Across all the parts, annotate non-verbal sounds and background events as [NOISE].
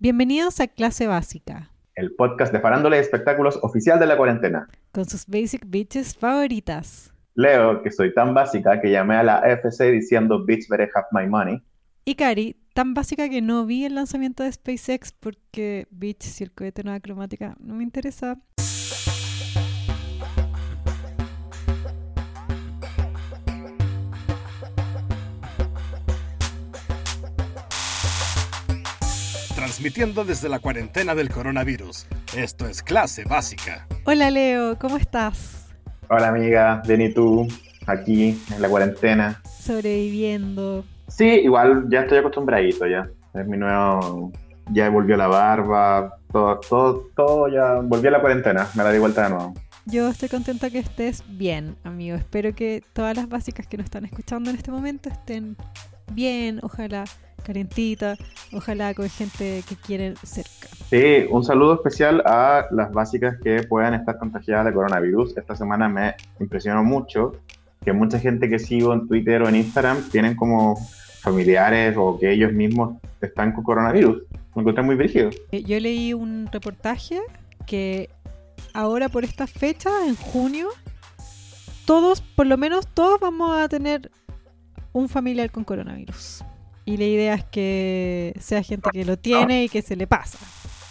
Bienvenidos a Clase Básica, el podcast de farándula y espectáculos oficial de la cuarentena. con sus basic bitches favoritas. Leo, que soy tan básica que llamé a la FC diciendo Bitch better have my money. Y Cari, tan básica que no vi el lanzamiento de SpaceX porque, bitch, si el cohete no cromática, no me interesa. Transmitiendo desde la cuarentena del coronavirus. Esto es clase básica. Hola Leo, ¿cómo estás? Hola amiga, bien y tú, aquí en la cuarentena. Sobreviviendo. Sí, igual ya estoy acostumbradito ya. Es mi nuevo... Ya volvió la barba, todo, todo, todo ya... Volví a la cuarentena, me la di vuelta de nuevo. Yo estoy contenta que estés bien, amigo. Espero que todas las básicas que nos están escuchando en este momento estén bien, ojalá calentita, ojalá con gente que quieren cerca. Sí, un saludo especial a las básicas que puedan estar contagiadas de coronavirus. Esta semana me impresionó mucho que mucha gente que sigo en Twitter o en Instagram tienen como familiares o que ellos mismos están con coronavirus. Me encontré muy brígido. Eh, Yo leí un reportaje que ahora por esta fecha, en junio, todos, por lo menos todos vamos a tener un familiar con coronavirus. Y la idea es que sea gente que lo tiene y que se le pasa,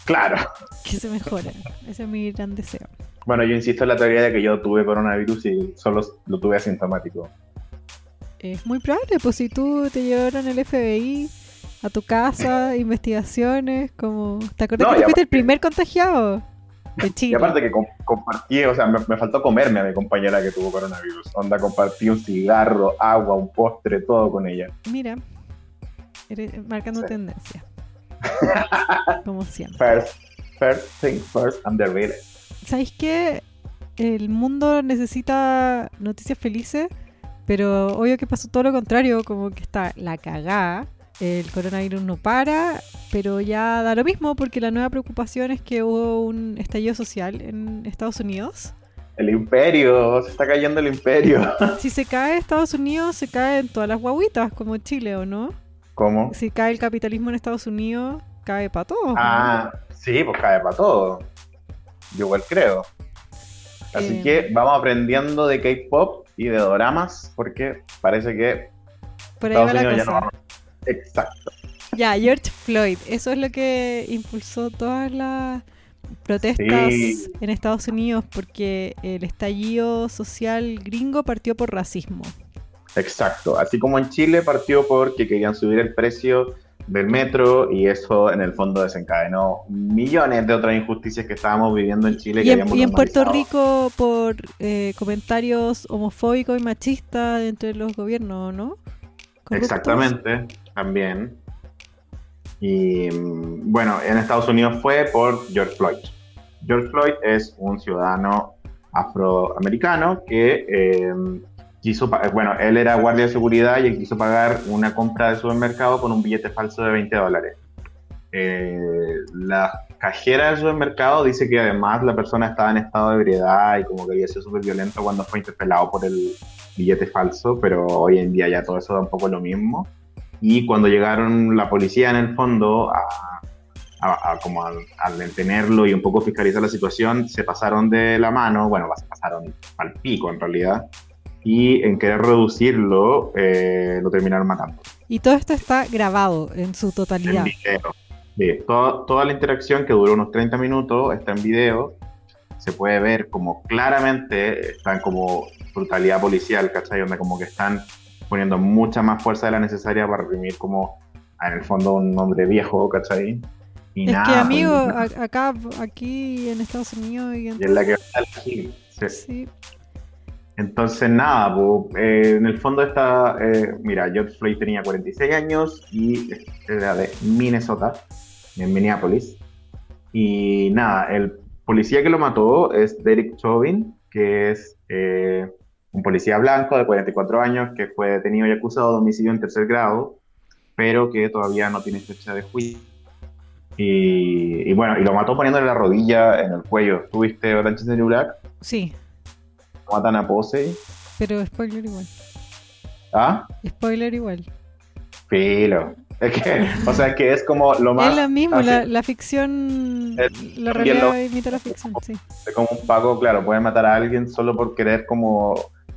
Claro. que se mejore. Ese es mi gran deseo. Bueno, yo insisto en la teoría de que yo tuve coronavirus y solo lo tuve asintomático. Es muy probable, pues si tú te llevaron el FBI a tu casa, [LAUGHS] investigaciones, como... ¿Te acuerdas No, que y fuiste el primer contagiado de [LAUGHS] Y Chile? aparte que com- compartí, o sea, me, me faltó comerme a mi compañera que tuvo coronavirus. Onda, compartí un cigarro, agua, un postre, todo con ella. Mira, eres marcando Sí. tendencia. [LAUGHS] Como siempre. First, first thing first, realest. ¿Sabéis qué? El mundo necesita noticias felices, pero obvio que pasó todo lo contrario, como que está la cagada. El coronavirus no para, pero ya da lo mismo porque la nueva preocupación es que hubo un estallido social en Estados Unidos. El imperio, se está cayendo el imperio. Si se cae Estados Unidos, se caen todas las guaguitas, como Chile, ¿o no? ¿Cómo? Si cae el capitalismo en Estados Unidos, cae para todos. ¿no? Ah, sí, pues cae para todo. Yo igual creo. Así Eh. que vamos aprendiendo de K-pop y de doramas, porque parece que Por ahí va Estados la Unidos ya cosa. no. Exacto. Ya, George Floyd, eso es lo que impulsó todas las protestas Sí. en Estados Unidos porque el estallido social gringo partió por racismo. Exacto. Así como en Chile partió porque querían subir el precio del metro y eso en el fondo desencadenó millones de otras injusticias que estábamos viviendo en Chile. Y que en, y en Puerto. Rico por eh, comentarios homofóbicos y machistas entre los gobiernos, ¿no? Corruptos. Exactamente, también. Y mm, bueno, en Estados Unidos fue por George Floyd. George Floyd es un ciudadano afroamericano que eh, quiso, pa- bueno, él era guardia de seguridad y él quiso pagar una compra de supermercado con un billete falso de 20 dólares. Eh, la cajera del supermercado dice que además la persona estaba en estado de ebriedad y como que había sido súper violento cuando fue interpelado por el billete falso, pero hoy en día ya todo eso da un poco lo mismo. Y cuando llegaron la policía en el fondo a, a- a como al detenerlo y un poco fiscalizar la situación, se pasaron de la mano, bueno, se pasaron al pico en realidad, y en querer reducirlo, eh, lo terminaron matando. Y todo esto está grabado en su En totalidad. video. Sí, todo- toda la interacción que duró unos 30 minutos está en video. Se puede ver como claramente están como brutalidad policial, ¿cachai? Donde como que están poniendo mucha más fuerza de la necesaria para reprimir como en el fondo un hombre viejo, ¿cachai? Y Es que, nada, amigo, pues, acá, aquí en Estados Unidos y en... y es la que va a. Sí. Sí, Entonces, nada, eh, en el fondo está, eh, mira, George Floyd tenía 46 años y era de Minnesota, en Minneapolis. Y nada, el policía que lo mató es Derek Chauvin, que es eh, un policía blanco de 44 años que fue detenido y acusado de homicidio en tercer grado, pero que todavía no tiene fecha de juicio. Y, y bueno, y lo mató poniéndole la rodilla en el cuello. ¿Tuviste Orange is the New Black? sí, Matan a Posey. pero spoiler igual. ¿Ah? Spoiler igual. Filo. Es que, o sea, que es como lo más. Es lo mismo, la, la ficción. Es- La realidad lo- imita la ficción, sí. de como un Paco, claro, puede matar a alguien solo por querer como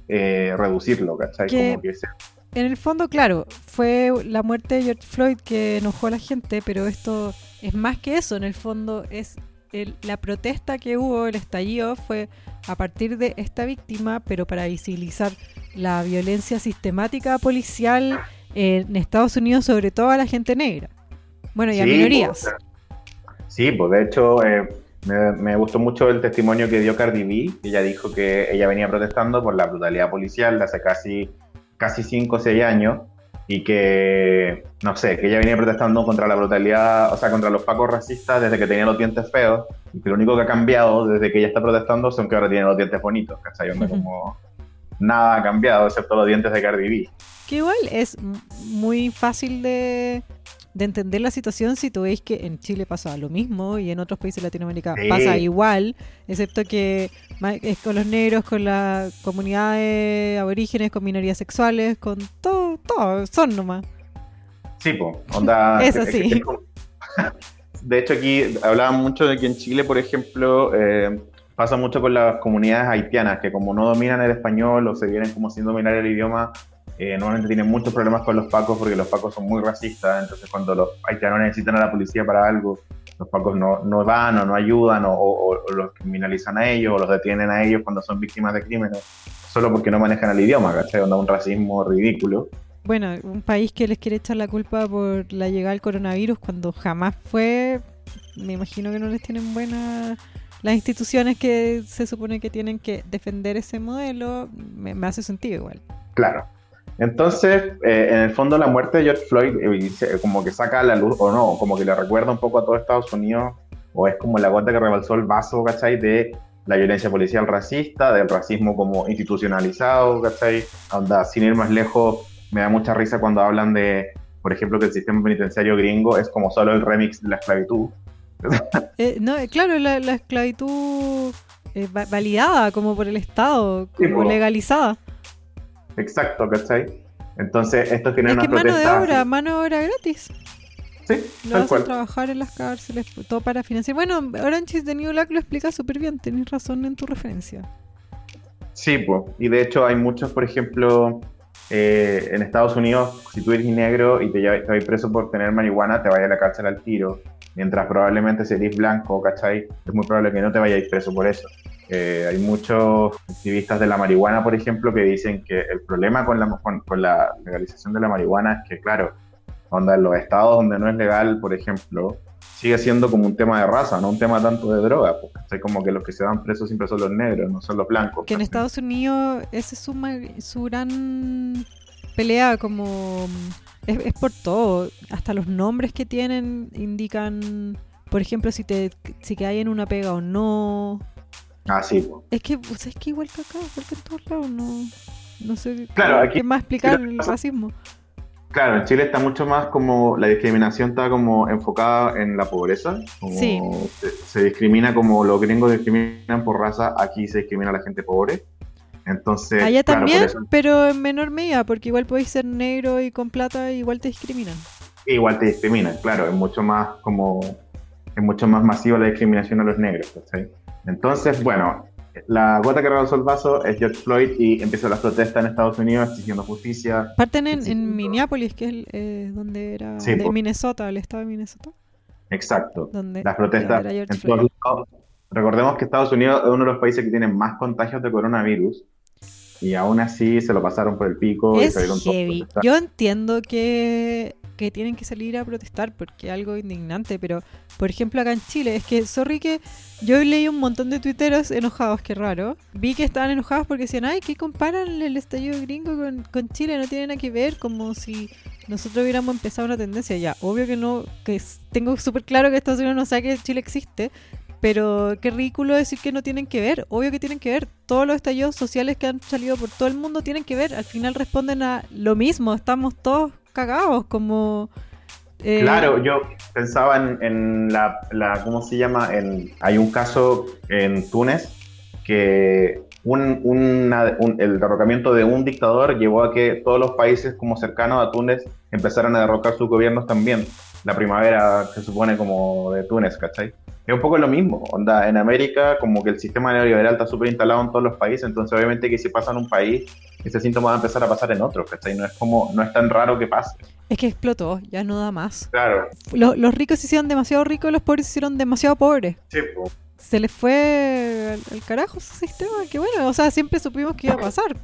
eh, reducirlo, ¿cachai? Que- Como que se- En el fondo, claro, fue la muerte de George Floyd que enojó a la gente, pero esto es más que eso. En el fondo, es el- la protesta que hubo, el estallido, fue a partir de esta víctima, pero para visibilizar la violencia sistemática policial en Estados Unidos, sobre todo a la gente negra. Bueno, y a minorías. pues, sí, pues de hecho eh, me, me gustó mucho el testimonio que dio Cardi B. Ella dijo que ella venía protestando por la brutalidad policial de hace casi, casi 5 o 6 años y que, no sé, que ella venía protestando contra la brutalidad, o sea, contra los pacos racistas desde que tenía los dientes feos y que lo único que ha cambiado desde que ella está protestando son que ahora tiene los dientes bonitos, ¿cachai? Onda como nada ha cambiado excepto los dientes de Cardi B. Que igual es muy fácil de, de entender la situación si tú veis que en Chile pasa lo mismo y en otros países de Latinoamérica Sí. pasa igual, excepto que es con los negros, con las comunidades aborígenes, con minorías sexuales, con todo, todo, son nomás. Sí, po, onda. [LAUGHS] Eso sí. [LAUGHS] De hecho, aquí hablaban mucho de que en Chile, por ejemplo, eh, pasa mucho con las comunidades haitianas, que como no dominan el español o se vienen como sin dominar el idioma, eh, normalmente tienen muchos problemas con los pacos porque los pacos son muy racistas. Entonces, cuando los haitianos necesitan a la policía para algo, los pacos no, no van o no ayudan o, o- o los criminalizan a ellos o los detienen a ellos cuando son víctimas de crímenes, solo porque no manejan el idioma, ¿cachai? Onda un racismo ridículo. Bueno, un país que les quiere echar la culpa por la llegada del coronavirus cuando jamás fue, me imagino que no les tienen buenas las instituciones que se supone que tienen que defender ese modelo, me, me hace sentido igual. Claro. Entonces, eh, en el fondo, la muerte de George Floyd eh, como que saca a la luz, o no, como que le recuerda un poco a todo Estados Unidos, o es como la gota que rebalsó el vaso, ¿cachai? De la violencia policial racista, del racismo como institucionalizado, ¿cachai? Onda, sin ir más lejos, me da mucha risa cuando hablan de, por ejemplo, que el sistema penitenciario gringo es como solo el remix de la esclavitud. [LAUGHS] Eh, no, eh, claro, la, la esclavitud eh, va- validada como por el Estado, como legalizada. Exacto, ¿cachai? Entonces, esto tiene Es una que mano de protesta. obra, mano de obra gratis. Sí, tal hacen cual. trabajar en las cárceles, todo para financiar. Bueno, Orange is the New Black lo explica súper bien, tenés razón en tu referencia. Sí, pues. Y de hecho hay muchos, por ejemplo, eh, en Estados Unidos, si tú eres negro y te, llevas- te vas preso por tener marihuana, te vayas a la cárcel al tiro. Mientras probablemente si eres blanco, ¿cachai? Es muy probable que no te vayáis preso por eso. Eh, hay muchos activistas de la marihuana, por ejemplo, que dicen que el problema con la, con, con la legalización de la marihuana es que, claro, en los estados donde no es legal, por ejemplo, sigue siendo como un tema de raza, no un tema tanto de droga. Pues, ¿cachai? Como que los que se van presos siempre son los negros, no son los blancos. Que en. Estados Unidos esa es su, gran pelea, como es, es por todo. Hasta los nombres que tienen indican, por ejemplo, si te si que hay en una pega o no. Ah, sí. po. Es que, pues, es que igual que acá, porque en todos lados no, no sé Claro, qué, aquí- qué más explicar el racismo. Claro, en Chile está mucho más como la discriminación está como enfocada en la pobreza. Como Sí. se, se discrimina como los gringos discriminan por raza, aquí se discrimina a la gente pobre. Entonces, Allá claro, también, eso pero en menor medida, porque igual podéis ser negro y con plata, igual te discriminan. igual te discriminan, claro, es mucho más como es mucho más masiva la discriminación a los negros, ¿cachai? Entonces, bueno, la gota que rebasó el vaso es George Floyd y empiezan las protestas en Estados Unidos exigiendo justicia. Parten en. Minneapolis, que es eh, donde era Sí, de po. Minnesota, el estado de Minnesota, Exacto. donde las protestas en todos lados. Recordemos que Estados Unidos es uno de los países que tienen más contagios de coronavirus y aún así se lo pasaron por el pico y Es todos heavy. Yo entiendo que, que tienen que salir a protestar porque es algo indignante, pero por ejemplo acá en Chile, es que, sorry que yo leí un montón de tuiteros enojados, qué raro. Vi que estaban enojados porque decían, ay, que comparan el estallido gringo con, con Chile? No tiene nada que ver, como si nosotros hubiéramos empezado una tendencia. Ya, obvio que no, que tengo súper claro que Estados Unidos no sabe que Chile existe, pero qué ridículo decir que no tienen que ver. Obvio que tienen que ver. Todos los estallidos sociales que han salido por todo el mundo tienen que ver. Al final responden a lo mismo. Estamos todos cagados, como... eh, Claro, yo pensaba en, en la, la- ¿cómo se llama? En, hay un caso en Túnez que un, una- un- el derrocamiento de un dictador llevó a que todos los países como cercanos a Túnez empezaran a derrocar sus gobiernos también. La primavera se supone como de Túnez, ¿cachai? Es un poco lo mismo, onda, en América como que el sistema neoliberal está súper instalado en todos los países, entonces obviamente que si pasa en un país, ese síntoma va a empezar a pasar en otros, ¿cachai? No es como, no es tan raro que pase. Es que explotó, ya no da más. Claro, Lo- los ricos se hicieron demasiado ricos, los pobres se hicieron demasiado pobres. sí. Se les fue al, al carajo ese sistema, que bueno, o sea, siempre supimos que iba a pasar.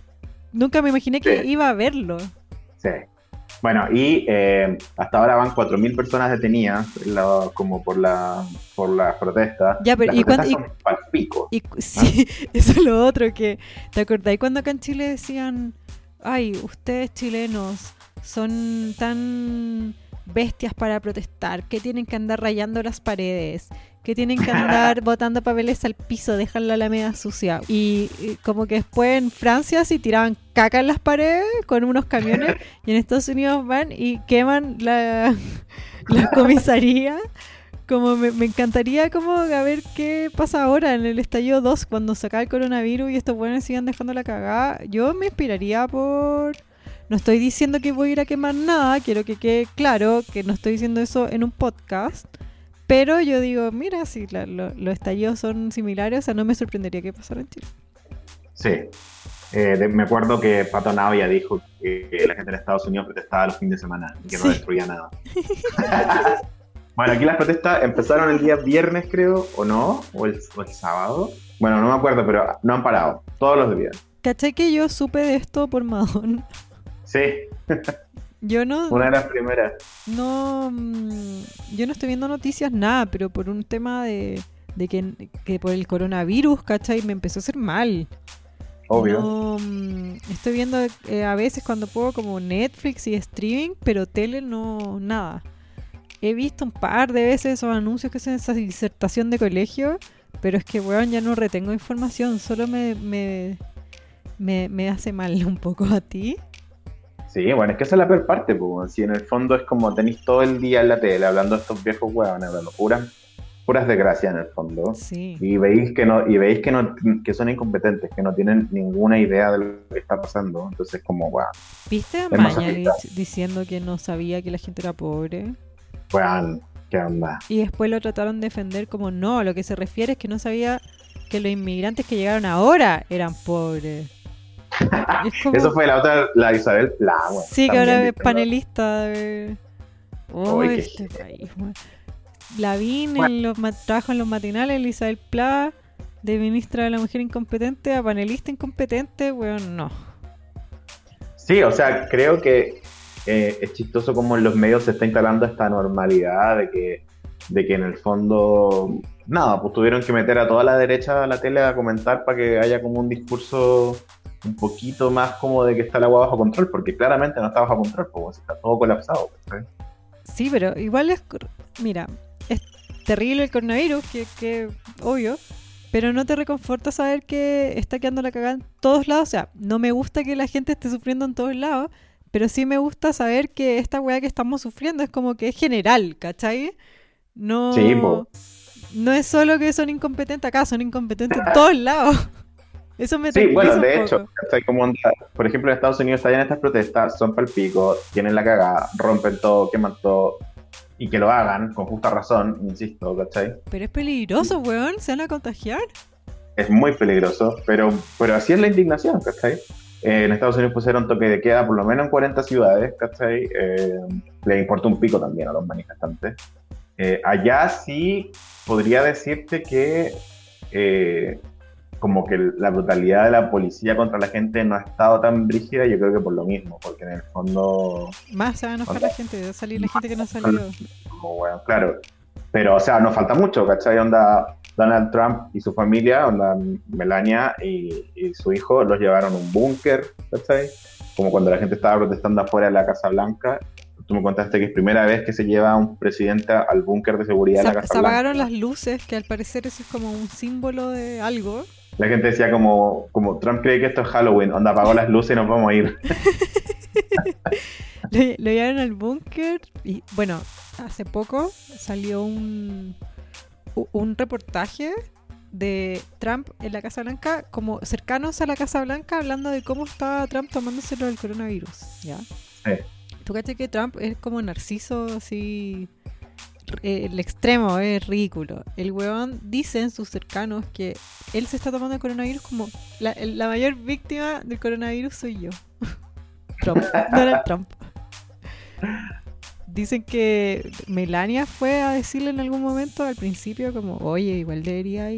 Nunca me imaginé que Sí. iba a verlo. Sí. Bueno, y eh, hasta ahora van 4.000 personas detenidas la- como por la por las protestas. Ya, pero las ¿y pico. Y cu- [LAUGHS] sí, eso es lo otro que. ¿Te acordáis cuando acá en Chile decían, ay, ustedes chilenos son tan bestias para protestar, que tienen que andar rayando las paredes, que tienen que andar [LAUGHS] botando papeles al piso, dejan la alameda sucia. Y, y como que después en Francia sí tiraban caca en las paredes con unos camiones [LAUGHS] y en Estados Unidos van y queman la, [LAUGHS] la comisaría. Como me, me encantaría como a ver qué pasa ahora en el estallido 2 cuando se acabe el coronavirus y estos buenos sigan dejando la cagada. Yo me inspiraría por... No estoy diciendo que voy a ir a quemar nada, quiero que quede claro que no estoy diciendo eso en un podcast. Pero yo digo, mira, si la- lo- los estallidos son similares, o sea, no me sorprendería que pasara en Chile. Sí. Eh, de- me acuerdo que Pato Navia dijo que la gente en Estados Unidos protestaba los fines de semana y que Sí. no destruía nada. [LAUGHS] bueno, aquí las protestas empezaron el día viernes, creo, o no, o el, o el sábado. Bueno, no me acuerdo, pero no han parado. Todos los días. ¿Cachai que yo supe de esto por Madonna? Sí, [LAUGHS] Yo no, una de las primeras. no, mm, yo no estoy viendo noticias nada, pero por un tema de, de que, que por el coronavirus, ¿cachai? Me empezó a hacer mal. Obvio. No, mm, estoy viendo eh, a veces cuando puedo como Netflix y streaming, pero tele no, nada. He visto un par de veces esos anuncios que hacen esa disertación de colegio, pero es que, weón, ya no retengo información, solo me, me, me, me hace mal [LAUGHS] un poco a ti. Sí, bueno, es que esa es la peor parte, pues. Si en el fondo es como tenéis todo el día en la tele hablando de estos viejos huevones, hablando puras, puras desgracias en el fondo. Sí. Y veis que no, y veis que no, que son incompetentes, que no tienen ninguna idea de lo que está pasando. Entonces, como, weón, ¿Viste a Mañalich diciendo que no sabía que la gente era pobre? weón, ¿qué onda? Y después lo trataron de defender como no, lo que se refiere es que no sabía que los inmigrantes que llegaron ahora eran pobres. [LAUGHS] Como- Eso fue la otra, la Isabel Pla, weón. Sí, que ahora es panelista de... Oh, este país, weón. Lavín Bueno. en los trabajo en los matinales, Isabel Pla, de ministra de la mujer incompetente a panelista incompetente, weón, no. Sí, o sea, creo que eh, es chistoso como en los medios se está instalando esta normalidad de que, de que en el fondo, nada, pues tuvieron que meter a toda la derecha a la tele a comentar para que haya como un discurso un poquito más como de que está la agua bajo control, porque claramente no está bajo control, pues está todo colapsado. Sí, pero igual es. Mira, es terrible el coronavirus, que, que obvio. Pero no te reconforta saber que está quedando la cagada en todos lados. O sea, no me gusta que la gente esté sufriendo en todos lados. Pero sí me gusta saber que esta weá que estamos sufriendo es como que es general, ¿cachai? No. Sí. No es solo que son incompetentes acá, son incompetentes en todos lados. Eso me Sí, bueno, de hecho, por ejemplo, en Estados Unidos estallan estas protestas, son palpico, tienen la cagada, rompen todo, queman todo, y que lo hagan con justa razón, insisto, ¿cachai? Pero es peligroso, weón. Se van a contagiar. es muy peligroso, pero, pero así es la indignación, ¿cachai? Eh, en Estados Unidos pusieron toque de queda por lo menos en 40 ciudades, ¿cachai? Eh, le importa un pico también a los manifestantes. Eh, allá sí podría decirte que eh, como que la brutalidad de la policía contra la gente no ha estado tan brígida, yo creo que por lo mismo, porque en el fondo Más se va a enojar la gente, va a salir la gente que no ha salido. como, bueno, claro. Pero, o sea, nos falta mucho, ¿cachai? Onda Donald Trump y su familia, onda Melania y, y su hijo, los llevaron a un búnker, ¿cachai? Como cuando la gente estaba protestando afuera de la Casa Blanca. Tú me contaste que es primera vez que se lleva a un presidente al búnker de seguridad de la Se, Casa se apagaron Blanca. las luces, que al parecer eso es como un símbolo de algo. La gente decía como, como, Trump cree que esto es Halloween, onda apagó las luces y nos vamos a ir. [LAUGHS] Lo, lo llevaron al búnker y bueno, hace poco salió un, un reportaje de Trump en la Casa Blanca, como cercanos a la Casa Blanca, hablando de cómo estaba Trump tomándoselo del coronavirus, ¿ya? Sí. ¿Tú cachas que Trump es como narciso así... eh, el extremo es ridículo. El weón dice en sus cercanos que él se está tomando el coronavirus como la, mayor víctima del coronavirus soy yo. [LAUGHS] Trump, Donald Trump. Dicen que Melania fue a decirle en algún momento al principio como, oye, igual debería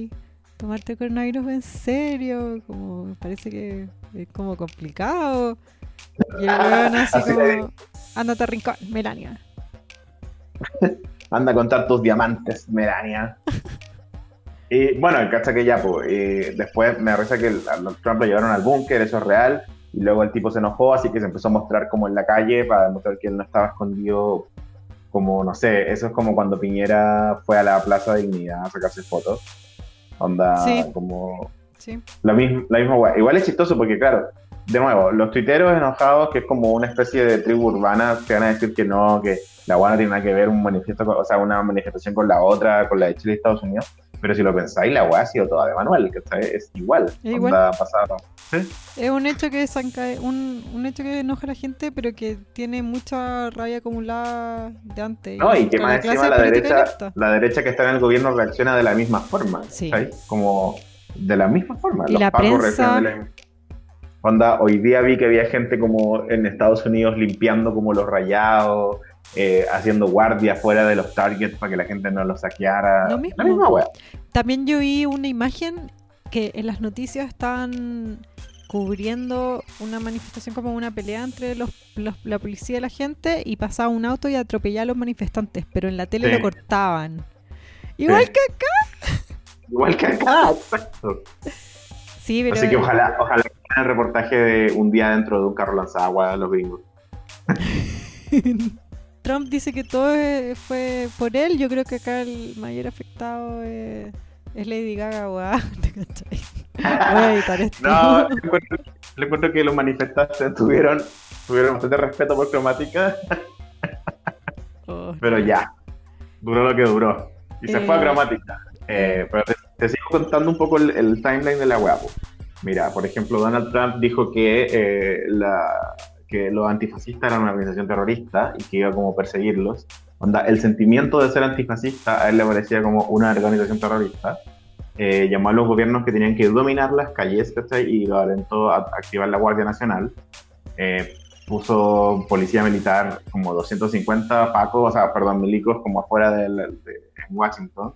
tomarte el coronavirus en serio, como parece que es como complicado. Y el weón así Así como, ándate a rincón, Melania. Anda a contar tus diamantes, Melania. [LAUGHS] Y bueno, cacha que ya, pues, y después me reza que el- Trump lo llevaron al búnker, eso es real, y luego el tipo se enojó, así que se empezó a mostrar como en la calle para demostrar que él no estaba escondido, como, no sé, eso es como cuando Piñera fue a la Plaza de Dignidad a sacarse fotos. Onda, Sí. como Sí. la misma, la misma. Igual es chistoso porque, claro, de nuevo, los tuiteros enojados, que es como una especie de tribu urbana, te van a decir que no, que la no tiene nada que ver un manifiesto, con- o sea, una manifestación con la otra, con la de Chile y Estados Unidos. Pero si lo pensáis, la weá ha sido toda de manual, que es igual. Es igual. onda pasada. ¿Sí? Es un hecho que zanca- un, un hecho que enoja a la gente, pero que tiene mucha rabia acumulada de antes. No, y que más clase encima la derecha, electa. la derecha que está en el gobierno reacciona de la misma forma. Sí. Como de la misma forma. Y Los la prensa- reaccionan de la misma- Onda, hoy día vi que había gente como en Estados Unidos limpiando como los rayados, eh, haciendo guardia fuera de los targets para que la gente no los saqueara. Lo mismo. La misma wea. También yo vi una imagen que en las noticias estaban cubriendo una manifestación como una pelea entre los, los- la policía y la gente y pasaba un auto y atropellaba a los manifestantes, pero en la tele Sí. lo cortaban. Igual Sí. que Igual que acá, exacto. Sí, pero Así que ojalá, ojalá el reportaje de un día dentro de un carro lanzagua a los gringos. [LAUGHS] Trump dice que todo eh, fue por él. Yo creo que acá el mayor afectado es, es Lady Gaga, weá. [LAUGHS] ¿Te cachai? Voy a editar esto. No, encuentro que los manifestantes tuvieron, tuvieron bastante respeto por cromática, Oh, pero ya, duró lo que duró. Y se Eh. fue a cromática. Eh, pero te, sigo contando un poco el, el timeline de la po. Mira, por ejemplo, Donald Trump dijo que, eh, la, que los antifascistas eran una organización terrorista y que iba como a perseguirlos. Onda, el sentimiento de ser antifascista a él le parecía como una organización terrorista. Eh, llamó a los gobiernos que tenían que dominar las calles ¿cachai? y lo alentó a activar la Guardia Nacional. Eh, puso policía militar como 250 pacos, o sea, perdón, milicos como afuera de, en Washington.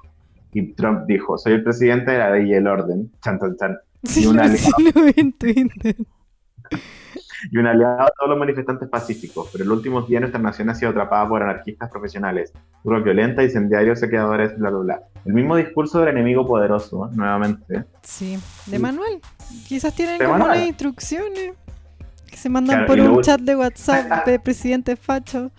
Y Trump dijo, soy el presidente de la ley y el orden. Chan, chan, chan. Sí, y una lo- sí lo vi en Twitter. y un aliado a todos los manifestantes pacíficos, pero en los últimos días nuestra nación ha sido atrapada por anarquistas profesionales, grupos violentos, incendiarios, saqueadores, bla, bla, bla. El mismo discurso del enemigo poderoso, nuevamente. Sí, de Sí. manual. Quizás tienen De como manual. unas instrucciones que se mandan Claro, por un chat de WhatsApp [LAUGHS] de presidente Facho.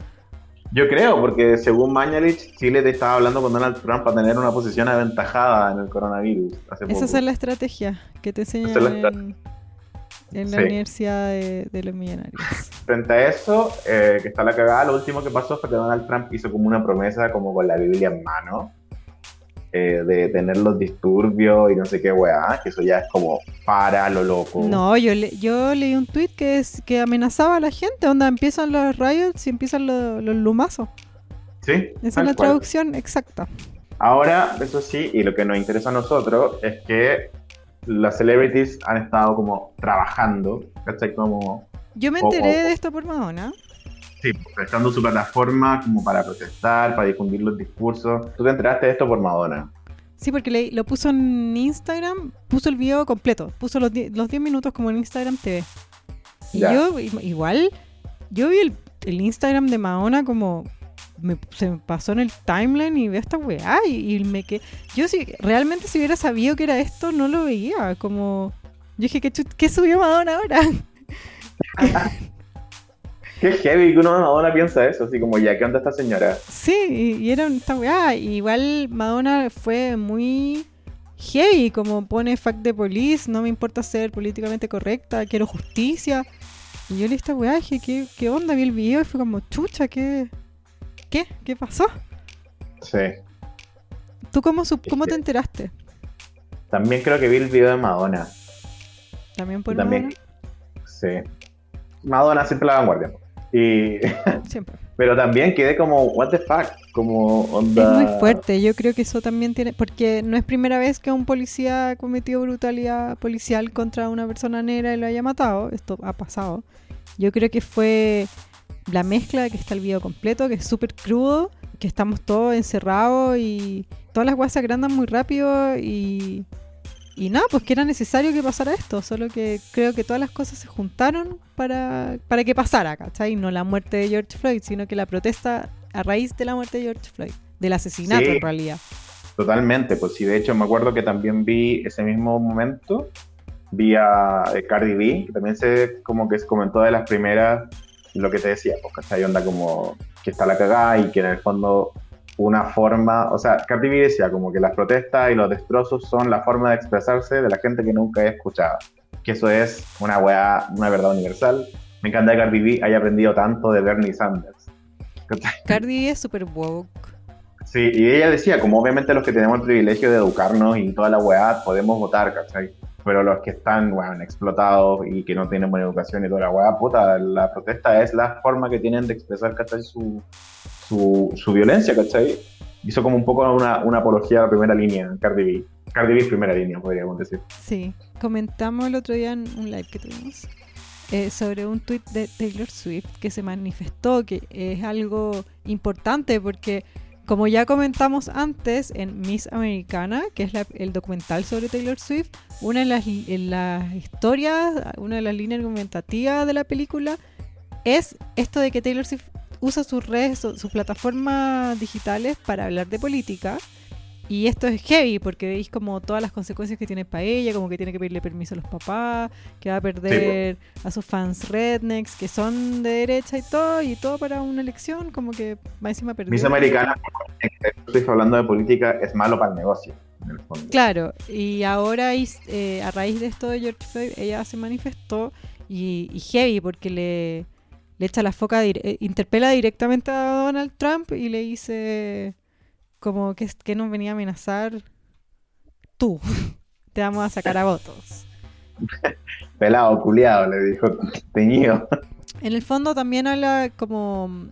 Yo creo, porque según Mañalich, Chile te estaba hablando con Donald Trump para tener una posición aventajada en el coronavirus. Hace Esa es la estrategia que te enseñan es en, en la Sí. Universidad de, de los Millonarios. Frente a eso, eh, que está la cagada, lo último que pasó fue que Donald Trump hizo como una promesa, como con la Biblia en mano, eh, de tener los disturbios y no sé qué weá, que eso ya es como para lo loco. No, yo, le- yo leí un tweet que, es, que amenazaba a la gente, donde empiezan los riots y empiezan los, los lumazos. ¿Sí? Esa es la cual. traducción exacta. Ahora, eso sí, y lo que nos interesa a nosotros es que las celebrities han estado como trabajando, ¿cachai? Como, Yo me enteré de esto por Madonna. Sí, prestando su plataforma como para protestar, para difundir los discursos. Tú te enteraste de esto por Madonna. Sí, porque le- lo puso en Instagram, puso el video completo, puso los 10 los 10 minutos como en Instagram TV. Y Ya. yo, igual, yo vi el, el Instagram de Madonna como me, se me pasó en el timeline y veo esta weá y, y me que Yo si realmente si hubiera sabido que era esto, no lo veía. Como. Yo dije, ¿qué, qué subió Madonna ahora? [LAUGHS] Qué heavy que uno de Madonna piensa eso, así como, ya, ¿qué onda esta señora? Sí, y, y era esta weá. Igual Madonna fue muy heavy, como pone fact de police, no me importa ser políticamente correcta, quiero justicia. Y yo le esta weá, dije, ¿qué, ¿qué onda? Vi el video y fue como, chucha, ¿qué? ¿Qué? ¿Qué pasó? Sí. ¿Tú cómo, cómo te enteraste? También creo que vi el video de Madonna. También por También, Madonna? sí. Madonna siempre la vanguardia. Y, [LAUGHS] Siempre. pero también quedé como, what the fuck, como Es onda... muy fuerte, yo creo que eso también tiene, porque no es primera vez que un policía ha cometido brutalidad policial contra una persona negra y lo haya matado, esto ha pasado. Yo creo que fue la mezcla que está el video completo, que es súper crudo, que estamos todos encerrados y todas las guasas agrandan muy rápido y, y nada, pues que era necesario que pasara esto, solo que creo que todas las cosas se juntaron para, para que pasara, ¿cachai? No la muerte de George Floyd, sino que la protesta a raíz de la muerte de George Floyd, del asesinato Sí. en realidad. Totalmente, pues sí, de hecho me acuerdo que también vi ese mismo momento, vi a eh, Cardi B, que también se como que se comentó de las primeras, lo que te decía, pues ¿cachai? Onda como que está la cagada y que en el fondo una forma, o sea, Cardi B decía como que las protestas y los destrozos son la forma de expresarse de la gente que nunca he escuchado, que eso es una weá, una verdad universal. Me encanta que Cardi B haya aprendido tanto de Bernie Sanders. [LAUGHS] Cardi B es súper woke. Sí, y ella decía, como obviamente los que tenemos el privilegio de educarnos y toda la weá, podemos votar, ¿cachai? Pero los que están, weón, explotados y que no tienen buena educación y toda la weá, puta, la protesta es la forma que tienen de expresar, ¿cachai? Su, su, su violencia, ¿cachai? Hizo como un poco una, una apología a primera línea, Cardi B. Cardi B es primera línea, podríamos decir. Sí, comentamos el otro día en un live que tuvimos eh, sobre un tweet de Taylor Swift que se manifestó, que es algo importante porque como ya comentamos antes en Miss Americana, que es la- el documental sobre Taylor Swift, una de las, las historias, una de las líneas argumentativas de la película es esto de que Taylor Swift usa sus redes, su- sus plataformas digitales para hablar de política. Y esto es heavy porque veis como todas las consecuencias que tiene para ella, como que tiene que pedirle permiso a los papás, que va a perder a sus fans rednecks, que son de derecha y todo, y todo para una elección, como que va encima perdió. Miss Americana, estoy hablando de política, es malo para el negocio, en el fondo. Claro, y ahora eh, a raíz de esto de George Floyd, ella se manifestó y, y heavy porque le, le echa la foca, dir- eh, interpela directamente a Donald Trump y le dice como que, que nos venía a amenazar tú, [LAUGHS] te vamos a sacar a votos. [LAUGHS] Pelado, culiado, le dijo, teñido. En el fondo también habla como...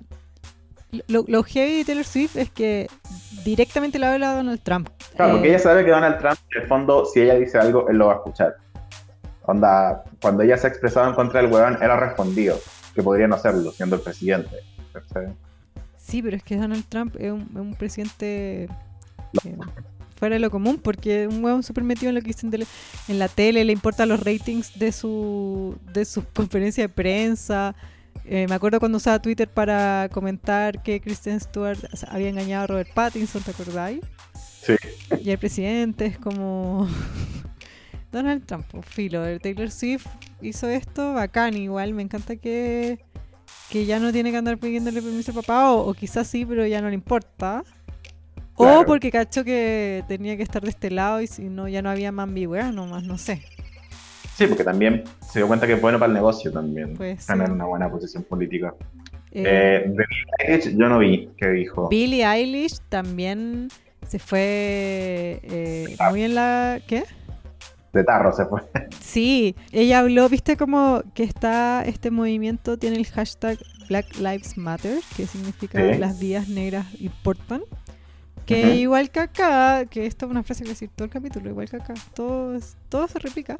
Lo, lo heavy de Taylor Swift es que directamente le habla Donald Trump. Claro, porque Eh, ella sabe que Donald Trump, en el fondo, si ella dice algo, él lo va a escuchar. Onda, cuando ella se ha expresado en contra del huevón, él ha respondido que podría no hacerlo, siendo el presidente. Sí, pero es que Donald Trump es un, es un presidente eh, fuera de lo común, porque es un huevón súper metido en lo que dicen de la- en la tele, le importan los ratings de su de sus [LAUGHS] conferencias de prensa. Eh, me acuerdo cuando usaba Twitter para comentar que Kristen Stewart había engañado a Robert Pattinson, ¿te acordáis? Sí. Y el presidente es como [LAUGHS] Donald Trump, filo. Taylor Swift hizo esto, bacán igual. Me encanta que, que ya no tiene que andar pidiéndole permiso al papá, o, o quizás sí, pero ya no le importa. O porque cachó que tenía que estar de este lado y si no, ya no había más ambigüedad nomás, no sé. Sí, porque también se dio cuenta que es bueno para el negocio también. Pues, tener sí. una buena posición política. Eh, Eh, de Billie Eilish yo no vi qué dijo. Billie Eilish también se fue eh, muy en la... ¿Qué? De tarro se fue. Sí, ella habló, viste como que está este movimiento, tiene el hashtag Black Lives Matter, que significa Sí. las vidas negras importan. Que Ujú. igual que acá, que esto es una frase que decir todo el capítulo, igual que acá, todo, todo se replica.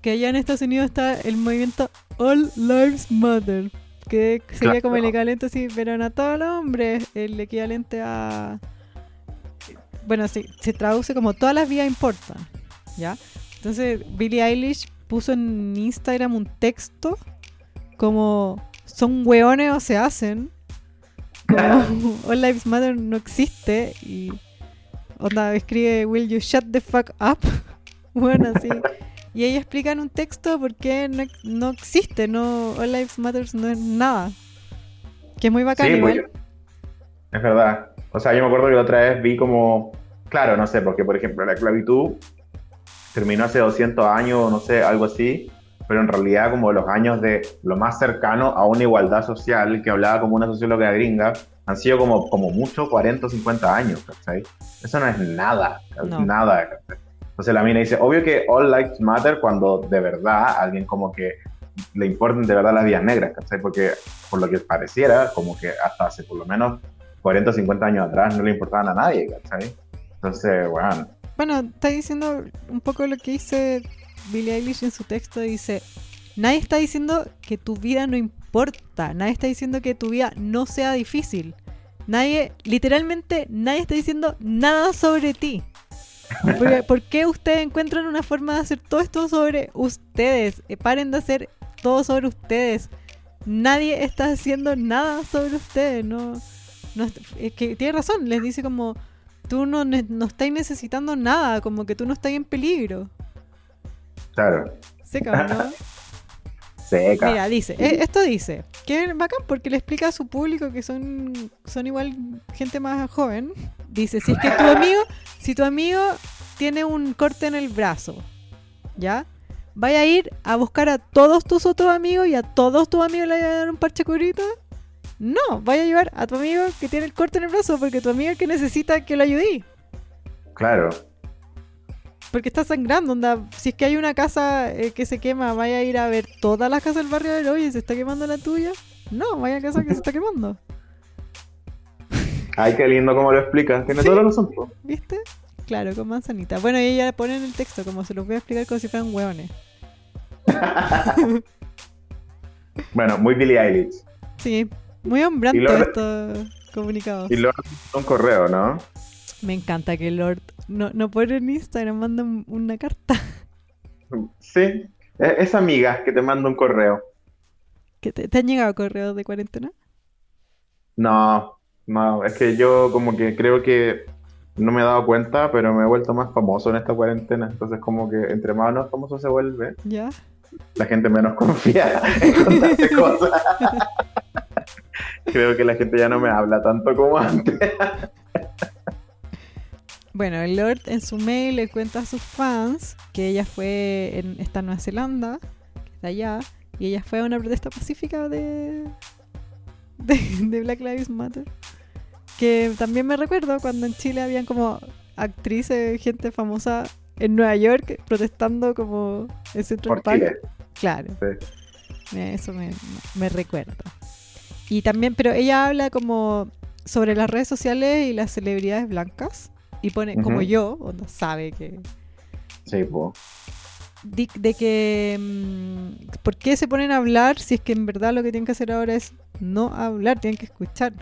Que allá en Estados Unidos está el movimiento All Lives Matter, que sería como el Claro. equivalente así, pero no a todos los hombres, el equivalente a... Bueno, sí, se traduce como todas las vidas importan, ¿ya? Entonces Billie Eilish puso en Instagram un texto como son hueones o se hacen. Como [LAUGHS] All Lives Matter no existe y onda escribe Will you shut the fuck up? [LAUGHS] Bueno, así. Y ella explica en un texto por qué no, no existe, no All Lives Matter no es nada. Que es muy bacán Sí, igual. pues, es verdad. O sea, yo me acuerdo que la otra vez vi como, claro, no sé, porque por ejemplo la esclavitud terminó hace 200 años, no sé, algo así, pero en realidad como los años de lo más cercano a una igualdad social que hablaba como una socióloga gringa, han sido como, como mucho 40 o 50 años, ¿cachai? Eso no es nada, No. nada, ¿cachai? Entonces la mina dice, obvio que all lives matter cuando de verdad alguien como que le importan de verdad las vidas negras, ¿cachai? Porque por lo que pareciera, como que hasta hace por lo menos 40 o 50 años atrás no le importaban a nadie, ¿cachai? Entonces, bueno. Bueno, está diciendo un poco lo que dice Billie Eilish en su texto, dice, nadie está diciendo que tu vida no importa, nadie está diciendo que tu vida no sea difícil. Nadie, literalmente, nadie está diciendo nada sobre ti. Porque, ¿Por qué ustedes encuentran una forma de hacer todo esto sobre ustedes? Eh, paren de hacer todo sobre ustedes. Nadie está haciendo nada sobre ustedes. No, no es que tiene razón. Les dice como tú no, no estás necesitando nada, como que tú no estás en peligro. Claro, Seca, ¿no? [LAUGHS] seca. Mira, dice, eh, esto dice, que bacán porque le explica a su público que son, son igual gente más joven. Dice, si es que tu amigo, si tu amigo tiene un corte en el brazo, ¿ya? Vaya a ir a buscar a todos tus otros amigos y a todos tus amigos le vaya a dar un parche curita. No, vaya a llevar a tu amigo que tiene el corte en el brazo porque tu amigo es el que necesita que lo ayudí. Claro, Porque está sangrando, onda. Si es que hay una casa eh, que se quema, vaya a ir a ver todas las casas del barrio a ver, oye, ¿se está quemando la tuya? No, vaya a casa que se está quemando. [LAUGHS] ay, qué lindo como lo explicas. Tiene Sí. toda la razón. ¿Viste? Claro, con manzanita. Bueno, y ella pone en el texto, como se los voy a explicar como si fueran hueones. [LAUGHS] Bueno, muy Billie Eilish. Sí, muy hombrante Lord- estos comunicados. Y luego un correo, ¿no? Me encanta que Lord no, no pone en Instagram, manda un- una carta. Sí, e- es amiga que te manda un correo. ¿Que te, ¿Te han llegado correos de cuarentena? No, no, es que yo como que creo que no me he dado cuenta, pero me he vuelto más famoso en esta cuarentena. Entonces como que entre más no famoso se vuelve, ¿Ya? la gente menos [LAUGHS] confía en contarte [LAUGHS] cosas. Creo que la gente ya no me habla tanto como antes. Bueno, el Lord en su mail le cuenta a sus fans que ella fue en esta Nueva Zelanda, que está allá, y ella fue a una protesta pacífica de, de, de Black Lives Matter. Que también me recuerdo cuando en Chile habían como actrices, gente famosa en Nueva York protestando como en Central Por Park. Chile. Claro. Sí. Me- Eso me, me recuerda. Y también, pero ella habla como sobre las redes sociales y las celebridades blancas. Y pone, como yo, sabe que. Sí, po. di- De, que. mm, ¿Por qué se ponen a hablar si es que en verdad lo que tienen que hacer ahora es no hablar, tienen que escuchar?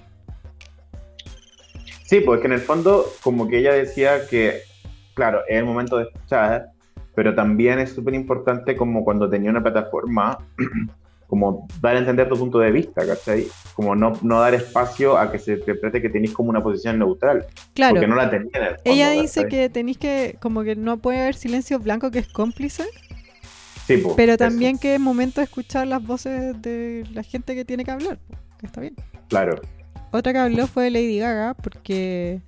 Sí, porque en el fondo, como que ella decía que, claro, es el momento de escuchar, pero también es súper importante como cuando tenía una plataforma, [CLEARS THROAT] como dar a entender tu punto de vista, ¿cachai? Como no, no dar espacio a que se interprete que tenéis como una posición neutral, Claro. porque no la tenía en el fondo, Ella dice ¿cachai? que tenéis que, como que no puede haber silencio blanco que es cómplice, Sí, po, pero eso, también que es momento de escuchar las voces de la gente que tiene que hablar, que está bien. Claro, Otra que habló fue Lady Gaga, porque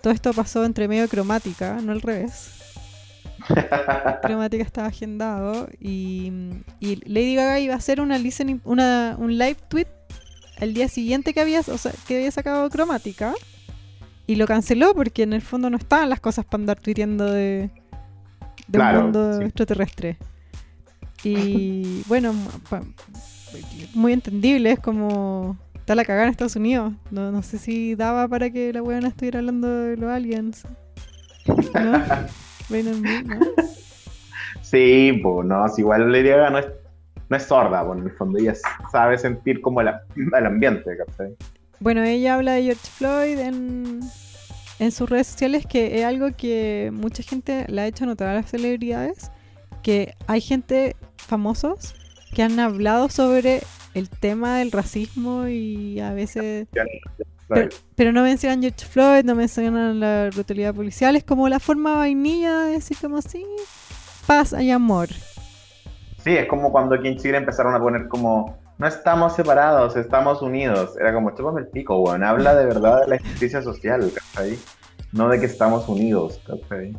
todo esto pasó entre medio cromática, no al revés. [LAUGHS] cromática estaba agendado y, y Lady Gaga iba a hacer una listening, una, un live tweet el día siguiente que había, o sea, que había sacado cromática y lo canceló porque en el fondo no estaban las cosas para andar tuiteando de, de Claro, un mundo sí. extraterrestre. Y [LAUGHS] bueno, pa- muy entendible, es como está la cagada en Estados Unidos. No, no sé si daba para que la buena estuviera hablando de los aliens. ¿No? [LAUGHS] En mí, ¿no? [LAUGHS] sí, pues no, si igual Gaga no es, no es sorda, po, en el fondo ella sabe sentir como el, el ambiente, ¿cachai? Bueno, ella habla de George Floyd en, en sus redes sociales, que es algo que mucha gente le ha hecho notar a las celebridades, que hay gente famosos que han hablado sobre el tema del racismo y a veces... Pero, pero no mencionan George Floyd, no mencionan la brutalidad policial, es como la forma vainilla de decir como sí, paz y amor. Sí, es como cuando aquí en Chile empezaron a poner como, no estamos separados, estamos unidos. Era como, chúpame el pico, weón. Habla de verdad de la justicia social, ¿cachai? No de que estamos unidos, ¿cachai?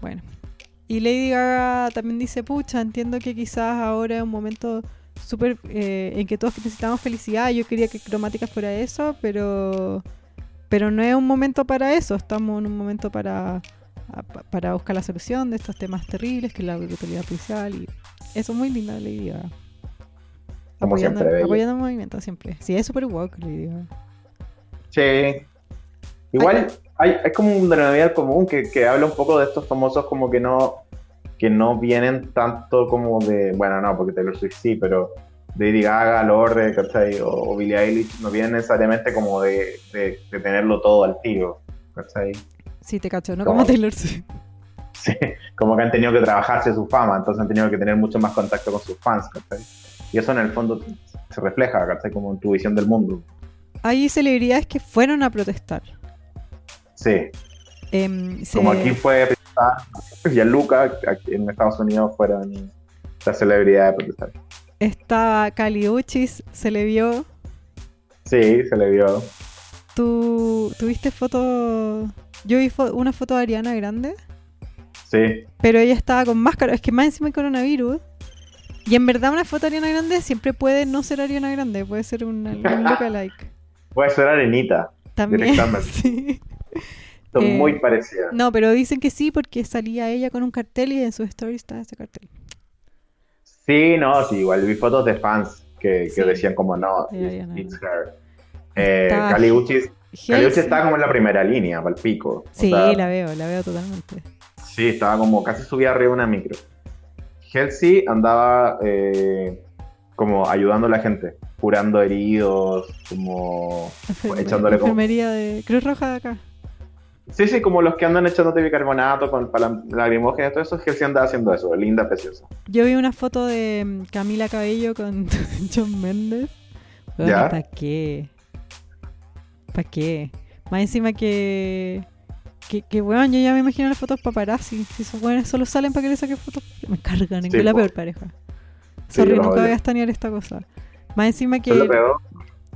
Bueno. Y Lady Gaga también dice, pucha, entiendo que quizás ahora es un momento súper eh, en que todos necesitamos felicidad. Yo quería que Cromática fuera eso, pero pero no es un momento para eso. Estamos en un momento para para buscar la solución de estos temas terribles, que es la brutalidad policial. Y eso es muy linda Lady Gaga. Como apoyando, siempre, apoyando el movimiento siempre. Sí, es súper woke Lady Gaga. Sí. Igual hay, hay como un denominador común que, que habla un poco de estos famosos como que no que no vienen tanto como de, bueno, no, porque Taylor Swift sí, pero de Lady Gaga, Lorde, ¿cachai? O, o Billie Eilish no vienen necesariamente como de, de, de tenerlo todo al tiro, ¿cachai? Sí, te cacho, no como Taylor Swift. [LAUGHS] Sí, como que han tenido que trabajarse su fama, entonces han tenido que tener mucho más contacto con sus fans, ¿cachai? Y eso en el fondo se refleja, ¿cachai? Como en tu visión del mundo. Hay celebridades que fueron a protestar. Sí, Em, se- como aquí fue Gianluca, aquí en Estados Unidos fueron las celebridades de. Estaba Cali Uchis, se le vio. Sí, se le vio. ¿Tú tuviste foto? Yo vi fo- una foto de Ariana Grande, Sí, pero ella estaba con máscara. Es que más encima hay coronavirus. Y en verdad una foto de Ariana Grande siempre puede no ser Ariana Grande, puede ser un, un [LAUGHS] lookalike. puede ser arenita. También. [LAUGHS] Directamente. sí. Son Eh, muy parecidas. No, pero dicen que sí porque salía ella con un cartel y en su story está ese cartel. Sí, no, sí, igual vi fotos de fans que, que Sí. decían como no, it's, her. Eh, Halsey- estaba como en la primera línea, para el pico. Sí, sea, la veo, la veo totalmente. Sí, estaba como casi subida arriba de una micro. Halsey andaba eh, como ayudando a la gente, curando heridos, como Enferme- echándole como... enfermería de Cruz Roja de acá. Sí, sí, como los que andan echándote bicarbonato con para lacrimógena, todo eso, Halsey andaba haciendo eso, linda, preciosa. Yo vi una foto de Camila Cabello con [LAUGHS] John Méndez. ¿Ya? ¿Para qué? ¿Para qué? Más encima que. Que, que weón, yo ya me imagino las fotos paparazzi. Si esos weones solo salen para que les saquen fotos. Me cargan, Sí, es la peor pareja. Sí, Sorry, nunca voy a estanear esta cosa. Más encima es que.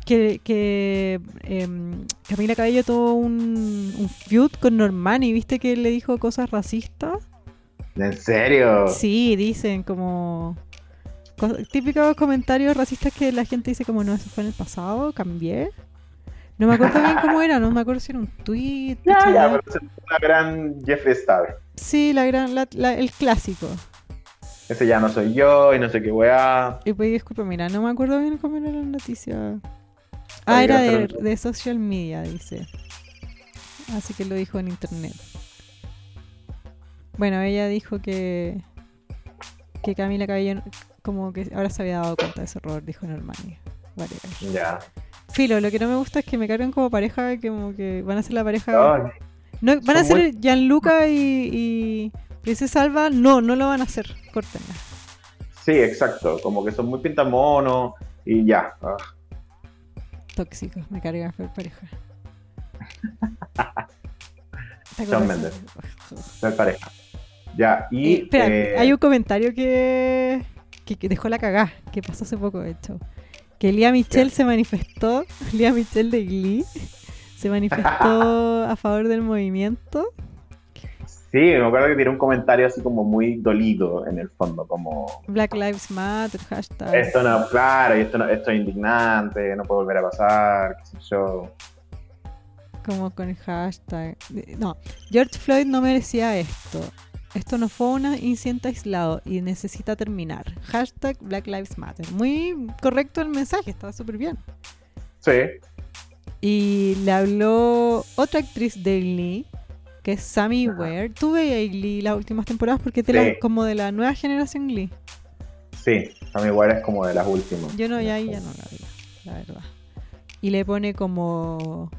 Que, que em, Camila Cabello tuvo un, un feud con Normani. ¿Viste que él le dijo cosas racistas? ¿En serio? Sí, dicen como co- típicos comentarios racistas que la gente dice como no, eso fue en el pasado, cambié. No me acuerdo bien cómo era, no me acuerdo si era un tweet. Ya, ya, pero una gran Jeffree Star. Sí, la gran, la- la- el clásico. Ese ya no soy yo y no sé qué weá. Y pues disculpa, mira, no me acuerdo bien cómo era la noticia. Ah, era de, social media, dice. Así que lo dijo en internet. Bueno, ella dijo que que Camila Cabello como que ahora se había dado cuenta de ese error, dijo Normani. Whatever. Ya. Filo, lo que no me gusta es que me cargan como pareja, que como que van a ser la pareja. No, van a ser Gianluca y, y Princesa Alba. No, no lo van a hacer. Córtenla. sí, exacto. Como que son muy pintamonos y ya. Ah, Tóxicos, me cargan ver pareja. ¿Te Shawn acuerdas? Mendes. ser pareja. Ya, y. Eh, espera, eh, hay un comentario que, que, que dejó la cagá, que pasó hace poco, de hecho. Que Lía Michelle se manifestó, [LAUGHS] Lía Michelle de Glee, se manifestó [LAUGHS] a favor del movimiento. Sí, me acuerdo que tiene un comentario así como muy dolido en el fondo, como. Black Lives Matter, hashtag. Esto no, claro, esto, no, esto es indignante, no puede volver a pasar, qué sé yo. Como con el hashtag. No, George Floyd no merecía esto. Esto no fue un incidente aislado y necesita terminar. Hashtag Black Lives Matter. Muy correcto el mensaje, estaba súper bien. Sí, Y le habló otra actriz Glee, que es Sammy Ajá. Ware. Tuve a Glee las últimas temporadas porque es de Sí. la- como de la nueva generación Glee. sí. Sammy Ware es como de las últimas. Yo no, ya ahí ya no la vi, la verdad. Y le pone como.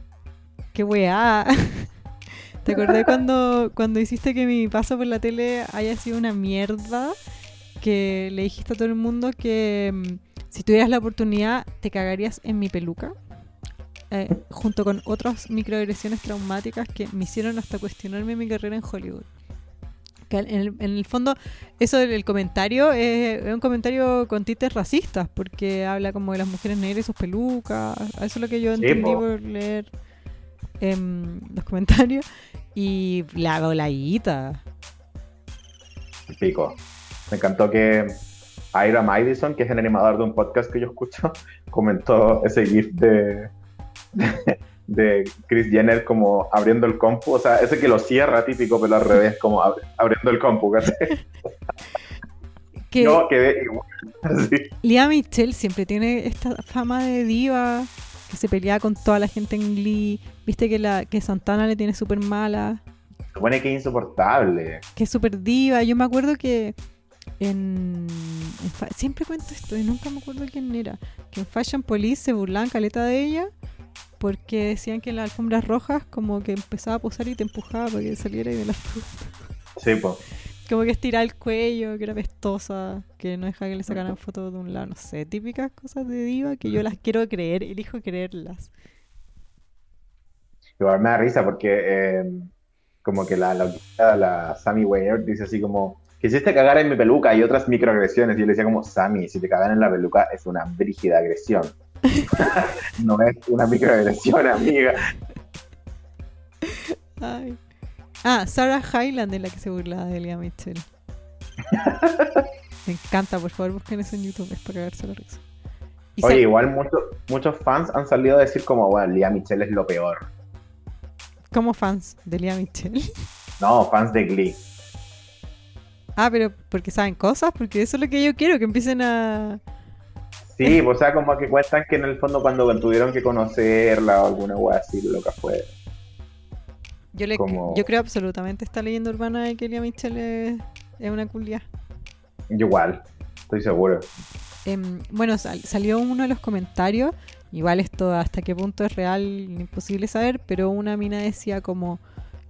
¡Qué weá! [LAUGHS] ¿Te acordás cuando, cuando hiciste que mi paso por la tele haya sido una mierda? Que le dijiste a todo el mundo que mm, si tuvieras la oportunidad te cagarías en mi peluca. Eh, junto con otras microagresiones traumáticas que me hicieron hasta cuestionarme mi carrera en Hollywood. Que en el, en el fondo, eso del el comentario es, es un comentario con tintes racistas, porque habla como de las mujeres negras y sus pelucas. Eso es lo que yo Sí, entendí po. por leer em, los comentarios. Y la voladita. Pico. Me encantó que Ira Madison, que es el animador de un podcast que yo escucho, [LAUGHS] comentó ese GIF de, [LAUGHS] de Chris Jenner como abriendo el compu, o sea, ese que lo cierra típico, pero al revés, como ab- abriendo el compu, ¿cachai? [LAUGHS] Que No, quedé igual. [LAUGHS] Sí. Lea Michelle siempre tiene esta fama de diva que se pelea con toda la gente en Glee. Viste que la que Santana le tiene súper mala, Se supone que es insoportable. que es súper diva. Yo me acuerdo que en, en siempre cuento esto y nunca me acuerdo quién era. Que en Fashion Police se burlaban caleta de ella porque decían que en las alfombras rojas como que empezaba a posar y te empujaba para que saliera y de la Sí, pues. Como que estiraba el cuello, que era pestosa, que no dejaba que le sacaran fotos de un lado, no sé, típicas cosas de diva que yo las quiero creer, elijo creerlas. Igual me da risa porque eh, como que la, la, la Sammy Weir dice así como, quisiste cagar en mi peluca y otras microagresiones. Y yo le decía como, Sammy, si te cagan en la peluca es una brígida agresión. No es una microagresión, amiga. Ay. Ah, Sarah Hyland es la que se burlaba de Elia Mitchell. Me encanta, por favor, busquen eso en YouTube, es para cagarse la risa. Y Oye, igual muchos muchos fans han salido a decir como, bueno, Lía Michelle es lo peor. como fans de Elia Mitchell. [LAUGHS] No, fans de Glee. Ah, pero porque saben cosas, porque eso es lo que yo quiero, que empiecen a... Sí, o sea, como que cuentan que en el fondo cuando tuvieron que conocerla o alguna wea así, lo que fue. Yo, le, Como- yo creo absolutamente esta leyenda urbana de que Elia Mitchell es, es una culia. Igual, estoy seguro. Em, bueno, sal- salió uno de los comentarios, igual esto hasta qué punto es real, imposible saber, pero una mina decía como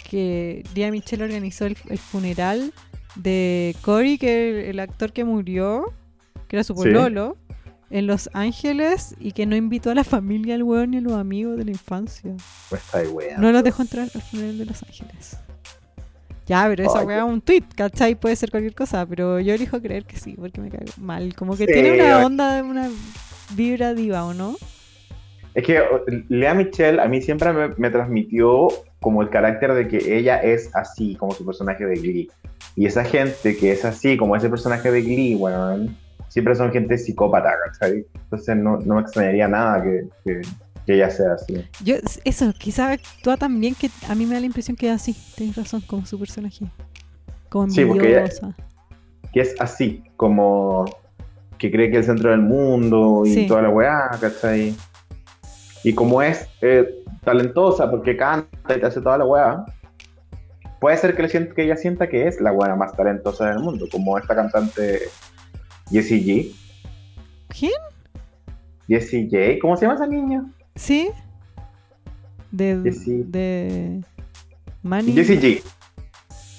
que Lea Michelle organizó el, el funeral de Cory, que el, el actor que murió, que era su Sí. En Los Ángeles y que no invitó a la familia, al weón ni a los amigos de la infancia. Pues está ahí, wea. No los dejó entrar al funeral de Los Ángeles. Ya, pero esa weá es un tweet, ¿cachai? Puede ser cualquier cosa, pero yo elijo creer que sí, porque me cago mal. Como que Sí, tiene una onda de una vibra diva, ¿o no? Es que Lea Michelle a mí siempre me, me transmitió como el carácter de que ella es así, como su personaje de Glee. Y esa gente que es así, como ese personaje de Glee, bueno, siempre son gente psicópata, ¿cachai? Entonces no, no me extrañaría nada que, que- que ella sea así. Yo, eso, quizá actúa tan bien que a mí me da la impresión que es así. Tienes razón, como su personaje. Como Sí, porque ella-. Que es así, como que cree que es el centro del mundo y Sí. toda la weá, ¿cachai? Y como es eh, talentosa porque canta y te hace toda la weá, puede ser que, le sienta- que ella sienta que es la weá más talentosa del mundo, como esta cantante Jessie G. ¿Quién? Jessie J, ¿cómo se llama esa niña? ¿Sí? De. Jessie- De. Manny. Jessie G.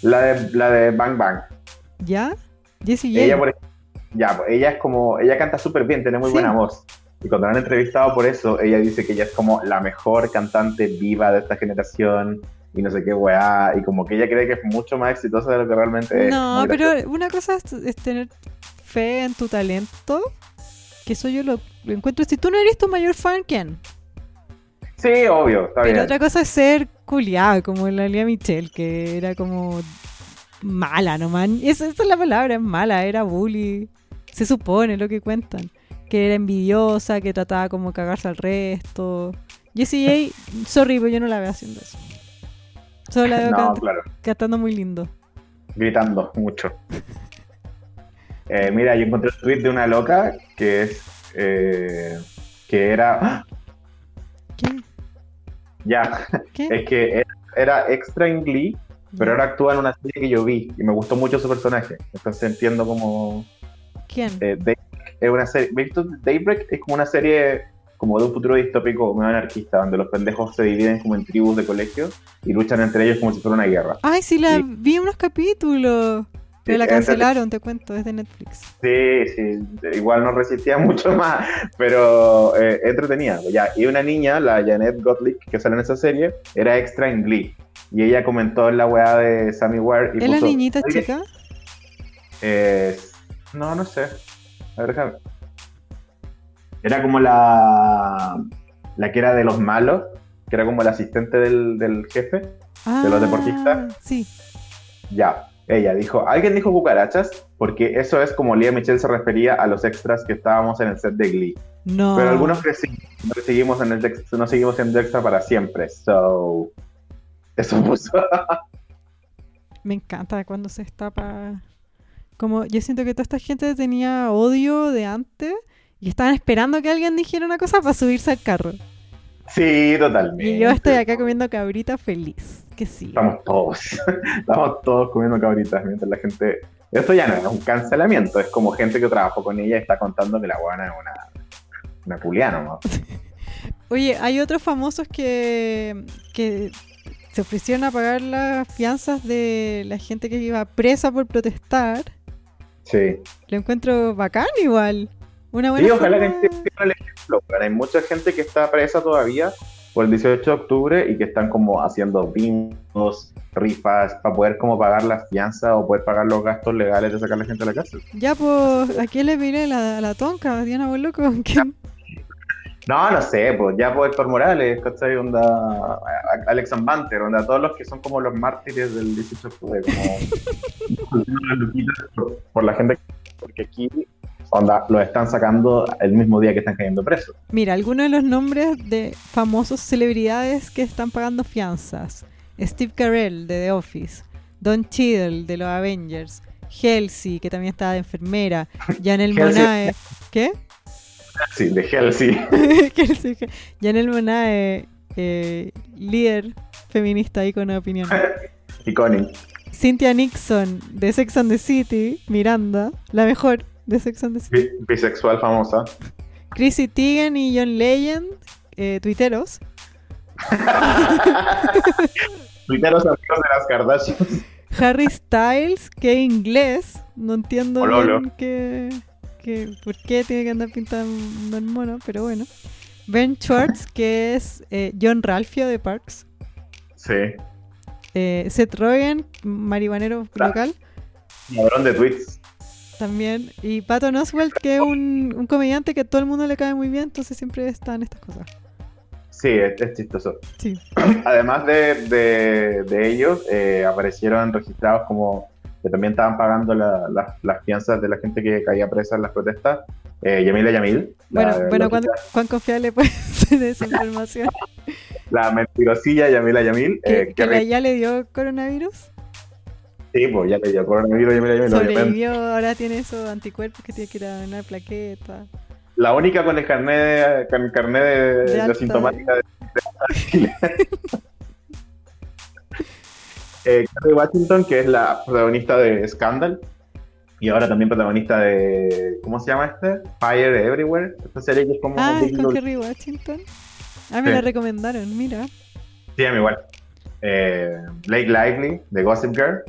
La de, la de Bang Bang. ¿Ya? Jessie J. Ella, por ya, pues, ella es como, ella canta súper bien, tiene muy Sí. buena voz. Y cuando la han entrevistado por eso, ella dice que ella es como la mejor cantante viva de esta generación y no sé qué weá, y como que ella cree que es mucho más exitosa de lo que realmente es. No, pero una cosa es, es tener fe en tu talento. Que eso yo lo, lo encuentro. Si tú no eres tu mayor fan, ¿quién? Sí, obvio, está Pero bien. otra cosa es ser culiada, como la Lía Michelle, que era como mala nomás. Esa, esa es la palabra, es mala, era bully. Se supone lo que cuentan. Que era envidiosa, que trataba como cagarse al resto. Jessie J, [LAUGHS] sorry, pero yo no la veo haciendo eso. Solo la veo [LAUGHS] No, cant- claro, cantando muy lindo. gritando mucho. Eh, mira, yo encontré un tweet de una loca que es. eh, que era. ¡Ah! ¿Qué? Ya, ¿Qué? es que era, era extra en Glee, pero ahora actúa en una serie que yo vi y me gustó mucho su personaje. Entonces entiendo como. ¿Quién? eh, Daybreak es una serie. ¿Has visto Daybreak? Es como una serie como de un futuro distópico medio anarquista, donde los pendejos se dividen como en tribus de colegio y luchan entre ellos como si fuera una guerra. Ay, sí, la Sí. vi unos capítulos. Pero la cancelaron, te cuento, es de Netflix. Sí, sí, igual no resistía [LAUGHS] mucho más, pero eh, entretenida. Ya, y una niña, la Janet Gottlieb, que sale en esa serie, era extra en Glee. Y ella comentó en la weá de Sammy Ware y ¿Es la niñita "Oye, chica? eh, no, no sé. A ver, déjame. Era como la, la que era de los malos, que era como el asistente del, del jefe. Ah, los deportistas? Sí. Ya. Ella dijo, alguien dijo cucarachas, porque eso es como Lía Michelle se refería a los extras que estábamos en el set de Glee. No. Pero algunos que sí, no seguimos en el no seguimos siendo extra para siempre. So, eso [LAUGHS] puso. Me encanta cuando se destapa. Como yo siento que toda esta gente tenía odio de antes y estaban esperando que alguien dijera una cosa para subirse al carro. sí, totalmente. Y yo estoy acá comiendo cabrita feliz. Que sí. Estamos todos, [LAUGHS] estamos todos comiendo cabritas mientras la gente. Esto ya no es un cancelamiento, es como gente que trabajó con ella y está contando que la buena es una, una culiana, ¿no? [LAUGHS] Oye, hay otros famosos que, que se ofrecieron a pagar las fianzas de la gente que iba presa por protestar. Sí. Lo encuentro bacán igual. Una buena Sí, ojalá que forma- siga el ejemplo. Hay mucha gente que está presa todavía por el 18 de octubre y que están como haciendo bingos, rifas, para poder como pagar la fianza o poder pagar los gastos legales de sacar a la gente de la cárcel. Ya, pues, ¿a quién le pide la, la tonca? Diana. ¿Quién? [LAUGHS] No, no sé, pues ya por Héctor Morales, ¿cachai? Onda, Alex Banter, onda, todos los que son como los mártires del 18 de octubre, como [LAUGHS] por la gente, porque aquí, onda, los están sacando el mismo día que están cayendo presos. Mira, algunos de los nombres de famosos celebridades que están pagando fianzas. Steve Carell, de The Office. Don Cheadle, de los Avengers. Halsey, que también estaba de enfermera. Halsey. Monae. ¿Qué? Sí, de. Halsey, [LAUGHS] Janelle Monae, eh, líder feminista y con opinión. [LAUGHS] y Connie. Cynthia Nixon, de Sex and the City. Miranda, la mejor de Sex and the City. Bi- bisexual famosa. Chrissy Teigen y John Legend, eh, tuiteros. [LAUGHS] Tuiteros amigos de las Kardashians. Harry Styles, que es inglés. No entiendo bien qué, qué- por qué tiene que andar pintando el mono, pero bueno. Ben Schwartz, que es eh, John Ralphio de Parks. Sí. Eh, Seth Rogen, marihuanero Ah. local, Ladrón de tweets. También. Y Patton Oswalt, que es un, un comediante que a todo el mundo le cae muy bien, entonces siempre está en estas cosas. Sí, es, es chistoso. Sí. [CLEARS THROAT] Además de, de- de ellos, eh, aparecieron registrados como que también estaban pagando la- la- las fianzas de la gente que caía presa en las protestas. Eh, Yamila Yamil, la, Bueno, bueno ¿cuán, cuán confiable puede [LAUGHS] ser esa información? la mentirosilla Yamila Yamil. ¿Que, eh, que que ya le dio coronavirus? Sí, pues ya le dio coronavirus a Yamila Yamil. obviamente. Sobrevivió, ahora tiene esos anticuerpos que tiene que ir a donar plaqueta. La única con el carnet de, con el carnet de, De de asintomática de, [LAUGHS] eh, Kerry Washington, que es la protagonista de Scandal, y ahora también protagonista de. ¿Cómo se llama este? Fire Everywhere. Esta serie que es como. Ah, es con Kerry Washington. Ah, me Sí. la recomendaron, mira. Sí, a mí igual. Eh, Blake Lively, de Gossip Girl.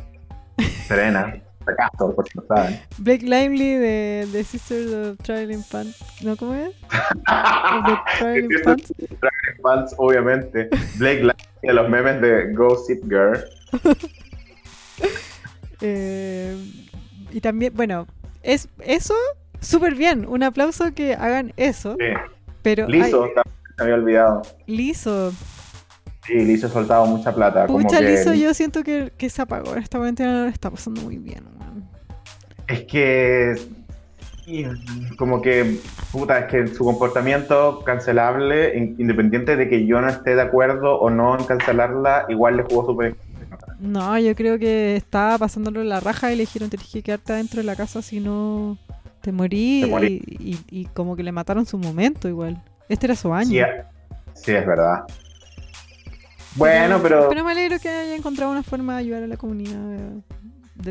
Serena. Fracaso, por si no saben. Blake Lively de, de Sisters of Traveling Pants. ¿No cómo es? [LAUGHS] Of the Traveling Pants. Obviamente. Blake Lively de los memes de Gossip Girl. [LAUGHS] Eh, y también, bueno, es eso súper bien. Un aplauso que hagan eso. Sí. Pero Lizo, ay, también se me había olvidado. liso. Sí, Lizo ha soltado mucha plata. como Pucha, que- liso, yo siento que, que se apagó. Esta cuarentena no le está pasando muy bien, man. Es que. Como que. Puta, es que su comportamiento cancelable, in- independiente de que yo no esté de acuerdo o no en cancelarla, igual le jugó súper. No, yo creo que estaba pasándolo la raja y le dijeron tenés que quedarte adentro de la casa si no te morí. Te morí. Y, y- y como que le mataron su momento igual. Este era su año. Sí, sí, es verdad. Bueno, pero. Pero me alegro que haya encontrado una forma de ayudar a la comunidad.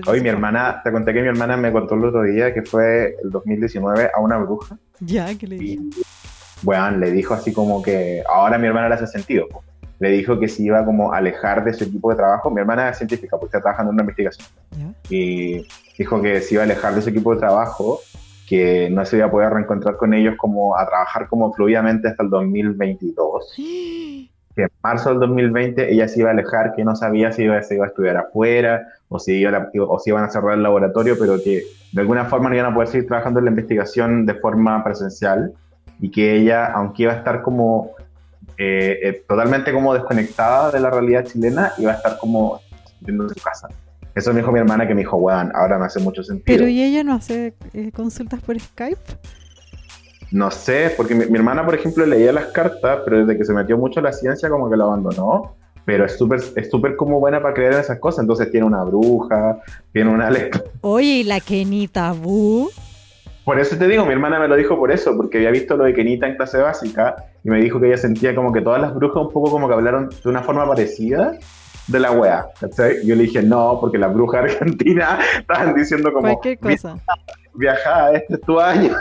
Hoy mi hermana, te conté que mi hermana me contó el otro día que fue el 2019 a una bruja. Ya, que le dije. Y, bueno, le dijo así como que ahora mi hermana le hace sentido. po. Le dijo que se iba como a alejar de su equipo de trabajo. Mi hermana es científica, porque está trabajando en una investigación. Ya. Y dijo que se iba a alejar de su equipo de trabajo, que no se iba a poder reencontrar con ellos como a trabajar como fluidamente hasta el 2022. [GASPS] [GASPS] Que en marzo del 2020 ella se iba a alejar, que no sabía si iba, se iba a estudiar afuera o si, iba a- o si iban a cerrar el laboratorio, pero que de alguna forma no iban a poder seguir trabajando en la investigación de forma presencial y que ella, aunque iba a estar como eh, eh, totalmente como desconectada de la realidad chilena, iba a estar como viendo su casa. Eso me dijo mi hermana que me dijo, weón, ahora me hace mucho sentido. Pero ¿y ella no hace eh, consultas por Skype? No sé, porque mi, mi hermana, por ejemplo, leía las cartas, pero desde que se metió mucho en la ciencia como que lo abandonó. Pero es súper es súper como buena para creer en esas cosas. Entonces tiene una bruja, tiene una lectora. Oye, ¿y la Kenita Boo? Por eso te digo, mi hermana me lo dijo por eso, porque había visto lo de Kenita en clase básica y me dijo que ella sentía como que todas las brujas un poco como que hablaron de una forma parecida de la wea. ¿cachai? Yo le dije no, porque las brujas [LAUGHS] argentinas estaban diciendo como Cualquier cosa. viajá, este es tu año.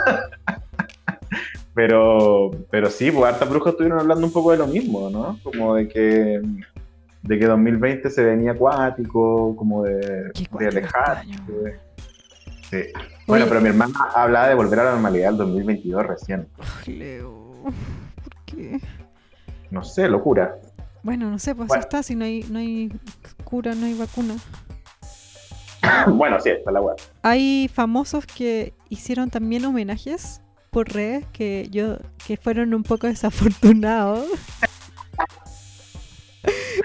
Pero, pero sí, pues hartas brujas estuvieron hablando un poco de lo mismo, ¿no? Como de que de que 2020 se venía acuático, como de, de Sí. Bueno, Oye. pero mi hermana hablaba de volver a la normalidad el 2022 recién. Ay, Leo, ¿por qué? No sé, locura. Bueno, no sé, pues Bueno. así está, si no hay, no hay cura, no hay vacuna. [COUGHS] bueno, sí, está la web. Hay famosos que hicieron también homenajes por redes que yo que fueron un poco desafortunados. [LAUGHS]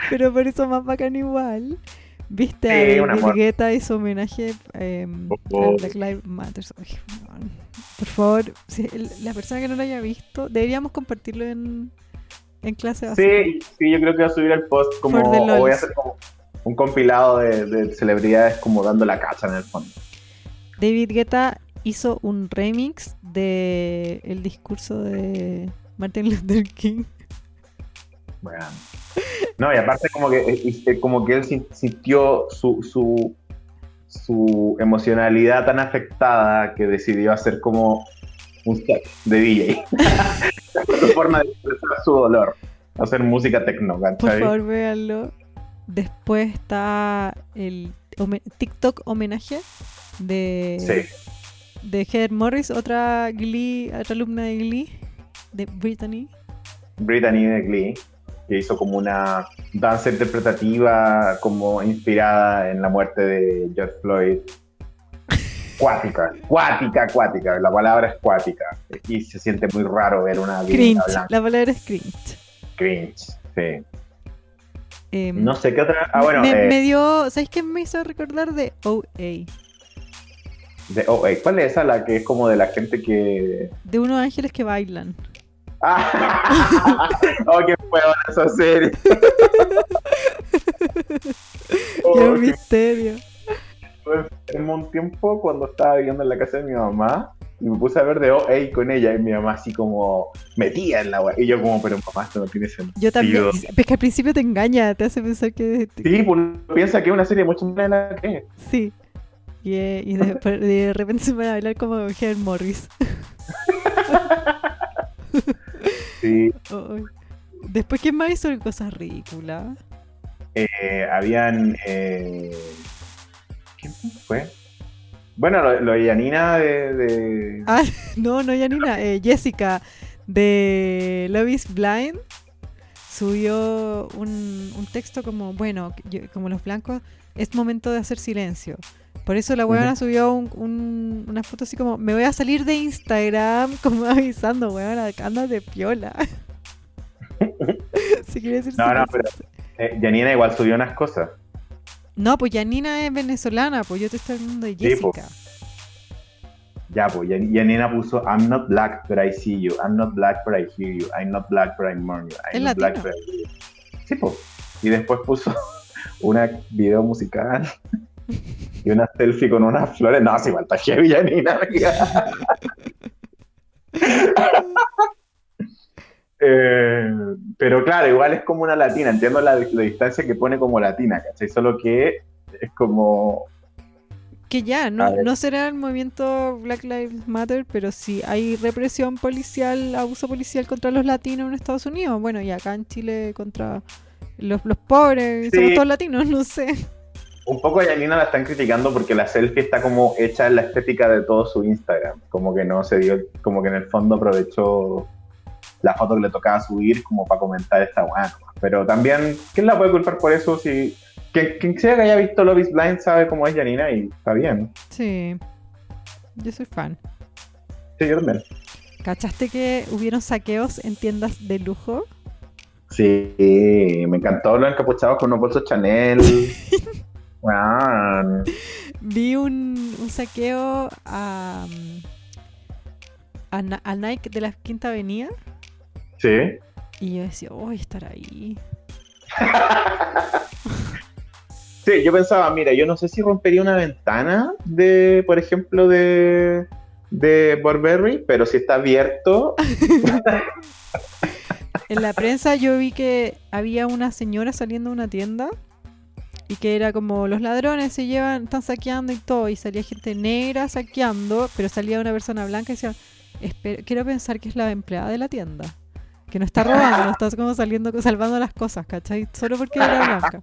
Pero por eso más bacán igual. Viste a David amor. Guetta hizo homenaje eh, Oh. a Black Lives Matter. Ay. Por favor, si la persona que no lo haya visto, deberíamos compartirlo en, en clase. básica. Sí, sí, yo creo que voy a subir el post como, voy a hacer como un compilado de, de celebridades como dando la cacha en el fondo. David Guetta hizo un remix de el discurso de Martin Luther King. Bueno. No, y aparte como que, eh, eh, como que él sin- sintió su, su, su emocionalidad tan afectada que decidió hacer como un set de DJ. [LAUGHS] su forma de expresar su dolor. Hacer música tecno, Por ¿cachai? favor, véanlo. Después está el TikTok homenaje de, Sí. De Heather Morris, otra Glee, otra alumna de Glee, de Brittany. Brittany de Glee, que hizo como una danza interpretativa como inspirada en la muerte de George Floyd. [LAUGHS] Cuática, cuática, cuática. La palabra es cuática. Y se siente muy raro ver una Cringe, blanca. la palabra es cringe. Cringe, sí. Em, No sé qué otra. Ah, bueno, me, eh, me dio, ¿sabes qué me hizo recordar de OA? De OA. ¿Cuál es esa? La que es como de la gente que. De unos ángeles que bailan. Ah, [LAUGHS] oh, qué huevona esa serie. [LAUGHS] Oh, Qué qué misterio. Enfermo un tiempo cuando estaba viviendo en la casa de mi mamá y me puse a ver de OA con ella y mi mamá así como metía en la wea. Y yo como, pero mamá, esto no tiene sentido. Yo también. Es que al principio te engaña, te hace pensar que. Sí, pues uno piensa que es una serie mucho más de la que es. Sí. Y, eh, y de, [LAUGHS] de repente se van a bailar como Heather Morris. Sí. [LAUGHS] Después, ¿quién más hizo cosas ridículas? eh, habían... Eh... ¿Quién fue? Bueno, lo, lo de Yanina de... de- Ah, [LAUGHS] no, no, Janina. Eh, Jessica de Love is Blind subió un, un texto como, bueno, yo- como los blancos, es momento de hacer silencio. Por eso la weona Ujú. subió un- un- una foto así como, me voy a salir de Instagram, [LAUGHS] como avisando, weona, anda de piola. [LAUGHS] si quiere decir No, no, silencio. eh, Yanina igual subió unas cosas. No, pues Janina es venezolana, pues yo te estoy hablando de Sí, po. Jessica. Ya, pues Yanina puso I'm not black, but I see you. I'm not black, but I hear you. I'm not black, but I mourn you. I'm not black, but I hear you. Sí, pues. Y después puso [LAUGHS] una video musical y una selfie con unas flores. No, si igual está heavy, Yanina. amiga. [LAUGHS] Eh, pero claro, igual es como una latina. Entiendo la, la distancia que pone como latina, ¿cachai? Solo que es como Que ya, no, no será el movimiento Black Lives Matter, pero sí hay represión policial, abuso policial contra los latinos en Estados Unidos. Bueno, y acá en Chile contra los, los pobres, Sí. somos todos latinos, no sé. Un poco a Yanina la están criticando porque la selfie está como hecha en la estética de todo su Instagram. Como que no se dio, como que en el fondo aprovechó la foto que le tocaba subir como para comentar esta nomás. Pero también, ¿quién la puede culpar por eso? Si quien, quien sea que haya visto Love is Blind sabe cómo es Yanina y está bien. Sí, yo soy fan. Sí, yo también. ¿Cachaste que hubieron saqueos en tiendas de lujo? Sí, me encantó los encapuchados con unos bolsos Chanel. [LAUGHS] Vi un, un saqueo a, a, a Nike de la Quinta Avenida Sí. y yo decía, uy, estar ahí. [LAUGHS] Sí, yo pensaba, mira, yo no sé si rompería una ventana de, por ejemplo, de, de Burberry, pero si está abierto, [LAUGHS] En la prensa yo vi que había una señora saliendo de una tienda y que era como los ladrones se llevan, están saqueando y todo, y salía gente negra saqueando, pero salía una persona blanca y decía, "Espe- quiero pensar que es la empleada de la tienda, que no está robando, está como saliendo, salvando las cosas, ¿cachai? Solo porque era blanca.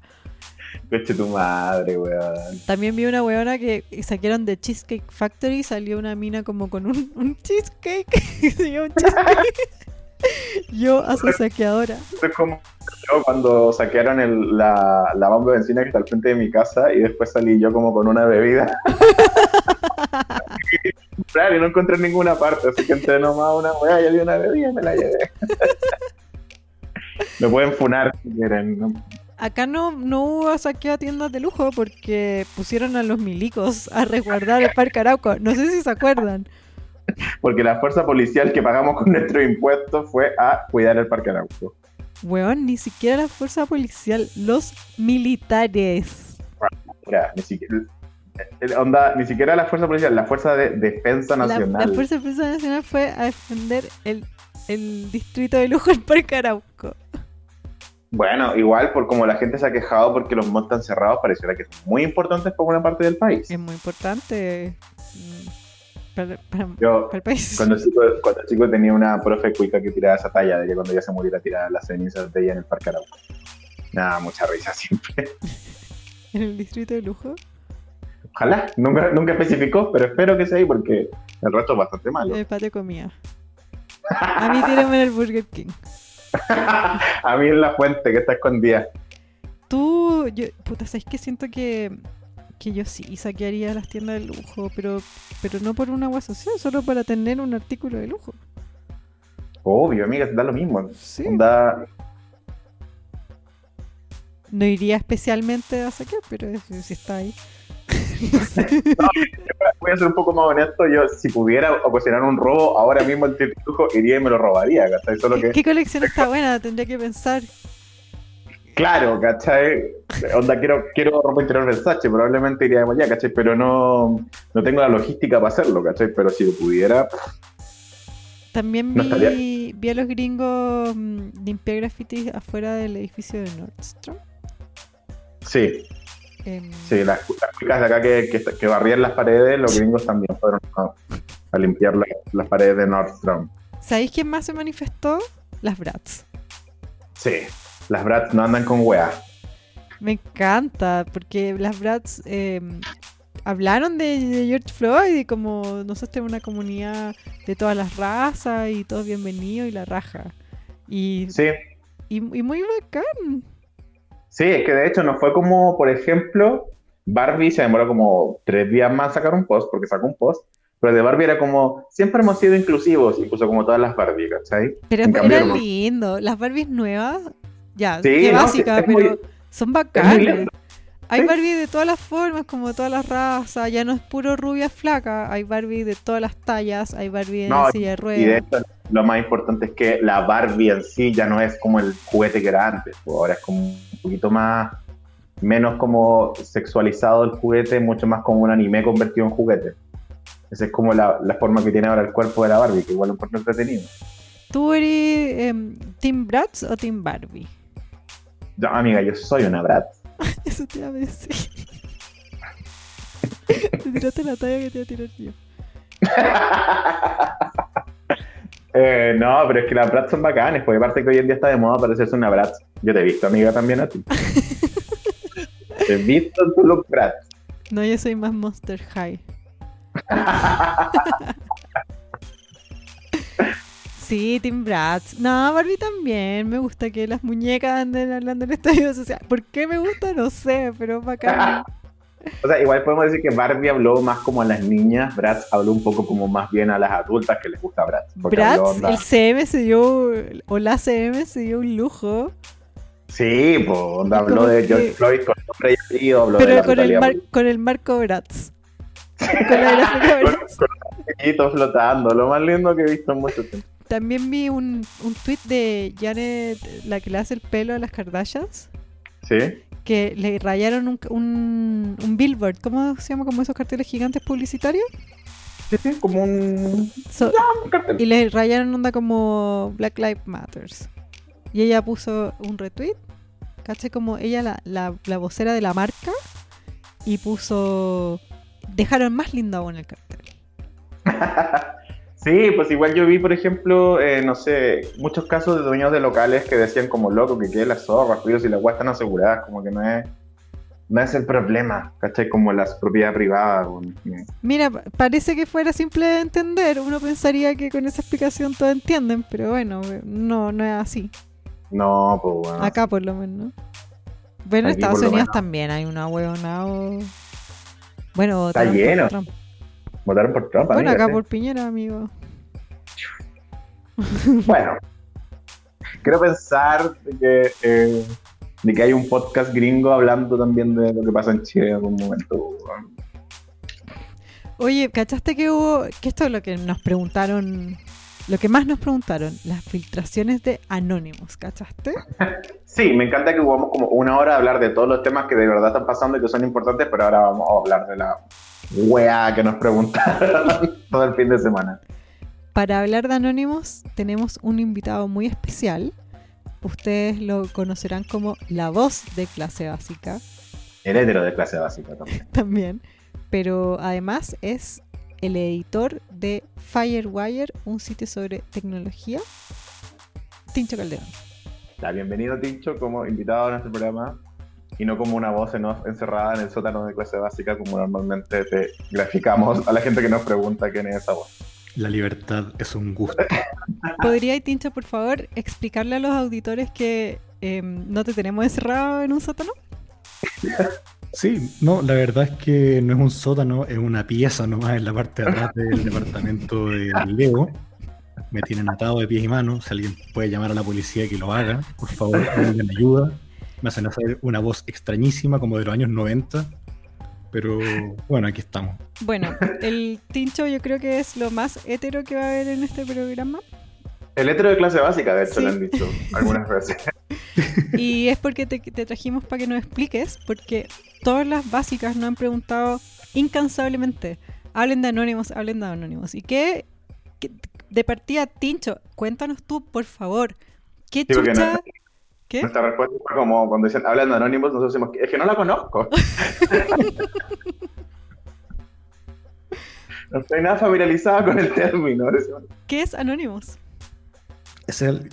coche tu madre, weón. También vi una weona que saquearon de Cheesecake Factory y salió una mina como con un, un cheesecake. y [LAUGHS] se llevó un cheesecake. [LAUGHS] Yo a su saqueadora. Esto es como yo cuando saquearon el- la, la bomba de benzina que está al frente de mi casa y después salí yo como con una bebida. [LAUGHS] Claro, y no encontré en ninguna parte, así que entré nomás a una weá y había una bebida y me la llevé. [LAUGHS] Me pueden funar si quieren. ¿no? Acá no, no hubo saqueo a tiendas de lujo porque pusieron a los milicos a resguardar el Parque Arauco. No sé si se acuerdan. Porque la fuerza policial que pagamos con nuestros impuestos fue a cuidar el Parque Arauco. Weón, ni siquiera la fuerza policial, los militares. Mira, ni siquiera. eh, Onda, ni siquiera la fuerza policial, la fuerza de defensa nacional. la Fuerza de Defensa Nacional fue a defender el, el distrito de lujo del Parque Arauco. Bueno, igual por como la gente se ha quejado porque los montan cerrados, pareciera que son muy importantes para una parte del país. Es muy importante Yo, cuando chico, cuando chico tenía una profe cuica que tiraba esa talla de que cuando ella se muriera tiraba las cenizas de ella en el Parque Arauco. Nada, mucha risa siempre. [LAUGHS] En el distrito de lujo. Ojalá, nunca, nunca especificó, pero espero que sea ahí porque el resto es bastante malo. El patio comía. A mí tírenme en el Burger King. [LAUGHS] A mí en la fuente que está escondida. Tú, yo, puta, ¿sabes qué? Siento que, que yo sí saquearía las tiendas de lujo, pero, pero no por una agua social, solo para tener un artículo de lujo. Obvio, amiga, da lo mismo. Sí. Da, No iría especialmente a saquear, pero si está ahí. [LAUGHS] No sé. voy a ser un poco más honesto. Yo, si pudiera ocasionar un robo ahora mismo el lujo, iría y me lo robaría, ¿cachai? Solo ¿Qué, que, qué colección está buena? Tendría que pensar. Claro, ¿cachai? Onda, quiero, quiero ropa interior Versace, probablemente iría allá, ¿cachai? Pero no, no tengo la logística para hacerlo, ¿cachai? Pero si lo pudiera, También No vi, vi a los gringos mm, limpiar grafitis afuera del edificio de Nordstrom. sí, Em, sí, las, las chicas de acá que, que, que barrían las paredes, los gringos también fueron a, a limpiar la- las paredes de Nordstrom. ¿Sabéis quién más se manifestó? Las Brats. Sí, las brats no andan con weá. Me encanta, porque las Brats eh, hablaron de, de George Floyd y como nosotros tenemos una comunidad de todas las razas y todos bienvenidos y la raja. Y, Sí, y, y muy bacán. Sí, es que de hecho no fue como, por ejemplo, Barbie se demoró como tres días más sacar un post, porque sacó un post, pero de Barbie era como, siempre hemos sido inclusivos, incluso como todas las Barbie, ¿cachai? Pero En era cambio, lindo. Las Barbies nuevas, ya, Sí, no, básica, sí, pero muy- son bacanas. Hay. Barbie de todas las formas, como de todas las razas. Ya no es puro rubia flaca. Hay Barbie de todas las tallas. Hay Barbie en No, silla de Y de ruedas. hecho, lo más importante es que la Barbie en sí ya no es como el juguete que era antes, ahora es como un poquito más, menos como sexualizado el juguete, mucho más como un anime convertido en juguete. Esa es como la, la forma que tiene ahora el cuerpo de la Barbie, que igual lo encuentro entretenido. ¿Tú eres em, Team Bratz o Team Barbie? Yo, amiga, yo soy una brat. [LAUGHS] Eso te iba a decir. te tiraste la talla que te iba a tirar yo. [LAUGHS] Eh, no, pero es que las brats son bacanes, porque aparte que hoy en día está de moda parecerse una brat. Yo te he visto, amiga, también a ti. [LAUGHS] te he visto en tu look brat. No, yo soy más Monster High. Sí, Team Bratz. No, Barbie también. Me gusta que las muñecas anden hablando en estadio social. ¿Por qué me gusta? No sé, pero bacán. [LAUGHS] O sea, igual podemos decir que Barbie habló más como a las niñas, Bratz habló un poco como más bien a las adultas que les gusta Bratz. Bratz, el CM se dio, o la CM se dio un lujo Sí, pues, habló de que- George Floyd con nombre y apellido, habló de Pero la con el, mar- con el Marco Bratz. [LAUGHS] Con la Con- con muñequito flotando, lo más lindo que he visto en mucho tiempo. También vi un, un tweet de Janet, la que le hace el pelo a las Kardashians, ¿Sí? que le rayaron un, un, un billboard. ¿Cómo se llama? Como esos carteles gigantes publicitarios. Sí, sí, como un, So- un cartel. y le rayaron onda como Black Lives Matters. Y ella puso un retweet, caché como ella la, la, la vocera de la marca, y puso, dejaron más lindo aún el cartel. [LAUGHS] Sí, pues igual yo vi, por ejemplo, eh, no sé, muchos casos de dueños de locales que decían como loco que quede las zorras, pero si las guas están aseguradas, como que no es, no es el problema, ¿cachai? Como las propiedades privadas. bueno. Mira, pa- parece que fuera simple de entender, uno pensaría que con esa explicación todos entienden, pero bueno, no, no es así. No, pues bueno. Acá por lo menos. Bueno, en Estados Unidos menos. también hay una huevonao. Bueno, Está lleno. Trump. Votaron por Trump, Bueno, amiga, acá sí. por Piñera, amigo. [LAUGHS] Bueno, quiero pensar de que, eh, de que hay un podcast gringo hablando también de lo que pasa en Chile en algún momento. Oye, ¿cachaste que hubo, que esto es lo que nos preguntaron, lo que más nos preguntaron, las filtraciones de Anonymous, ¿cachaste? [LAUGHS] Sí, me encanta que jugamos como una hora a hablar de todos los temas que de verdad están pasando y que son importantes, pero ahora vamos a hablar de la wea que nos preguntaron [LAUGHS] todo el fin de semana. Para hablar de Anonymous tenemos un invitado muy especial. Ustedes lo conocerán como la voz de clase básica El hétero de clase básica también. [LAUGHS] también, pero además es el editor de Firewire, un sitio sobre tecnología. Tincho Calderón. Bienvenido, Tincho, como invitado a nuestro programa y no como una voz en off encerrada en el sótano de clase básica, como normalmente te graficamos a la gente que nos pregunta quién es esa voz. La libertad es un gusto. [LAUGHS] ¿Podría, Tincho, por favor, explicarle a los auditores que em, no te tenemos encerrado en un sótano? [LAUGHS] Sí, no, la verdad es que no es un sótano, es una pieza nomás en la parte de atrás del departamento de Leo. Me tienen atado de pies y manos. Si alguien puede llamar a la policía que lo haga, por favor, den ayuda. Me hacen hacer una voz extrañísima, como de los años 90. Pero bueno, aquí estamos. Bueno, el Tincho yo creo que es lo más hetero que va a haber en este programa. El hétero de clase básica, de hecho, Sí. le han dicho algunas veces. [LAUGHS] Y es porque te, te trajimos para que nos expliques, porque todas las básicas nos han preguntado incansablemente, hablen de Anónimos, hablen de Anónimos. ¿Y qué, qué- de partida, Tincho, cuéntanos tú, por favor, qué Sí, chucha... no- ¿Qué? Nuestra respuesta fue como cuando dicen hablan de anónimos, nosotros decimos, es que no la conozco. [LAUGHS] no estoy nada familiarizado con el término. ¿Qué es Anónimos? Es el.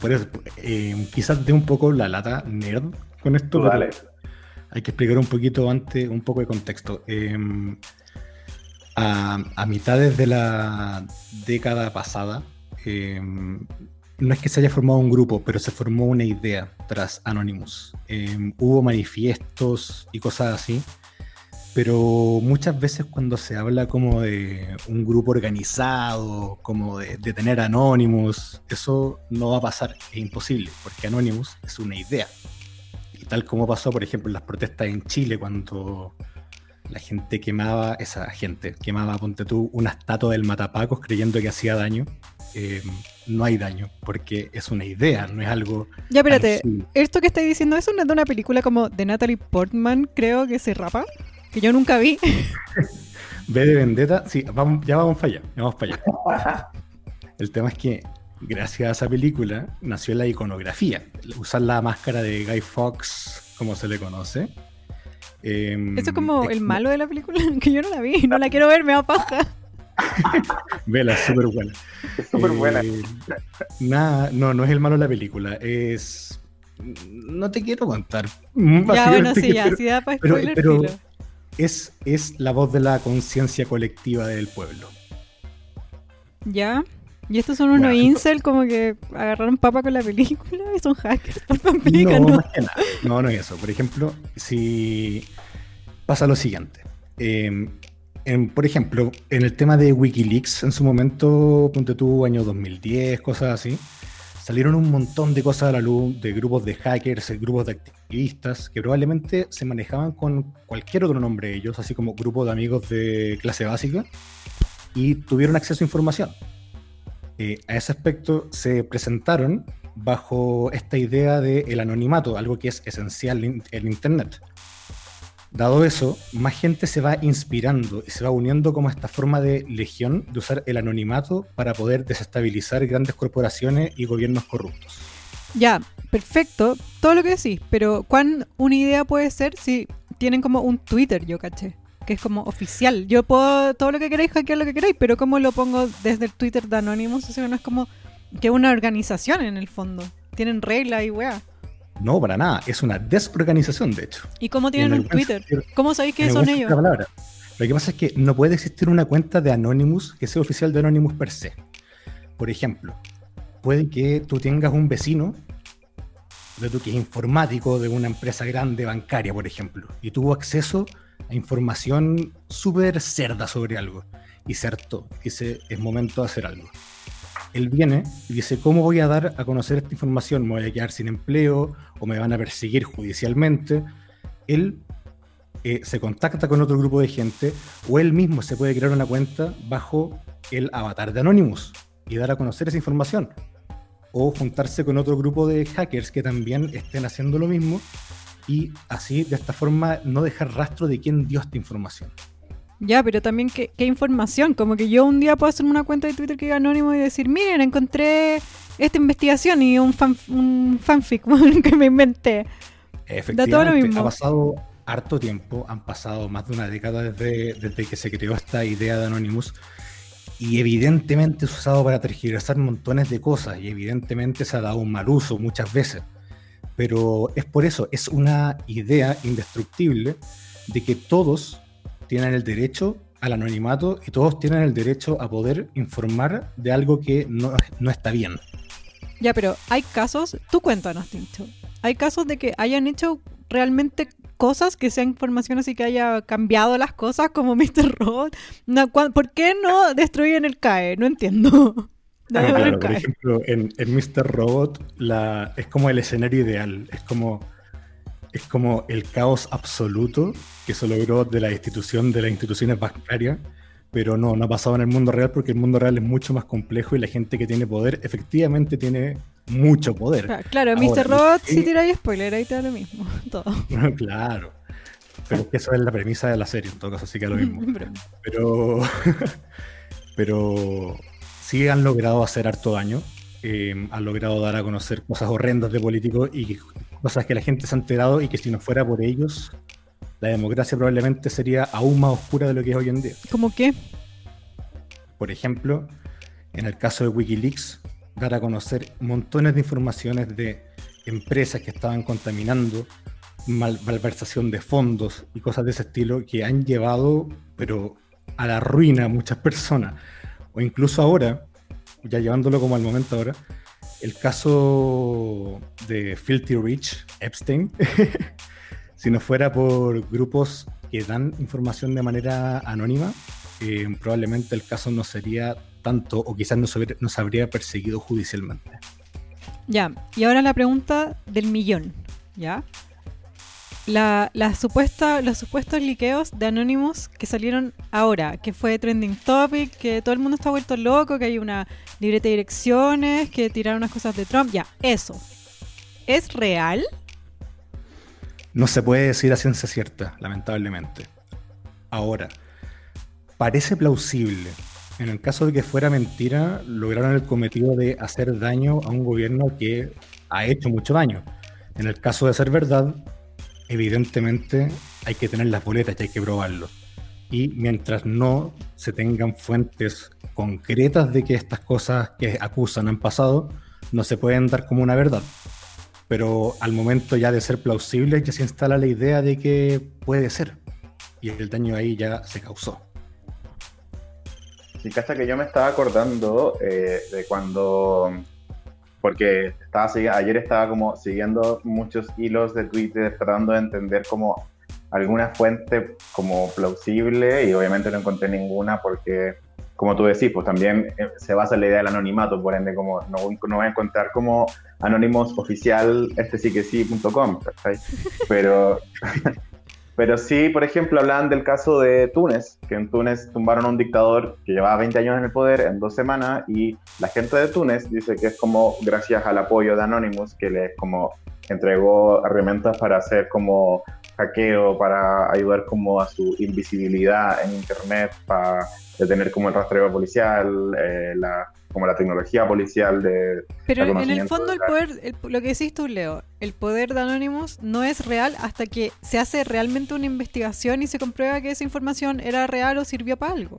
por eso, eh, quizás dé un poco la lata nerd con esto, Tú pero dale. hay que explicar un poquito antes, un poco de contexto. Eh, a, a mitades de la década pasada, eh, no es que se haya formado un grupo, pero se formó una idea tras Anonymous. Eh, hubo manifiestos y cosas así, pero muchas veces cuando se habla como de un grupo organizado, como de, de tener Anonymous, eso no va a pasar, es imposible, porque Anonymous es una idea. Y tal como pasó, por ejemplo, en las protestas en Chile, cuando la gente quemaba, esa gente quemaba, ponte tú, una estatua del Matapacos creyendo que hacía daño. eh, no hay daño, porque es una idea, no es algo. Ya, espérate, esto que estáis diciendo, ¿eso no es de una película como de Natalie Portman, creo que se rapa? Que yo nunca vi. [LAUGHS] V de Vendetta, sí, vamos, ya vamos para allá, ya vamos para allá. [LAUGHS] El tema es que gracias a esa película nació la iconografía, usar la máscara de Guy Fawkes, como se le conoce. Em, Eso es como es el malo de la película, [LAUGHS] que yo no la vi, no la quiero ver, me da paja. [LAUGHS] Vela, súper buena. Es súper buena. Eh, nada, no, no es el malo de la película, es... No te quiero contar. Ya, bueno, sí, ya, si da para pero- spoiler, pero- es, es la voz de la conciencia colectiva del pueblo. Ya. Y estos son unos Bueno, incel como que agarraron papa con la película y son hackers. [LAUGHS] No, explícanos. más que nada. No, no es eso. Por ejemplo, si pasa lo siguiente. Eh, en- por ejemplo, en el tema de Wikileaks, en su momento, ponte tú, año 2010, cosas así, salieron un montón de cosas a la luz, de grupos de hackers, grupos de activistas, que probablemente se manejaban con cualquier otro nombre de ellos, así como grupos de amigos de clase básica, y tuvieron acceso a información. Eh, a ese aspecto se presentaron bajo esta idea del el anonimato, algo que es esencial en Internet. Dado eso, más gente se va inspirando y se va uniendo como esta forma de legión de usar el anonimato para poder desestabilizar grandes corporaciones y gobiernos corruptos. Ya, perfecto, todo lo que decís, pero ¿cuán una idea puede ser si tienen como un Twitter, yo caché? Que es como oficial. Yo puedo todo lo que queráis, hackear lo que queráis, pero ¿cómo lo pongo desde el Twitter de Anonymous? O sea, no es como que una organización en el fondo. Tienen reglas y weá. No, para nada. Es una desorganización, de hecho. ¿Y cómo tienen un Twitter? ¿Cómo sabéis que son ellos? Lo que pasa es que no puede existir una cuenta de Anonymous que sea oficial de Anonymous per se. Por ejemplo, puede que tú tengas un vecino de tú que es informático de una empresa grande bancaria, por ejemplo, y tuvo acceso a información súper cerda sobre algo. Y cierto, dice, es momento de hacer algo él viene y dice, ¿cómo voy a dar a conocer esta información? ¿Me voy a quedar sin empleo o me van a perseguir judicialmente? Él eh, se contacta con otro grupo de gente o él mismo se puede crear una cuenta bajo el avatar de Anonymous y dar a conocer esa información. O juntarse con otro grupo de hackers que también estén haciendo lo mismo y así de esta forma no dejar rastro de quién dio esta información. Ya, pero también qué, información. Como que yo un día puedo hacer una cuenta de Twitter que es anónimo y decir, miren, encontré esta investigación y un, un fanfic [LAUGHS] que me inventé. Efectivamente, ha pasado harto tiempo, han pasado más de una década desde, desde que se creó esta idea de Anonymous y evidentemente es usado para tergiversar montones de cosas y evidentemente se ha dado un mal uso muchas veces. Pero es por eso, es una idea indestructible de que todos tienen el derecho al anonimato y todos tienen el derecho a poder informar de algo que no, está bien. Ya, pero hay casos, tú cuéntanos, Tincho. Hay casos de que hayan hecho realmente cosas que sean información así que haya cambiado las cosas como [LAUGHS] Mr. Robot. ¿Por qué no destruyen el CAE? No entiendo. [LAUGHS] Ah, por ejemplo, en, en, Mr. Robot la, es como el escenario ideal. Es como es como el caos absoluto que se logró de la institución de las instituciones bancarias, pero no, no ha pasado en el mundo real porque el mundo real es mucho más complejo y la gente que tiene poder efectivamente tiene mucho poder. Claro, Mr. Robot, si tira spoiler, ahí te da lo mismo. [LAUGHS] Todo. claro. Pero es que eso es la premisa de la serie, en todo caso sí que lo mismo. pero, [LAUGHS] pero sí han logrado hacer harto daño. Eh, han logrado dar a conocer cosas horrendas de políticos y cosas que la gente se ha enterado y que si no fuera por ellos, la democracia probablemente sería aún más oscura de lo que es hoy en día. ¿Cómo qué? Por ejemplo, en el caso de Wikileaks, dar a conocer montones de informaciones de empresas que estaban contaminando, malversación de fondos y cosas de ese estilo que han llevado, pero a la ruina a muchas personas. O incluso ahora, ya llevándolo como al momento ahora, el caso de Filthy Rich Epstein, [LAUGHS] si no fuera por grupos que dan información de manera anónima, eh, probablemente el caso no sería tanto o quizás no se, no habría perseguido judicialmente. Ya, y ahora la pregunta del millón, ¿ya? La, supuesta, los supuestos liqueos de Anonymous que salieron ahora, que fue trending topic, que todo el mundo está vuelto loco, que hay una libreta de direcciones, que tiraron unas cosas de Trump, ya, eso. ¿Es real? No se puede decir a ciencia cierta, lamentablemente. Ahora, parece plausible. En el caso de que fuera mentira, lograron el cometido de hacer daño a un gobierno que ha hecho mucho daño. En el caso de ser verdad, evidentemente hay que tener las boletas y hay que probarlo. Y mientras no se tengan fuentes concretas de que estas cosas que acusan han pasado, no se pueden dar como una verdad. Pero al momento ya de ser plausible ya se instala la idea de que puede ser. Y el daño ahí ya se causó. Sí, cacha que yo me estaba acordando eh, de cuando porque estaba, ayer estaba como siguiendo muchos hilos de Twitter tratando de entender como alguna fuente como plausible y obviamente no encontré ninguna porque como tú decís, pues también eh, se basa en la idea del anonimato, por ende, como no, no voy a encontrar como anónimos oficial este sí que sí.com, pero, [LAUGHS] pero sí, por ejemplo, hablan del caso de Túnez, que en Túnez tumbaron a un dictador que llevaba 20 años en el poder en dos semanas y la gente de Túnez dice que es como gracias al apoyo de Anonymous que les como entregó herramientas para hacer como hackeo, para ayudar como a su invisibilidad en internet, para tener como el rastreo policial, eh, la, como la tecnología policial de... Pero en el fondo el poder, lo que decís tú, Leo, el poder de Anonymous no es real hasta que se hace realmente una investigación y se comprueba que esa información era real o sirvió para algo.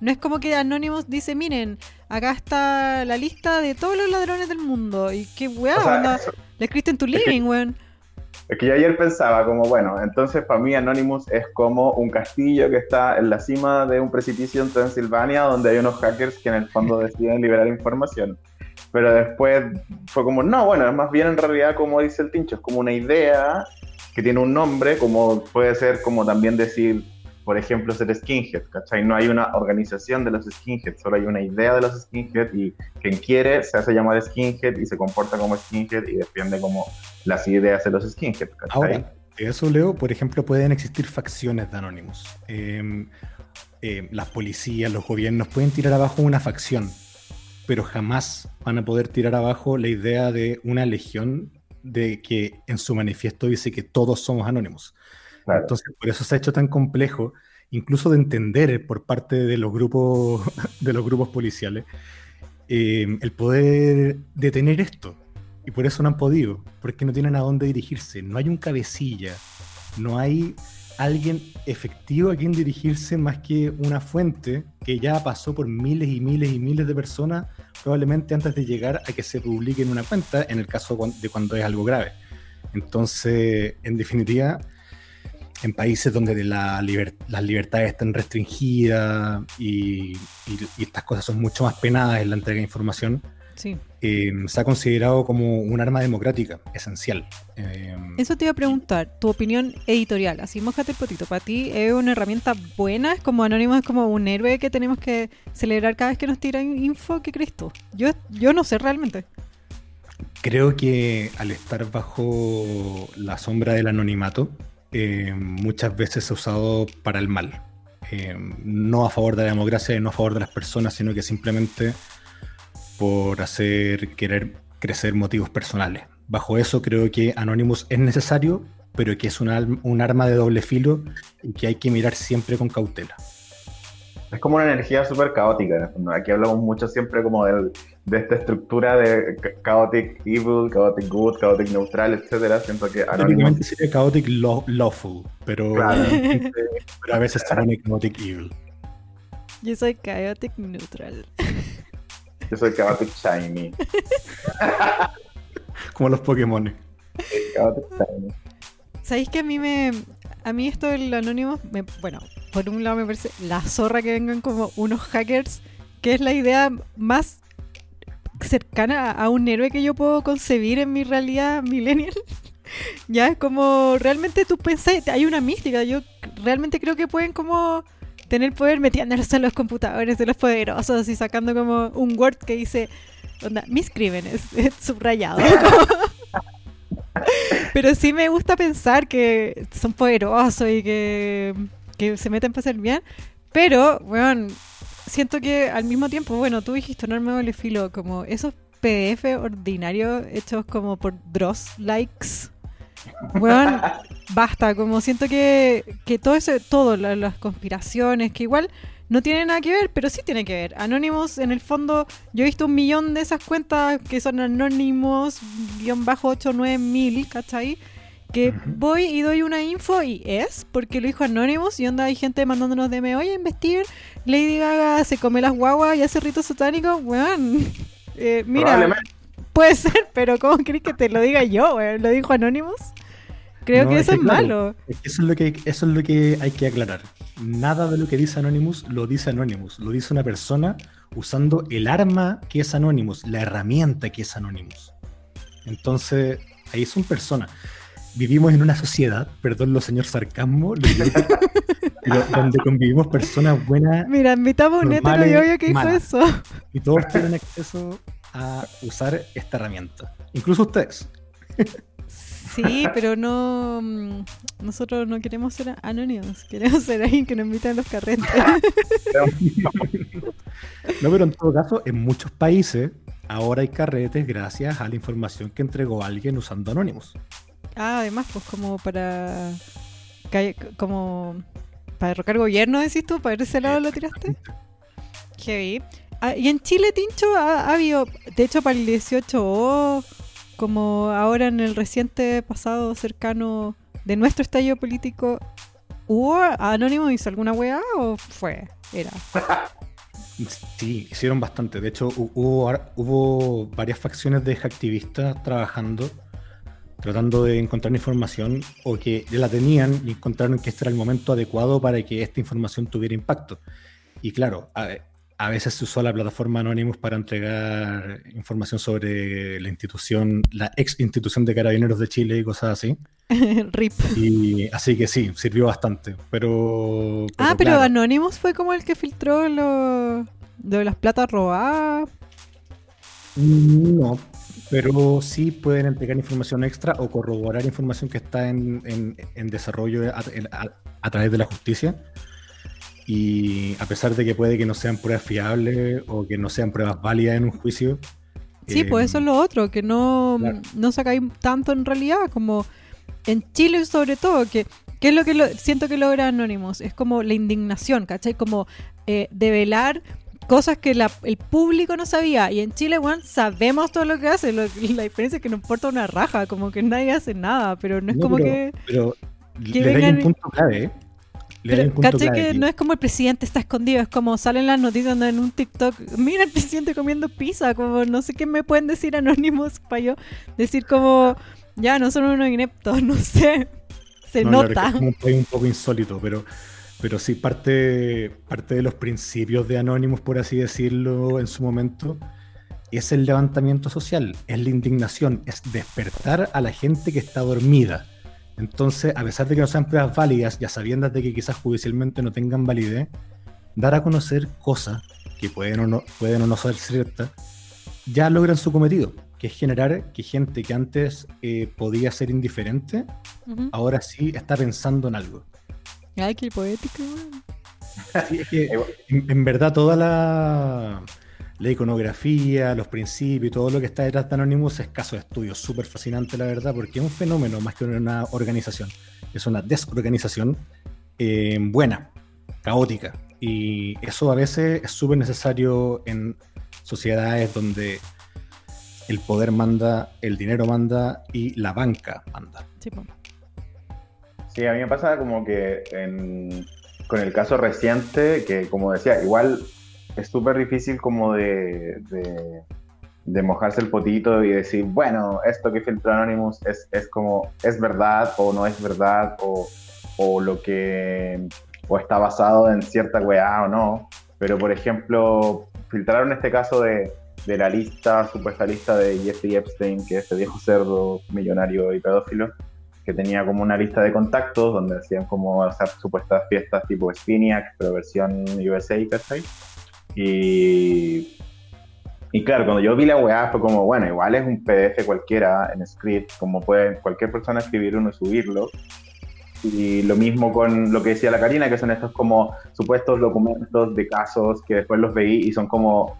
No es como que Anonymous dice, miren, acá está la lista de todos los ladrones del mundo. Y qué weá, o le escribiste en tu living, weón. Es que yo ayer pensaba como, bueno, entonces para mí Anonymous es como un castillo que está en la cima de un precipicio en Transilvania donde hay unos hackers que en el fondo deciden liberar información. Pero después fue como, no, bueno, es más bien en realidad como dice el Tincho, es como una idea que tiene un nombre, como puede ser como también decir por ejemplo, ser skinhead, ¿cachai? No hay una organización de los skinheads, solo hay una idea de los skinheads y quien quiere se hace llamar skinhead y se comporta como skinhead y defiende como las ideas de los skinheads, ¿cachai? Ahora, eso, Leo, por ejemplo, pueden existir facciones de Anonymous. Em, em, las policías, los gobiernos pueden tirar abajo una facción, pero jamás van a poder tirar abajo la idea de una legión de que en su manifiesto dice que todos somos anónimos. Entonces, por eso se ha hecho tan complejo, incluso de entender por parte de los grupos, [LAUGHS] de los grupos policiales, eh, el poder detener esto. Y por eso no han podido, porque no tienen a dónde dirigirse. No hay un cabecilla, no hay alguien efectivo a quien dirigirse más que una fuente que ya pasó por miles y miles y miles de personas, probablemente antes de llegar a que se publique en una cuenta, en el caso de cuando es algo grave. Entonces, en definitiva, en países donde la las libertades están restringidas y, estas cosas son mucho más penadas en la entrega de información, eh, se ha considerado como un arma democrática esencial. Eh, Eso te iba a preguntar, tu opinión editorial, así mojate el potito, ¿para ti es una herramienta buena? ¿Es como Anónimo, es como un héroe que tenemos que celebrar cada vez que nos tiran info? ¿Qué crees tú? Yo, yo no sé realmente. Creo que al estar bajo la sombra del anonimato, eh, muchas veces se ha usado para el mal. Eh, no a favor de la democracia y no a favor de las personas, sino que simplemente por hacer querer crecer motivos personales. Bajo eso creo que Anonymous es necesario, pero que es un, arma de doble filo y que hay que mirar siempre con cautela es como una energía súper caótica. Aquí hablamos mucho siempre como de esta estructura de chaotic evil, chaotic good, chaotic neutral, etcétera. Siento que Anonymous... sería chaotic lawful, pero, [LAUGHS] pero a veces también chaotic evil. Yo soy chaotic neutral. Yo soy chaotic shiny. [LAUGHS] como los Pokémon. Chaotic shiny. ¿Sabéis que a mí me, a mí esto del anónimo, bueno, por un lado me parece la zorra que vengan como unos hackers, que es la idea más cercana a un héroe que yo puedo concebir en mi realidad millennial. [LAUGHS] ya es como realmente tú pensás, hay una mística, yo realmente creo que pueden como tener poder metiéndose en los computadores de los poderosos y sacando como un Word que dice, onda, mis crímenes, [LAUGHS] subrayado. [LAUGHS] Pero sí me gusta pensar que son poderosos y que, se meten para hacer bien. Pero, bueno, siento que al mismo tiempo, bueno, tú dijiste, no me filo, como esos PDF ordinarios hechos como por Dross likes. Bueno, [LAUGHS] basta, como siento que, que todo eso, todo, las conspiraciones, que igual no tiene nada que ver, pero sí tiene que ver. Anonymous, en el fondo, yo he visto un millón de esas cuentas que son Anonymous, guion bajo 8, 9 Que voy y doy una info y es porque lo dijo Anonymous y onda hay gente mandándonos DM, oye, investiguen, Lady Gaga se come las guaguas y hace ritos satánicos, weón. [LAUGHS] Eh, mira, puede ser, [LAUGHS] pero ¿cómo crees que te lo diga yo, weón? ¿Lo dijo Anonymous? Creo que eso es, malo. Eso es, lo que, eso es lo que hay que aclarar. Nada de lo que dice Anonymous lo dice Anonymous. Lo dice una persona usando el arma que es Anonymous, la herramienta que es Anonymous. Entonces, ahí son personas. Vivimos en una sociedad, perdón los señor sarcasmo, [LAUGHS] donde convivimos personas buenas. Mira, invitamos a un Normales, y obvio que malas. eso. y todos tienen acceso a usar esta herramienta. Incluso ustedes. Sí, pero no. mm, Nosotros no queremos ser anónimos. Queremos ser alguien que nos invita a los carretes. [LAUGHS] No, pero en todo caso, en muchos países ahora hay carretes gracias a la información que entregó alguien usando Anonymous. Ah, además, pues como para. Como. Para derrocar gobierno, decís tú, para ese lado lo tiraste. Heavy. Ah, y en Chile, Tincho, ha, ha habido, de hecho, para el 18O, como ahora en el reciente pasado cercano de nuestro estallido político, ¿hubo Anónimo hizo alguna weá o fue? Era. [LAUGHS] Sí, hicieron bastante. De hecho, hu- hubo, hubo varias facciones de activistas trabajando, tratando de encontrar información o que ya la tenían y encontraron que este era el momento adecuado para que esta información tuviera impacto. Y claro, a, a veces se usó la plataforma Anonymous para entregar información sobre la institución, la ex institución de carabineros de Chile y cosas así. [LAUGHS] RIP. Y así que sí, sirvió bastante. Pero. ah, pero claro, Anonymous fue como el que filtró lo, lo de las platas robadas. No, pero sí pueden entregar información extra o corroborar información que está en, en- en desarrollo a, a- a través de la justicia. Y a pesar de que puede que no sean pruebas fiables o que no sean pruebas válidas en un juicio. Sí, eh, pues eso es lo otro, que no, claro. no sacáis tanto en realidad, como en Chile sobre todo, que, que es lo que lo- siento que logra Anonymous, es como la indignación, ¿cachai? Como eh, develar cosas que la- el público no sabía. Y en Chile, bueno, sabemos todo lo que hace, lo- la diferencia es que nos importa una raja, como que nadie hace nada, pero no es no, como pero, que... Pero que le vengan un punto clave, ¿eh? Pero, clave Que aquí. no es como el presidente está escondido, es como salen las noticias en un TikTok, mira el presidente comiendo pizza, como no sé qué me pueden decir anónimos para yo decir como, ya, no son unos ineptos, [LAUGHS] no sé, se No, nota. es como un país un poco insólito, pero, pero sí parte, parte de los principios de Anonymous, por así decirlo, en su momento, es el levantamiento social, es la indignación, es despertar a la gente que está dormida. Entonces, a pesar de que no sean pruebas válidas, ya sabiendas de que quizás judicialmente no tengan validez, dar a conocer cosas que pueden o no, pueden o no ser ciertas, ya logran su cometido, que es generar que gente que antes eh, podía ser indiferente, ahora sí está pensando en algo. Ay, qué poético. weón. Sí, es que en, en verdad toda la, la iconografía, los principios y todo lo que está detrás de Anonymous es caso de estudio, súper fascinante la verdad, porque es un fenómeno más que una organización, es una desorganización eh, buena, caótica, y eso a veces es súper necesario en sociedades donde el poder manda, el dinero manda y la banca manda. Sí, po. Sí, a mí me pasa como que con el caso reciente, que como decía, igual es súper difícil como de, mojarse el potito y decir, bueno, esto que filtró Anonymous es, como, es verdad o no es verdad, o, lo que, o está basado en cierta weá o no. Pero, por ejemplo, filtraron este caso de, de la lista, supuesta lista de Jeffrey Epstein, que es este viejo cerdo millonario y pedófilo, que tenía como una lista de contactos donde hacían como sea, supuestas fiestas tipo Spiniac, pero versión USA, ¿cachai? Y, y claro, cuando yo vi la weá fue como, bueno, igual es un PDF cualquiera en script, como puede cualquier persona escribir uno y subirlo. Y lo mismo con lo que decía la Karina, que son estos como supuestos documentos de casos que después los veí y son como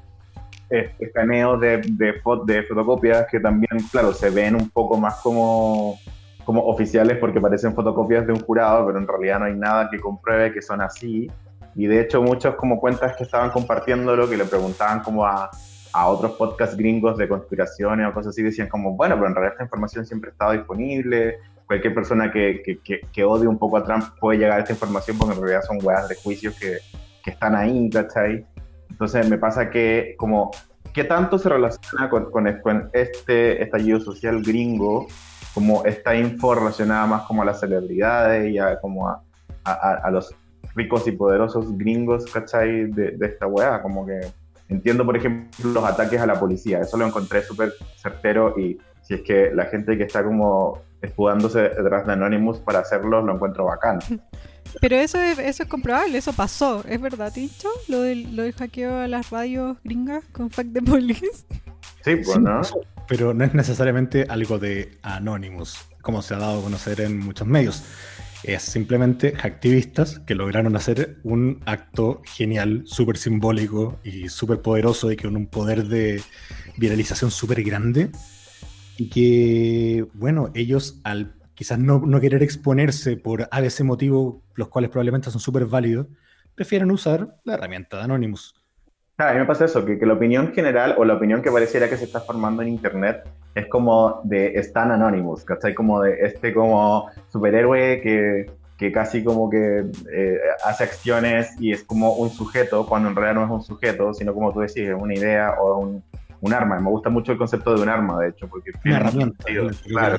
escaneos de, de, de fotocopias que también, claro, se ven un poco más como, como oficiales porque parecen fotocopias de un jurado, pero en realidad no hay nada que compruebe que son así. Y de hecho muchos como cuentas que estaban compartiéndolo, que le preguntaban como a, a otros podcasts gringos de conspiraciones o cosas así, decían como, bueno, pero en realidad esta información siempre ha estado disponible, cualquier persona que, que, que, que odie un poco a Trump puede llegar a esta información porque en realidad son weas de juicios que, están ahí, ¿cachai? Entonces me pasa que como, ¿qué tanto se relaciona con, con, con este estallido social gringo? Como esta info relacionada más como a las celebridades y a, como a, a, a los ricos y poderosos gringos, ¿cachai? De, de esta weá, como que entiendo, por ejemplo, los ataques a la policía, eso lo encontré súper certero y si es que la gente que está como escudándose detrás de Anonymous para hacerlo, lo encuentro bacán. [LAUGHS] Pero eso es, eso es comprobable, eso pasó. ¿Es verdad, Tincho? Lo del, lo del hackeo a las radios gringas con Fact the Police. Sí, pues, ¿no? Pero no es necesariamente algo de Anonymous, como se ha dado a conocer en muchos medios. Es simplemente activistas que lograron hacer un acto genial, súper simbólico y súper poderoso y con un poder de viralización súper grande. Y que, bueno, ellos al quizás no, querer exponerse por ese motivo, los cuales probablemente son súper válidos, prefieren usar la herramienta de Anonymous. Claro, a mí me pasa eso, que, que, la opinión general o la opinión que pareciera que se está formando en Internet es como de Stan Anonymous, ¿cachai? Como de este como superhéroe que, que casi como que eh, hace acciones y es como un sujeto, cuando en realidad no es un sujeto, sino como tú decís, es una idea o un, un arma. Me gusta mucho el concepto de un arma, de hecho, porque... Una herramienta. Claro.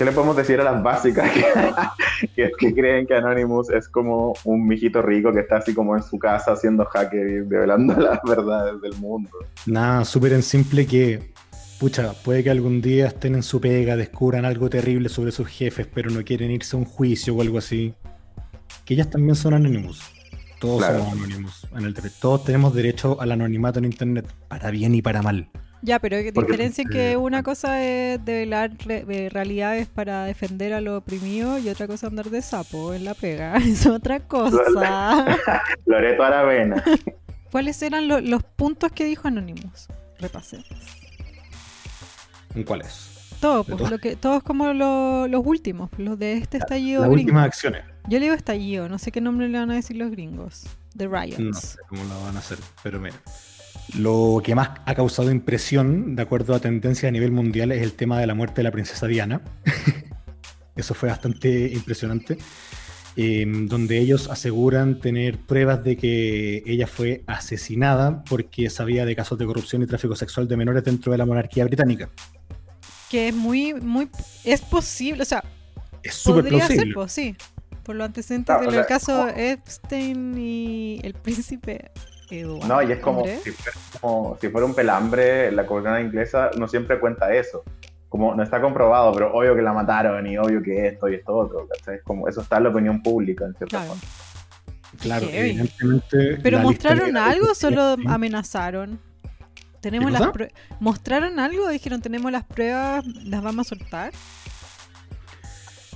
¿Qué le podemos decir a las básicas [LAUGHS] que, que, creen que Anonymous es como un mijito rico que está así como en su casa haciendo hacker y revelando [LAUGHS] las verdades del mundo? Nada, súper en simple que, pucha, puede que algún día estén en su pega, descubran algo terrible sobre sus jefes, pero no quieren irse a un juicio o algo así. Que ellas también son Anonymous. Todos Claro. somos Anonymous. En el, todos tenemos derecho al anonimato en Internet, para bien y para mal. Ya, pero Porque- diferencia que una cosa es develar re- eh, realidades para defender a los oprimidos y otra cosa andar de sapo en la pega. [LAUGHS] Es otra cosa. Loreto Aravena. [LAUGHS] ¿Cuáles eran lo- los puntos que dijo Anonymous? Repasemos. ¿En cuáles? Todo, pues, todo. lo que, todos como lo- los últimos, los de este estallido Las gringo. últimas acciones. Yo le digo estallido, no sé qué nombre le van a decir los gringos. The No Riots. sé cómo lo van a hacer, pero mira. Lo que más ha causado impresión, de acuerdo a tendencias a nivel mundial, es el tema de la muerte de la princesa Diana. [LAUGHS] Eso fue bastante impresionante. eh, donde ellos aseguran tener pruebas de que ella fue asesinada porque sabía de casos de corrupción y tráfico sexual de menores dentro de la monarquía británica. Que es muy, muy. Es posible, o sea, Es súper podría ser, plausible. pues sí. Por los antecedentes o del sea, caso Epstein y el príncipe Eduardo. No, y es como si, fuera, como si fuera un pelambre, la corona inglesa no siempre cuenta eso. Como no está comprobado, pero obvio que la mataron y obvio que esto y esto otro. Como eso está en la opinión pública, en cierta Claro. forma. Claro, evidentemente. Pero mostraron algo o solo amenazaron. Tenemos ¿Qué las ¿Mostraron algo? Dijeron, tenemos las pruebas, las vamos a soltar.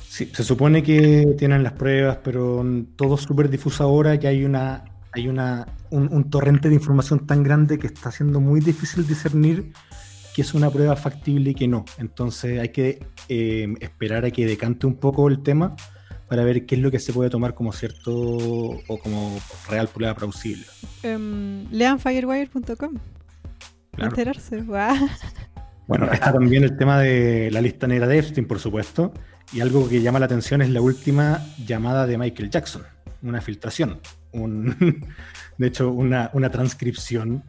Sí, se supone que tienen las pruebas, pero todo es súper difuso ahora, que hay una hay una un, un torrente de información tan grande que está siendo muy difícil discernir que es una prueba factible y que no. Entonces hay que eh, esperar a que decante un poco el tema para ver qué es lo que se puede tomar como cierto o como real prueba plausible. Em, lean firewire.com. Claro. Enterarse. Bueno, está también el tema de la lista negra de Epstein, por supuesto, y algo que llama la atención es la última llamada de Michael Jackson, una filtración, un, [LAUGHS] de hecho una, una transcripción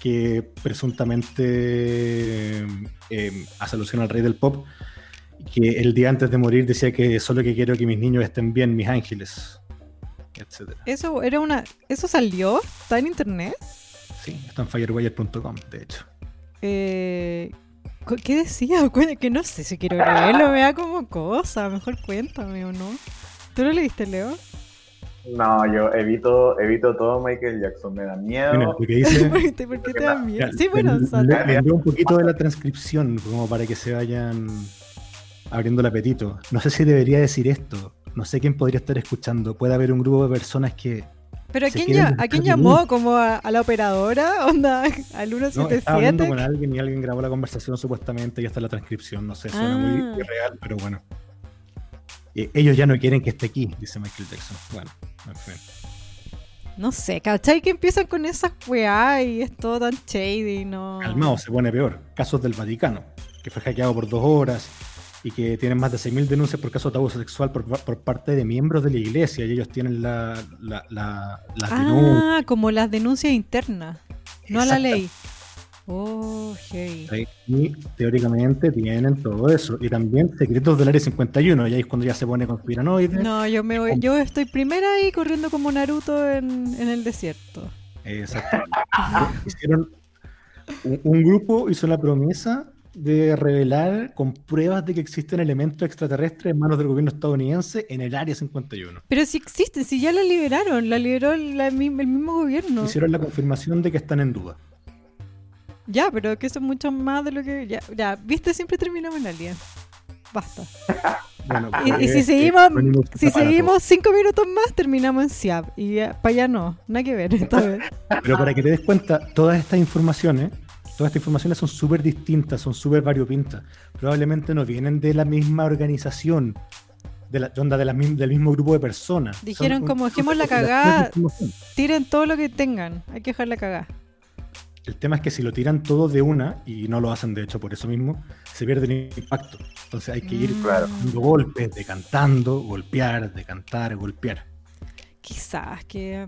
que presuntamente eh, hace alusión al rey del pop, que el día antes de morir decía que solo que quiero que mis niños estén bien, mis ángeles, etc. Eso era una. ¿Eso salió? ¿Está en internet? Sí, está en firewire.com, de hecho. Eh, ¿Qué decía? [LAUGHS] Que no sé si quiero leerlo, me da como cosa. Mejor cuéntame o no. ¿Tú lo leíste, Leo? No, yo evito, evito todo Michael Jackson, me da miedo. Lo que dice... [LAUGHS] ¿Por qué te, por qué te da miedo? Ya, Sí, bueno, le- le- un poquito de la transcripción como para que se vayan abriendo el apetito. No sé si debería decir esto. No sé quién podría estar escuchando. Puede haber un grupo de personas que ¿Pero a se quién, ya- a quién llamó? ¿Como a, a la operadora? [LAUGHS] ¿Onda? ¿Al no, estaba hablando 177? con alguien y alguien grabó la conversación supuestamente y está la transcripción. No sé, suena Ah. muy irreal, pero bueno. Eh, ellos ya no quieren que esté aquí, dice Michael Jackson. Bueno, en fin. no sé, ¿cachai? Que empiezan con esas weá y es todo tan shady, no. Calmado, se pone peor. Casos del Vaticano, que fue hackeado por dos horas y que tienen más de 6.000 denuncias por casos de abuso sexual por, por parte de miembros de la iglesia y ellos tienen la, la, la- las denuncias. Ah, como las denuncias internas, no a la ley. Oh, hey. Y teóricamente tienen todo eso. Y también secretos del área 51, y ahí es cuando ya se pone conspiranoide. No, yo me voy, yo estoy primera ahí corriendo como Naruto en, en el desierto. Exactamente. [LAUGHS] Hicieron un, un grupo hizo la promesa de revelar con pruebas de que existen elementos extraterrestres en manos del gobierno estadounidense en el Área 51. Pero si existen, si ya la liberaron, la liberó la- el mismo gobierno. Hicieron la confirmación de que están en duda. Ya, pero que eso es mucho más de lo que. Ya, ya viste, siempre terminamos en Alien. Basta. [LAUGHS] Bueno, Y, si es seguimos, Anonymous si seguimos cinco minutos más, terminamos en SIAP. Y para allá no, nada que ver [LAUGHS] esta vez. todo. Pero para que te des cuenta, todas estas informaciones, todas estas informaciones son súper distintas, son súper variopintas. Probablemente no vienen de la misma organización, de la onda de la del mismo grupo de personas. Son Dijeron como, dejemos la cagada. Tiren todo lo que tengan. Hay que dejar la cagada. El tema es que si lo tiran todo de una, y no lo hacen de hecho por eso mismo, se pierde el impacto. Entonces hay que ir Mm, Claro. dando golpes, decantando, golpear, decantar, golpear. Quizás que,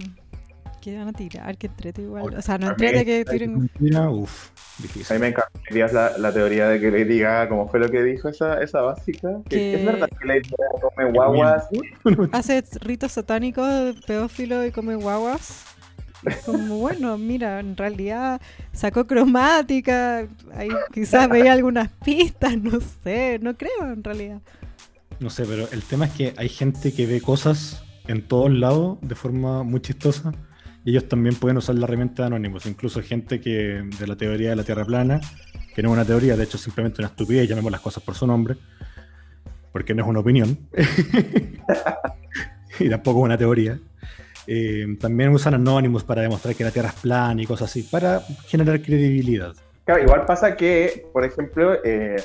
que van a tirar, que entrete igual. O sea, no a entrete que tiren. mentira, uf, A difícil. mí me encantaría la, la teoría de que Lady Gaga, como fue lo que dijo esa, esa básica, que, Que- es verdad que Lady come guaguas. [LAUGHS] Hace ritos satánicos, pedófilo y come guaguas. Como bueno, mira, en realidad sacó cromática, ahí quizás veía algunas pistas, no sé, no creo en realidad. No sé, pero el tema es que hay gente que ve cosas en todos lados de forma muy chistosa y ellos también pueden usar la herramienta de Anonymous. Incluso gente que de la teoría de la Tierra plana, que no es una teoría, de hecho simplemente una estupidez, llamemos las cosas por su nombre, porque no es una opinión [LAUGHS] y tampoco es una teoría. Eh, también usan Anonymous para demostrar que la Tierra es plana y cosas así, para generar credibilidad. Claro, igual pasa que, por ejemplo, eh,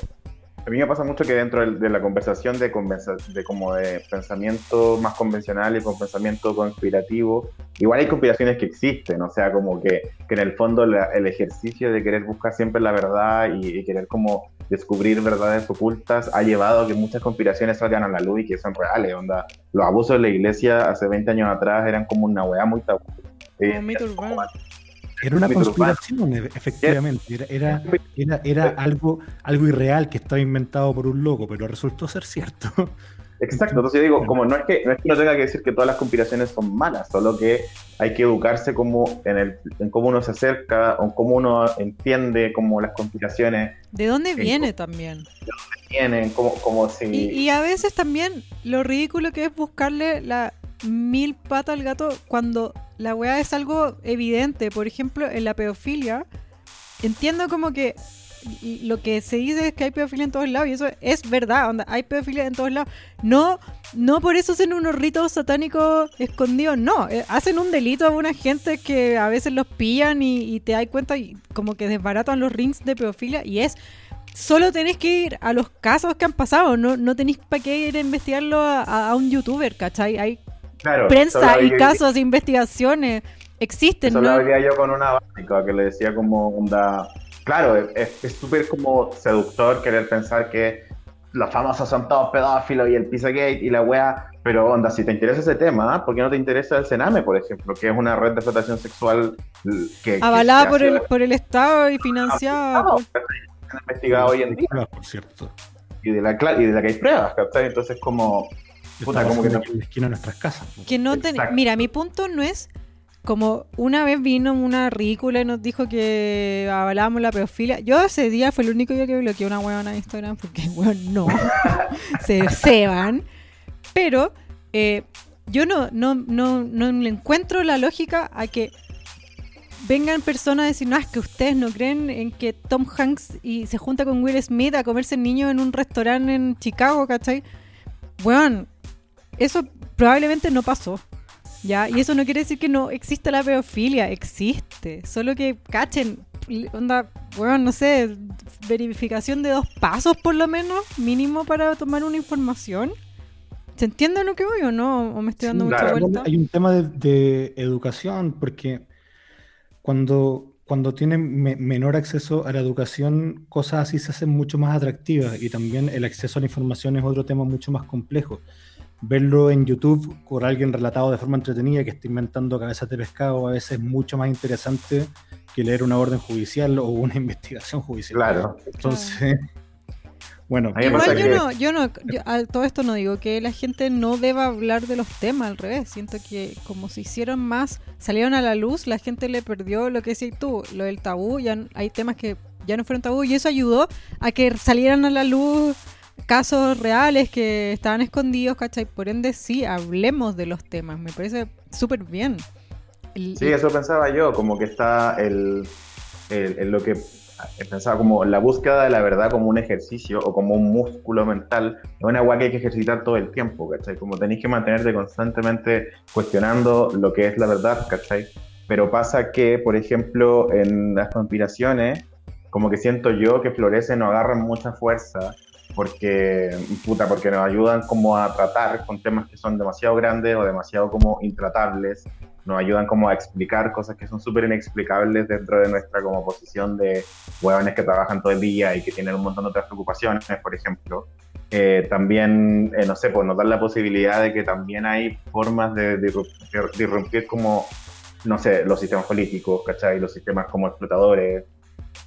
a mí me pasa mucho que dentro de, la conversación de, convenza- de como de pensamiento más convencional y con pensamiento conspirativo, igual hay conspiraciones que existen, o sea, como que, que en el fondo la- el ejercicio de querer buscar siempre la verdad y, y querer como descubrir verdades ocultas ha llevado a que muchas conspiraciones salgan a la luz y que son reales, onda. Los abusos de la iglesia hace 20 años atrás eran como una weá muy tabú. Mito urbano. Era una conspiración, e- efectivamente. Era, era, era, era algo, algo irreal que estaba inventado por un loco, pero resultó ser cierto. [LAUGHS] Exacto, entonces yo digo, como no es que no es que uno tenga que decir que todas las conspiraciones son malas, solo que hay que educarse como en el en cómo uno se acerca o cómo uno entiende como las conspiraciones ¿De dónde viene también? tienen, como, como si Y, y a veces también lo ridículo que es buscarle la mil pata al gato cuando la weá es algo evidente. Por ejemplo, en la pedofilia, entiendo como que lo que se dice es que hay pedofilia en todos lados y eso es verdad, onda, hay pedofilia en todos lados. No, no por eso hacen unos ritos satánicos escondidos, no, eh, hacen un delito a una gente que a veces los pillan y, te das cuenta y como que desbaratan los rings de pedofilia y es solo tenés que ir a los casos que han pasado, no, no tenéis para qué ir a investigarlo a, a- a un youtuber, ¿cachai? Hay claro, prensa y casos de investigaciones, existen, Eso ¿no? lo habría yo con una básica que le decía como onda. Claro, es súper como seductor querer pensar que los famosos son todos pedófilos y el Pizzagate y la wea. Pero onda, si te interesa ese tema, ¿por qué no te interesa el Sename, por ejemplo? Que es una red de explotación sexual que. que Avalada se por el, por el Estado y financiada por- que se ha investigado hoy en día Por cierto. y de la, y de la que hay pruebas, ¿cachai? Entonces, como. Puta, como que no- en la esquina de nuestras casas. Que no ten-. Mira, mi punto no es como una vez vino una ridícula y nos dijo que avalábamos la pedofilia. Yo ese día fue el único día que bloqueé una huevona de Instagram porque, [LAUGHS] weón, no. [LAUGHS] se ceban. Pero eh, yo no, no, no, no le encuentro la lógica a que vengan personas a decir, no, es que ustedes no creen en que Tom Hanks y se junta con Will Smith a comerse niño en un restaurante en Chicago, ¿cachai? Weón, eso probablemente no pasó. ¿Ya? Y eso no quiere decir que no exista la pedofilia, existe. Solo que cachen, onda, bueno, no sé, verificación de dos pasos por lo menos, mínimo para tomar una información. ¿Se entiende lo que voy o no? ¿O me estoy dando Sí, mucha claro. vuelta? Hay un tema de, de educación, porque cuando, cuando tienen me- menor acceso a la educación, cosas así se hacen mucho más atractivas y también el acceso a la información es otro tema mucho más complejo. Verlo en YouTube por alguien relatado de forma entretenida que está inventando cabezas de pescado a veces es mucho más interesante que leer una orden judicial o una [LAUGHS] investigación judicial. Claro. Entonces, [LAUGHS] bueno, Igual yo que- no, yo no, yo a todo esto no digo que la gente no deba hablar de los temas, al revés. Siento que como se hicieron más, salieron a la luz, la gente le perdió lo que decís tú, lo del tabú, ya hay temas que ya no fueron tabú y eso ayudó a que salieran a la luz casos reales que estaban escondidos, ¿cachai? Por ende, sí, hablemos de los temas, me parece súper bien. Sí, eso pensaba yo, como que está el, el, lo que pensaba como la búsqueda de la verdad como un ejercicio o como un músculo mental, es una agua que hay que ejercitar todo el tiempo, ¿cachai? Como tenéis que mantenerte constantemente cuestionando lo que es la verdad, ¿cachai? Pero pasa que, por ejemplo, en las conspiraciones, como que siento yo que florecen o agarran mucha fuerza porque, puta, porque nos ayudan como a tratar con temas que son demasiado grandes o demasiado como intratables, nos ayudan como a explicar cosas que son súper inexplicables dentro de nuestra como posición de huevones que trabajan todo el día y que tienen un montón de otras preocupaciones, por ejemplo. Eh, también, eh, no sé, pues nos dan la posibilidad de que también hay formas de, irrumpir como, no sé, los sistemas políticos, ¿cachai? Los sistemas como explotadores,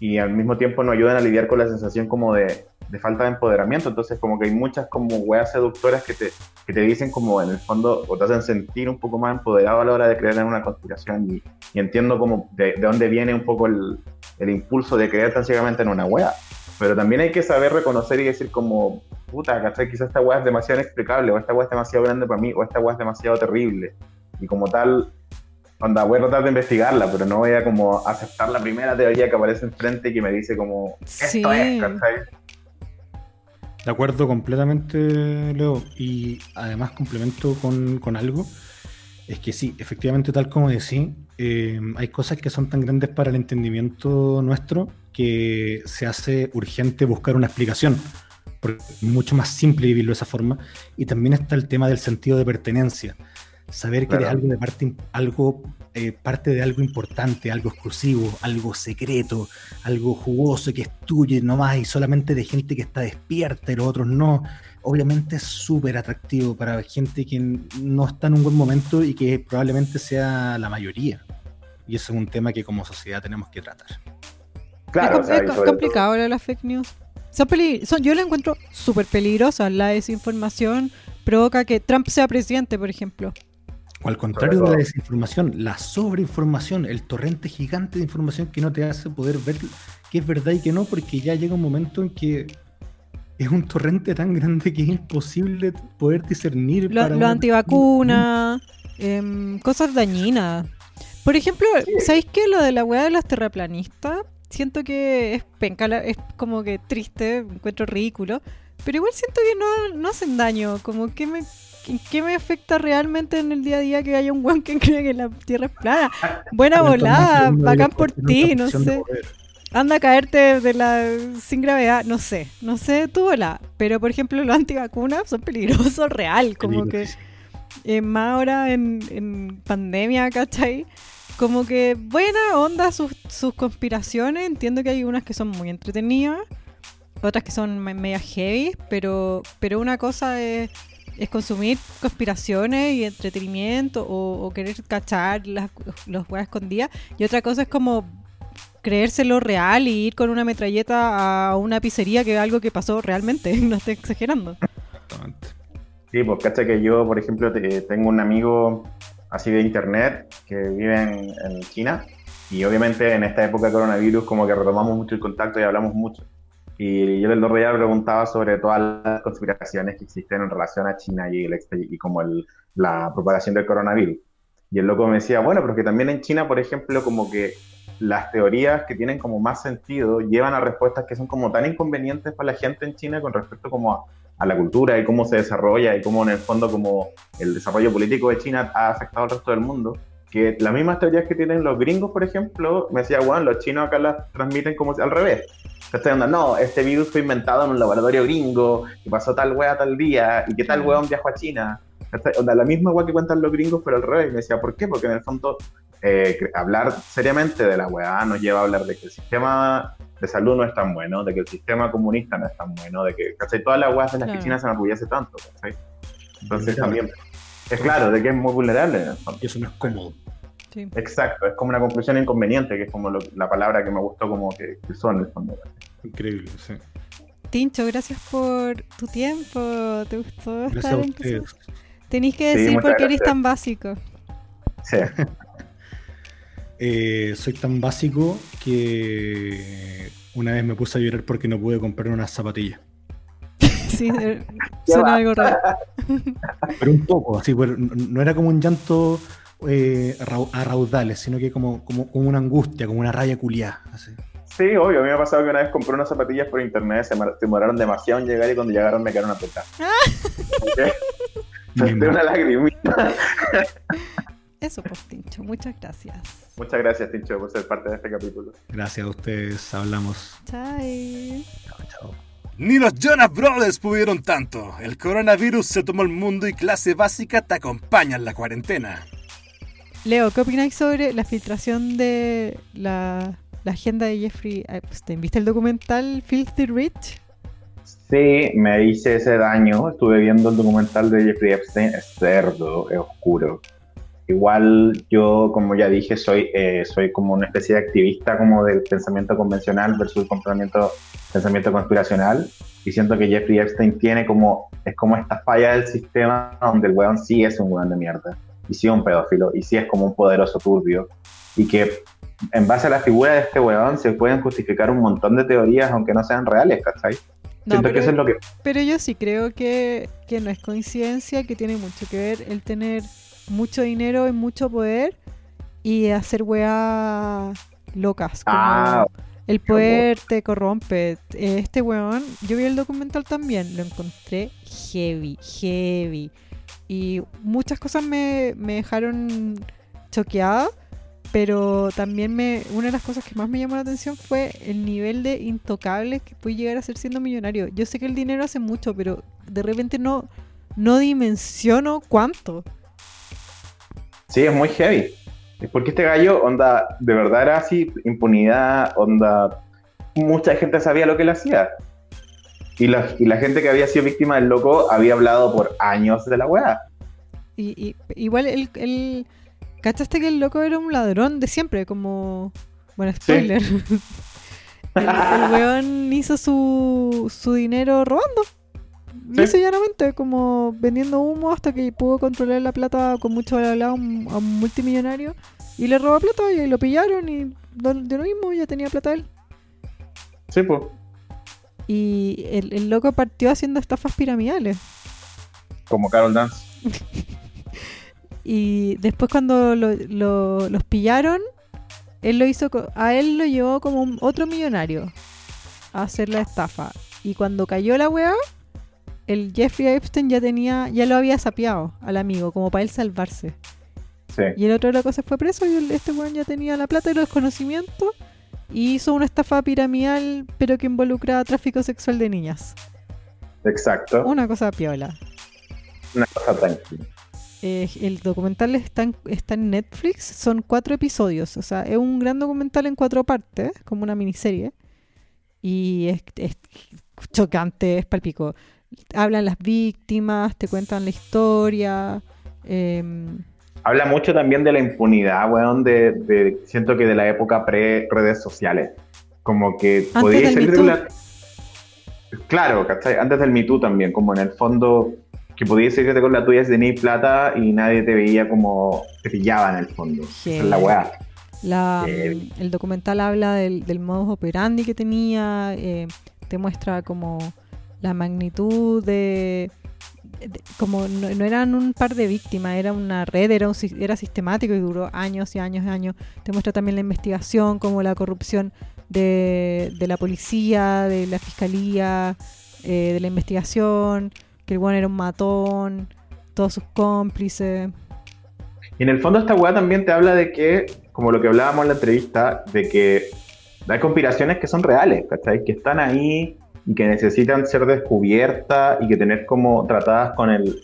y al mismo tiempo nos ayudan a lidiar con la sensación como de, de falta de empoderamiento. Entonces, como que hay muchas como weas seductoras que te, que te dicen como en el fondo, o te hacen sentir un poco más empoderado a la hora de creer en una conspiración. Y, y entiendo como de, de, dónde viene un poco el, el, impulso de creer tan ciegamente en una wea. Pero también hay que saber reconocer y decir como, puta, ¿cachai? Quizás esta wea es demasiado inexplicable, o esta wea es demasiado grande para mí, o esta wea es demasiado terrible. Y como tal, onda, voy a tratar de investigarla, pero no voy a como aceptar la primera teoría que aparece enfrente y que me dice como, esto sí. es, ¿cachai? De acuerdo completamente, Leo. Y además complemento con, con algo. Es que sí, efectivamente, tal como decís, eh, hay cosas que son tan grandes para el entendimiento nuestro que se hace urgente buscar una explicación. Porque es mucho más simple vivirlo de esa forma. Y también está el tema del sentido de pertenencia. Saber que claro. eres algo de parte, algo, eh, parte de algo importante, algo exclusivo, algo secreto, algo jugoso que es tuyo nomás y solamente de gente que está despierta y los otros no. Obviamente es súper atractivo para gente que no está en un buen momento y que probablemente sea la mayoría. Y eso es un tema que como sociedad tenemos que tratar. Claro, es, o sea, es complicado todo... las fake news. Son son, yo la encuentro súper peligrosa. La desinformación provoca que Trump sea presidente, por ejemplo. O al contrario de la desinformación, la sobreinformación, el torrente gigante de información que no te hace poder ver qué es verdad y qué no, porque ya llega un momento en que es un torrente tan grande que es imposible poder discernir. Lo, para lo antivacuna, [LAUGHS] eh, cosas dañinas. Por ejemplo, ¿sabéis qué? Lo de la weá de los terraplanistas, siento que es penca, es como que triste, encuentro ridículo, pero igual siento que no, no hacen daño, como que me ¿qué me afecta realmente en el día a día que haya un weón que [LAUGHS] cree que la Tierra es plana? Buena volada, bacán por ti, no sé. Anda a caerte de la sin gravedad, no sé, no sé tu volada. Pero por ejemplo los antivacunas son peligrosos [LAUGHS] real, como que eh, más ahora en, en pandemia, ¿cachai? Como que buena onda sus, sus conspiraciones, entiendo que hay unas que son muy entretenidas, otras que son media heavy, pero, pero una cosa es es consumir conspiraciones y entretenimiento o, o querer cachar las, los weas escondidas. Y otra cosa es como creérselo real y ir con una metralleta a una pizzería que es algo que pasó realmente, [LAUGHS] no estoy exagerando. Exactamente. Sí, pues cacha que yo, por ejemplo, te, tengo un amigo así de internet que vive en, en China y obviamente en esta época de coronavirus como que retomamos mucho el contacto y hablamos mucho. Y yo el otro preguntaba sobre todas las conspiraciones que existen en relación a China y, el, y como el, la propagación del coronavirus. Y el loco me decía, bueno, pero que también en China, por ejemplo, como que las teorías que tienen como más sentido llevan a respuestas que son como tan inconvenientes para la gente en China con respecto como a, a la cultura y cómo se desarrolla y cómo en el fondo como el desarrollo político de China ha afectado al resto del mundo, que las mismas teorías que tienen los gringos, por ejemplo, me decía, bueno, los chinos acá las transmiten como al revés. ¿Cachai? Onda, no, este virus fue inventado en un laboratorio gringo, que pasó tal wea tal día, y que tal weón viajó a China. ¿Cachai? Onda, la misma wea que cuentan los gringos, pero al revés. Y me decía, ¿por qué? Porque en el fondo, eh, hablar seriamente de la wea nos lleva a hablar de que el sistema de salud no es tan bueno, de que el sistema comunista no es tan bueno, de que, ¿cachai? Todas las weas de las claro. que China se enorgullece tanto, ¿cachai? Entonces también, es claro, de que es muy vulnerable en el fondo. Y eso no es cómodo. Sí. Exacto, es como una conclusión inconveniente, que es como lo, la palabra que me gustó como que, que son en el fondo. Increíble, sí. Tincho, gracias por tu tiempo. ¿Te gustó gracias estar en tu... Tenéis que decir sí, por qué eres tan básico. Sí. [LAUGHS] eh, soy tan básico que una vez me puse a llorar porque no pude comprar unas zapatillas. [LAUGHS] sí, suena algo raro. Pero un poco, así, pero no era como un llanto eh, a raudales, sino que como, como, como una angustia, como una raya culiada. Así. Sí, obvio. A mí me ha pasado que una vez compré unas zapatillas por internet, se demoraron demasiado en llegar y cuando llegaron me quedaron apretadas. [LAUGHS] ¿Ok? Solté una lagrimita. Eso, pues, Tincho, muchas gracias. Muchas gracias, Tincho, por ser parte de este capítulo. Gracias a ustedes, hablamos. Chai. Chao, chao. Ni los Jonas Brothers pudieron tanto. El coronavirus se tomó el mundo y clase básica te acompaña en la cuarentena. Leo, ¿qué opináis sobre la filtración de la, la agenda de Jeffrey Epstein? ¿Viste el documental Filthy Rich? Sí, me hice ese daño. Estuve viendo el documental de Jeffrey Epstein. Es cerdo, es oscuro. Igual yo, como ya dije, soy, eh, soy como una especie de activista como del pensamiento convencional versus pensamiento, pensamiento conspiracional. Y siento que Jeffrey Epstein tiene como, es como esta falla del sistema donde el weón sí es un weón de mierda. Y sí es un pedófilo. Y sí es como un poderoso turbio. Y que en base a la figura de este weón se pueden justificar un montón de teorías aunque no sean reales, ¿cachai? No, Siento que pero, eso es lo que pero yo sí creo que, que no es coincidencia, que tiene mucho que ver el tener mucho dinero y mucho poder y hacer weas locas. Como Ah, el poder te corrompe. Este weón, yo vi el documental también, lo encontré heavy, heavy. Y muchas cosas me, me dejaron choqueada, pero también me una de las cosas que más me llamó la atención fue el nivel de intocable que puede llegar a ser siendo millonario. Yo sé que el dinero hace mucho, pero de repente no, no dimensiono cuánto. Sí, es muy heavy. Porque este gallo, onda, de verdad era así, impunidad, onda, mucha gente sabía lo que él hacía. Y la, y la gente que había sido víctima del loco había hablado por años de la weá. Y, y- igual el, el- ¿Cachaste que el loco era un ladrón de siempre? Como... Bueno, spoiler. [LAUGHS] el, el weón hizo su, su dinero robando. Sí. Y llanamente, como vendiendo humo hasta que pudo controlar la plata con mucho bla, bla, bla, a un, multimillonario. Y le robó plata y lo pillaron y de lo mismo ya tenía plata él. Sí, pues. Y el, el loco partió haciendo estafas piramidales. Como Carol Dance. [LAUGHS] Y después cuando lo- lo- los pillaron, él lo hizo, a él lo llevó como un- otro millonario a hacer la estafa. Y cuando cayó la weá, el Jeffrey Epstein ya tenía, ya lo había sapeado al amigo, como para él salvarse. Sí. Y el otro loco se fue preso y el- este weón ya tenía la plata y los conocimientos. Y hizo una estafa piramidal, pero que involucra tráfico sexual de niñas. Exacto. Una cosa piola. Una cosa tranquila. Eh, el documental está en, está en Netflix, son cuatro episodios, o sea, es un gran documental en cuatro partes, como una miniserie, y es, es chocante, es palpico. Hablan las víctimas, te cuentan la historia, em, Habla mucho también de la impunidad, weón, de, de- siento que de la época pre-redes sociales. Como que podíais salir de una... Claro, ¿cachai? Antes del Me Too también, como en el fondo, que podías irte con la tuya si tenías plata y nadie te veía como te pillaba en el fondo. Esa es la weá. la, Heavy. el documental habla del, del modus operandi que tenía, eh, te muestra como la magnitud de... como no, no eran un par de víctimas, era una red, era, un, era sistemático y duró años y años y años. Te muestra también la investigación, como la corrupción de, de la policía, de la fiscalía, eh, de la investigación, que el bueno era un matón, todos sus cómplices. Y en el fondo esta weá también te habla de que, como lo que hablábamos en la entrevista, de que hay conspiraciones que son reales, ¿cachai? Que están ahí y que necesitan ser descubiertas y que tener como tratadas con el,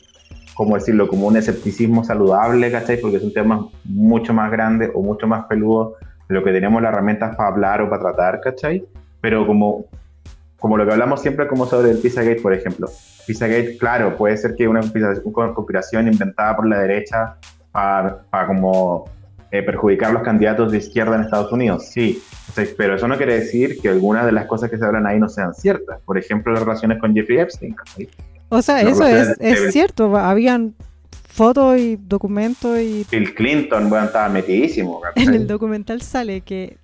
como decirlo, como un escepticismo saludable, ¿cachai? Porque son temas mucho más grandes o mucho más peludos de lo que tenemos las herramientas para hablar o para tratar, ¿cachai? Pero como, como lo que hablamos siempre como sobre el Pizzagate, por ejemplo. Pizzagate, claro, puede ser que una conspira- una conspiración inventada por la derecha para, para como eh, perjudicar los candidatos de izquierda en Estados Unidos, sí, pero eso no quiere decir que algunas de las cosas que se hablan ahí no sean ciertas. Por ejemplo, las relaciones con Jeffrey Epstein. O sea, eso es, cierto. Habían fotos y documentos y Bill Clinton, bueno, estaba metidísimo. en el documental sale que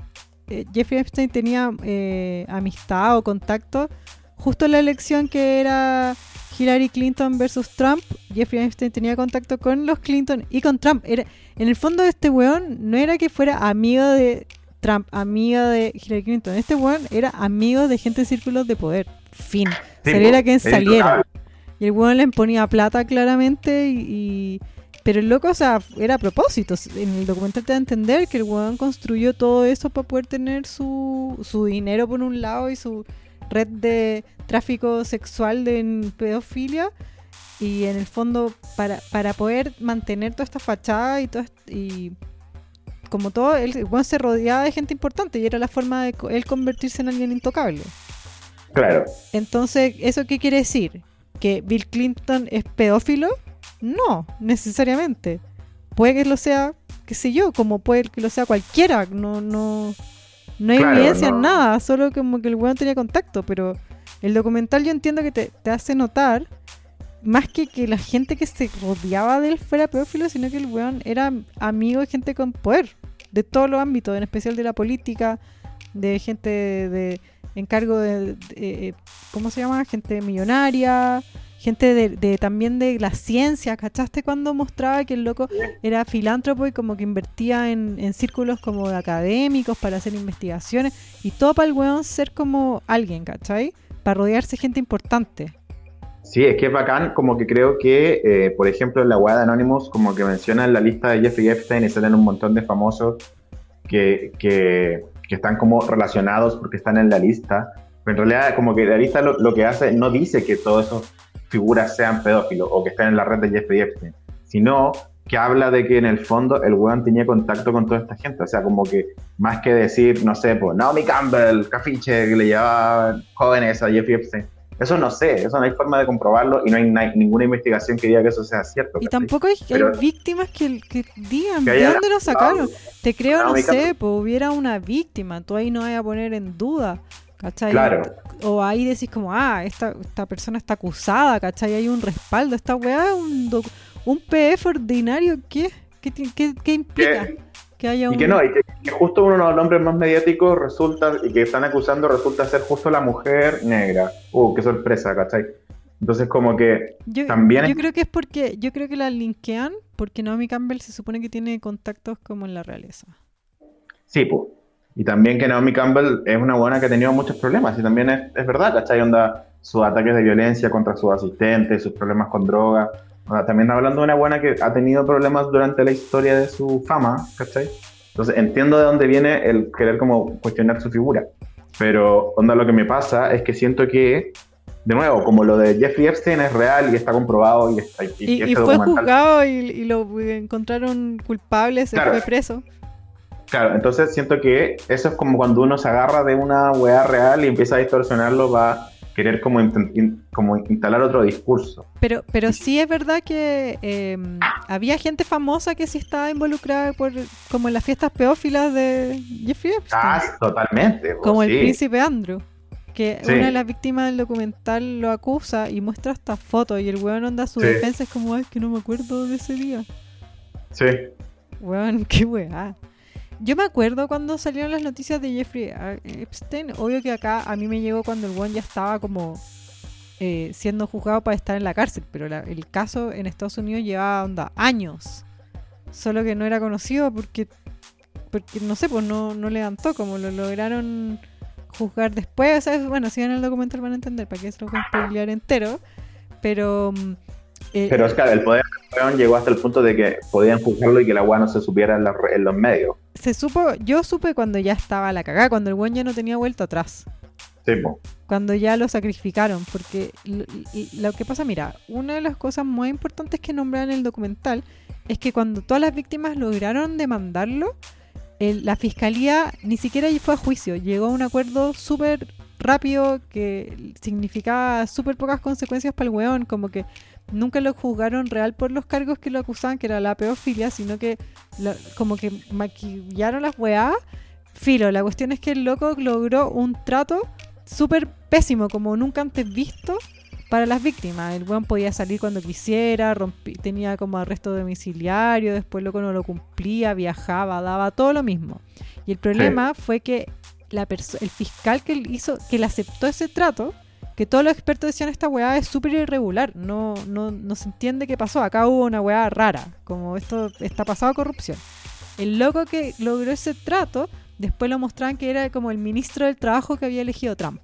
eh, Jeffrey Epstein tenía eh, amistad o contacto justo en la elección que era Hillary Clinton versus Trump, Jeffrey Epstein tenía contacto con los Clinton y con Trump. Era, en el fondo este weón no era que fuera amigo de Trump, amigo de Hillary Clinton. Este weón era amigo de gente en círculos de poder. Fin. Sí, Saliera quien saliera. Y el weón le ponía plata claramente y, y- Pero el loco, o sea, era a propósito. En el documental te da a entender que el weón construyó todo eso para poder tener su, su dinero por un lado y su red de tráfico sexual de pedofilia. Y en el fondo, para, para poder mantener toda esta fachada y todo y como todo, él el weón se rodeaba de gente importante y era la forma de él convertirse en alguien intocable. Claro. Entonces, ¿eso qué quiere decir? ¿Que Bill Clinton es pedófilo? No, necesariamente. Puede que lo sea, qué sé yo, como puede que lo sea cualquiera. No, no, no hay Claro, evidencia en no. nada, solo como que el weón tenía contacto. Pero el documental yo entiendo que te, te hace notar, más que que la gente que se rodeaba de él fuera pedófilo, sino que el weón era amigo de gente con poder, de todos los ámbitos, en especial de la política, de gente de, encargo de, de, eh, ¿cómo se llama? Gente millonaria, gente de, de- también de la ciencia, ¿cachaste? Cuando mostraba que el loco era filántropo y como que invertía en, círculos como de académicos para hacer investigaciones y todo para el weón ser como alguien, ¿cachai? Para rodearse de gente importante. Sí, es que es bacán, como que creo que, eh, por ejemplo, la web de Anonymous, como que mencionan la lista de Jeffrey Epstein y salen un montón de famosos que, que, que están como relacionados porque están en la lista. Pero en realidad, como que la lista lo, lo que hace no dice que todas esas figuras sean pedófilos o que estén en la red de Jeffrey Epstein, sino que habla de que en el fondo el weón tenía contacto con toda esta gente. O sea, como que más que decir, no sé, pues Naomi Campbell, Cafiche, que le llevaba jóvenes a Jeffrey Epstein. Eso no sé, eso no hay forma de comprobarlo y no hay na- ninguna investigación que diga que eso sea cierto. Y ¿cachai? tampoco hay, hay víctimas que, que digan, Que ¿de dónde lo sacaron? Te creo, no Naomi sé, pues hubiera una víctima, tú ahí no vas a poner en duda, ¿cachai? Claro. O ahí decís como, ah, esta, esta persona está acusada, ¿cachai? Hay un respaldo, esta weá es un, doc- un PF ordinario, ¿qué? ¿Qué, qué- qué implica? Que- Que haya un... Y que no, y que, que justo uno de los nombres más mediáticos resulta, y que están acusando, resulta ser justo la mujer negra. Uh, qué sorpresa, ¿cachai? Entonces como que Yo, también yo creo que es porque, yo creo que la linkean porque Naomi Campbell se supone que tiene contactos como en la realeza. Sí, pues. Y también que Naomi Campbell es una buena que ha tenido muchos problemas. Y también es, es verdad, ¿cachai? Onda, sus ataques de violencia contra sus asistentes, sus problemas con droga. Onda, también hablando de una buena que ha tenido problemas durante la historia de su fama, ¿cachai? Entonces entiendo de dónde viene el querer como cuestionar su figura. Pero, onda, lo que me pasa es que siento que, de nuevo, como lo de Jeffrey Epstein es real y está comprobado y, está, y, Y, y y este fue documental- juzgado y, y lo encontraron culpable, se Claro. fue preso. Claro, entonces siento que eso es como cuando uno se agarra de una weá real y empieza a distorsionarlo, va a querer como, in- como instalar otro discurso. Pero, pero sí es verdad que eh, había gente famosa que sí estaba involucrada por, como en las fiestas pedófilas de Jeffrey Epstein. Ah, totalmente. po, como el príncipe Andrew. Que Sí. una de las víctimas del documental lo acusa y muestra esta foto y el weón anda a su Sí. defensa es como, "Ay, es que no me acuerdo de ese día. Sí, Weón, [LAUGHS] qué weá. Yo me acuerdo cuando salieron las noticias de Jeffrey Epstein. Obvio que acá a mí me llegó cuando el weón ya estaba como eh, siendo juzgado para estar en la cárcel. Pero la- el caso en Estados Unidos llevaba onda años. Solo que no era conocido porque, porque no sé, pues no, no levantó. Como lo lograron juzgar después. Sea, bueno, si ven el documental van a entender para qué se lo spoilear entero. Pero. mm, eh, pero es que el poder llegó hasta el punto de que podían juzgarlo y que la weá no se supiera en, la en los medios. Se supo, yo supe cuando ya estaba la cagada, cuando el buen ya no tenía vuelta atrás. Sí, po. Cuando ya lo sacrificaron, porque lo, lo que pasa, mira, una de las cosas muy importantes que nombran en el documental es que cuando todas las víctimas lograron demandarlo, el- la fiscalía ni siquiera fue a juicio, llegó a un acuerdo súper rápido que significaba súper pocas consecuencias para el weón, como que nunca lo juzgaron real por los cargos que lo acusaban, que era la pedofilia, sino que lo- como que maquillaron las weá. Filo, la cuestión es que el loco logró un trato súper pésimo, como nunca antes visto para las víctimas. El weón podía salir cuando quisiera, tenía como arresto domiciliario, después el loco no lo cumplía, viajaba, daba todo lo mismo. Y el problema fue que la el fiscal que hizo, que le aceptó ese trato, que todos los expertos decían esta weá es súper irregular, no, no, no se entiende qué pasó, acá hubo una weá rara, como esto está pasado a corrupción. El loco que logró ese trato, después lo mostraban que era como el ministro del trabajo que había elegido Trump.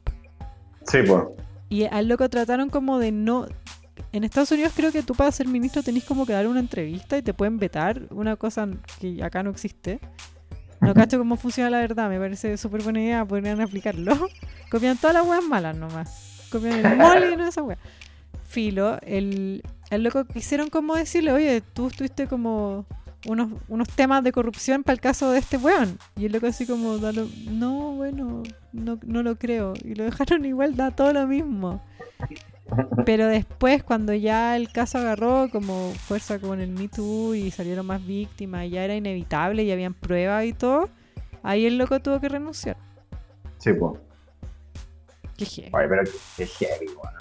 Sí, pues. Y al loco trataron como de no... En Estados Unidos creo que tú para ser ministro tenés como que dar una entrevista y te pueden vetar, una cosa que acá no existe. No cacho cómo funciona la verdad, me parece súper buena idea, podrían aplicarlo. [LAUGHS] Copian todas las weas malas nomás. Copian el mole y no esa wea. Filo, el, el loco quisieron como decirle, oye, tú estuviste como unos, unos temas de corrupción para el caso de este weón. Y el loco así como, no, bueno, no, no lo creo. Y lo dejaron igual, da todo lo mismo. Pero después, cuando ya el caso agarró como fuerza con el Me Too y salieron más víctimas, y ya era inevitable y habían pruebas y todo, ahí el loco tuvo que renunciar. Sí, pues. Qué heavy. Ay, pero qué heavy, weón.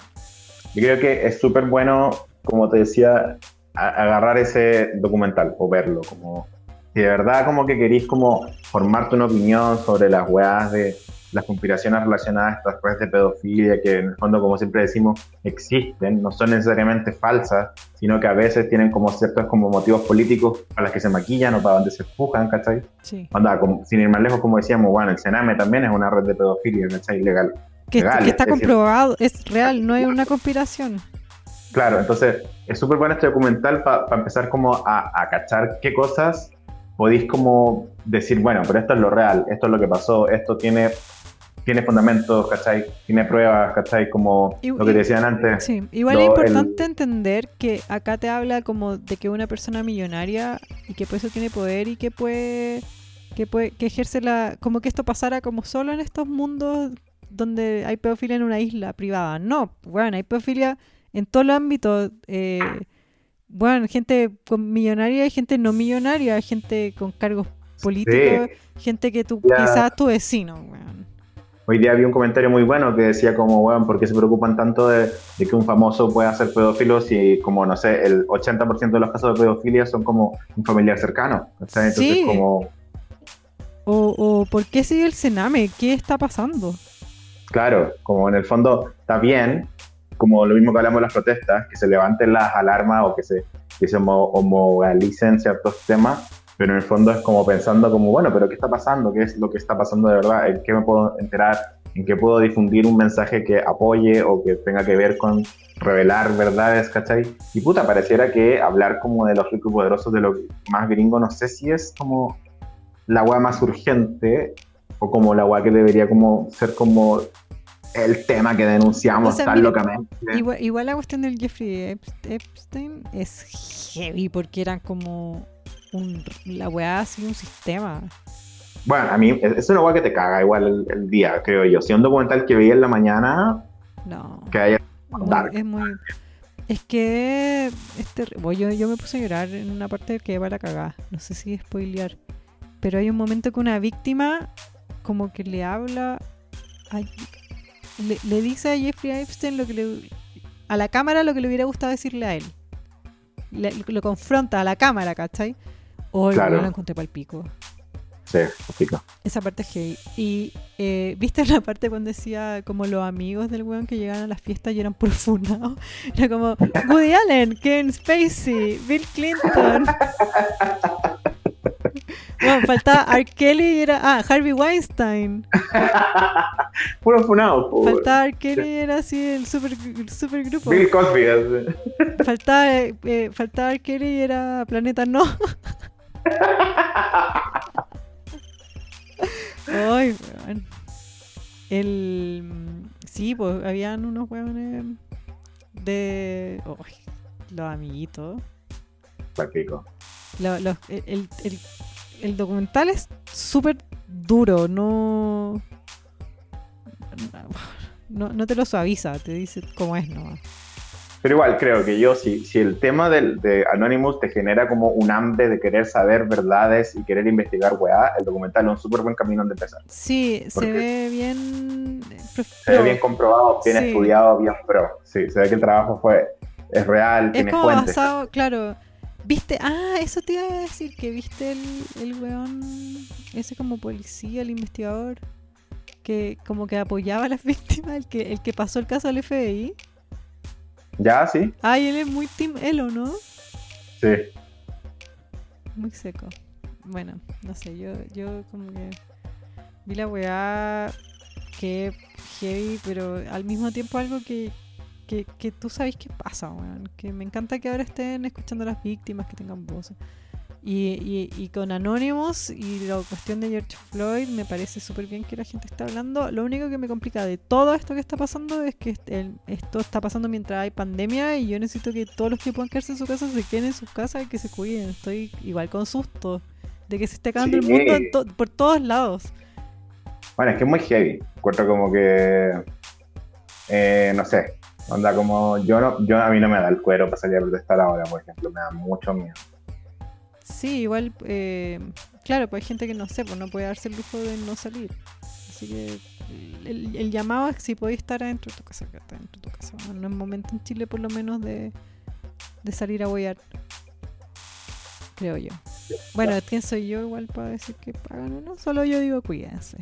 Yo creo que es súper bueno, como te decía, agarrar ese documental o verlo. Como si de verdad como que queréis como formarte una opinión sobre las weas de las conspiraciones relacionadas a estas redes de pedofilia que en el fondo, como siempre decimos, existen, no son necesariamente falsas, sino que a veces tienen como ciertos como motivos políticos para los que se maquillan o para donde se empujan, ¿cachai? Sí. Anda, como, sin ir más lejos, como decíamos, bueno, el Sename también es una red de pedofilia, ¿cachai? Ilegal. Que, está es decir- comprobado, es real, no es una conspiración. Claro, entonces es súper bueno este documental para empezar como a, a cachar qué cosas podéis como decir, bueno, pero esto es lo real, esto es lo que pasó, esto tiene, tiene fundamentos, ¿cachai? Tiene pruebas, ¿cachai? Como Y- lo que y- decían antes. Sí, igual Lo- es el- importante entender que acá te habla como de que una persona millonaria y que por eso tiene poder y que puede que puede que ejerce la como que esto pasara como solo en estos mundos donde hay pedofilia en una isla privada. No, bueno, hay pedofilia en todos los ámbitos. eh, bueno, gente con millonaria y gente no millonaria, gente con cargos políticos, gente que tú Ya. quizás tu vecino. Hoy día había un comentario muy bueno que decía como, bueno, ¿por qué se preocupan tanto de, de que un famoso pueda ser pedófilo si, como, no sé, el 80% de los casos de pedofilia son como un familiar cercano? Sí. como, O, o ¿por qué sigue el Sename? ¿Qué está pasando? Claro, como en el fondo bien, como lo mismo que hablamos de las protestas, que se levanten las alarmas o que se, que se homo- homogeneicen ciertos temas, pero en el fondo es como pensando como, bueno, pero ¿qué está pasando? ¿Qué es lo que está pasando de verdad? ¿En qué me puedo enterar? ¿En qué puedo difundir un mensaje que apoye o que tenga que ver con revelar verdades, ¿cachai? Y puta, pareciera que hablar como de los ricos y poderosos, de lo más gringo, no sé si es como la weá más urgente o como la weá que debería como ser como el tema que denunciamos O sea, tan mira, locamente. Igual, igual la cuestión del Jeffrey Ep- Epstein es heavy porque eran como un, la weá así un sistema. Bueno, a mí es es una weá que te caga igual el, el día, creo yo. Si un documental que veía en la mañana, No. que haya muy- es muy. Es que. Es terri- bueno, yo, yo me puse a llorar en una parte que va la cagada. No sé si spoilear. Pero hay un momento que una víctima, como que le habla. a- le, le dice a Jeffrey Epstein lo que le. A la cámara lo que le hubiera gustado decirle a él. Le- lo confronta a la cámara, ¿cachai? O Claro. yo lo encontré para el pico. Sí, pico. Esa parte es heavy. Y eh, ¿viste la parte cuando decía como los amigos del weón que llegaban a las fiestas y eran por funado? [LAUGHS] Era como Woody Allen, Kevin Spacey, Bill Clinton. [LAUGHS] [LAUGHS] Bueno, faltaba R. Kelly y era. Ah, Harvey Weinstein. [LAUGHS] Puro funado, po. Faltaba R. Kelly y era así el super, super grupo. Bill Cosby. así. [LAUGHS] Faltaba, eh, faltaba R. Kelly y era Planeta No. Ay, weón. El. Sí, pues habían unos weones de. Los amiguitos. Pa'l Lo- los- el, el- el- documental es súper duro, no, no. No te lo suaviza, te dice cómo es, ¿no? Pero igual creo que yo, si, si el tema del, de Anonymous te genera como un hambre de querer saber verdades y querer investigar weá, el documental es un súper buen camino donde empezar. Sí, se ve bien. Se ve bien comprobado, bien Sí. estudiado, bien pro. Sí, se ve que el trabajo fue, es real, Es tiene como fuentes. basado, claro. ¿Viste? Ah, eso te iba a decir, que viste el, el weón, ese como policía, el investigador. que como que apoyaba a las [LAUGHS] víctimas, el que, el que pasó el caso al FBI. Ya, sí. Ay, él es muy Team Elo, ¿no? Sí. Muy seco. Bueno, no sé, yo, yo como que vi la weá que heavy, pero al mismo tiempo algo que, que, que tú sabes qué pasa, weón. Que me encanta que ahora estén escuchando a las víctimas, que tengan voces. Y, y, y con Anonymous y la cuestión de George Floyd, me parece súper bien que la gente está hablando. Lo único que me complica de todo esto que está pasando es que el- esto está pasando mientras hay pandemia y yo necesito que todos los que puedan quedarse en su casa se queden en sus casas y que se cuiden. Estoy igual con susto de que se esté acabando Sí. el mundo to- por todos lados. Bueno, es que es muy heavy. Encuentro como que. eh, no sé. Onda como. Yo no, yo a mí no me da el cuero para salir a protestar ahora, por ejemplo. Me da mucho miedo. Sí, igual, eh, claro, pues hay gente que no sé, pues no puede darse el lujo de no salir. Así que el, el llamado es que si podéis estar adentro de tu casa, quédate adentro de tu casa. No es momento en Chile, por lo menos, de, de salir a huear. Creo yo. Bueno, ¿quién soy yo igual para decir que pagan o no? Solo yo digo cuídense.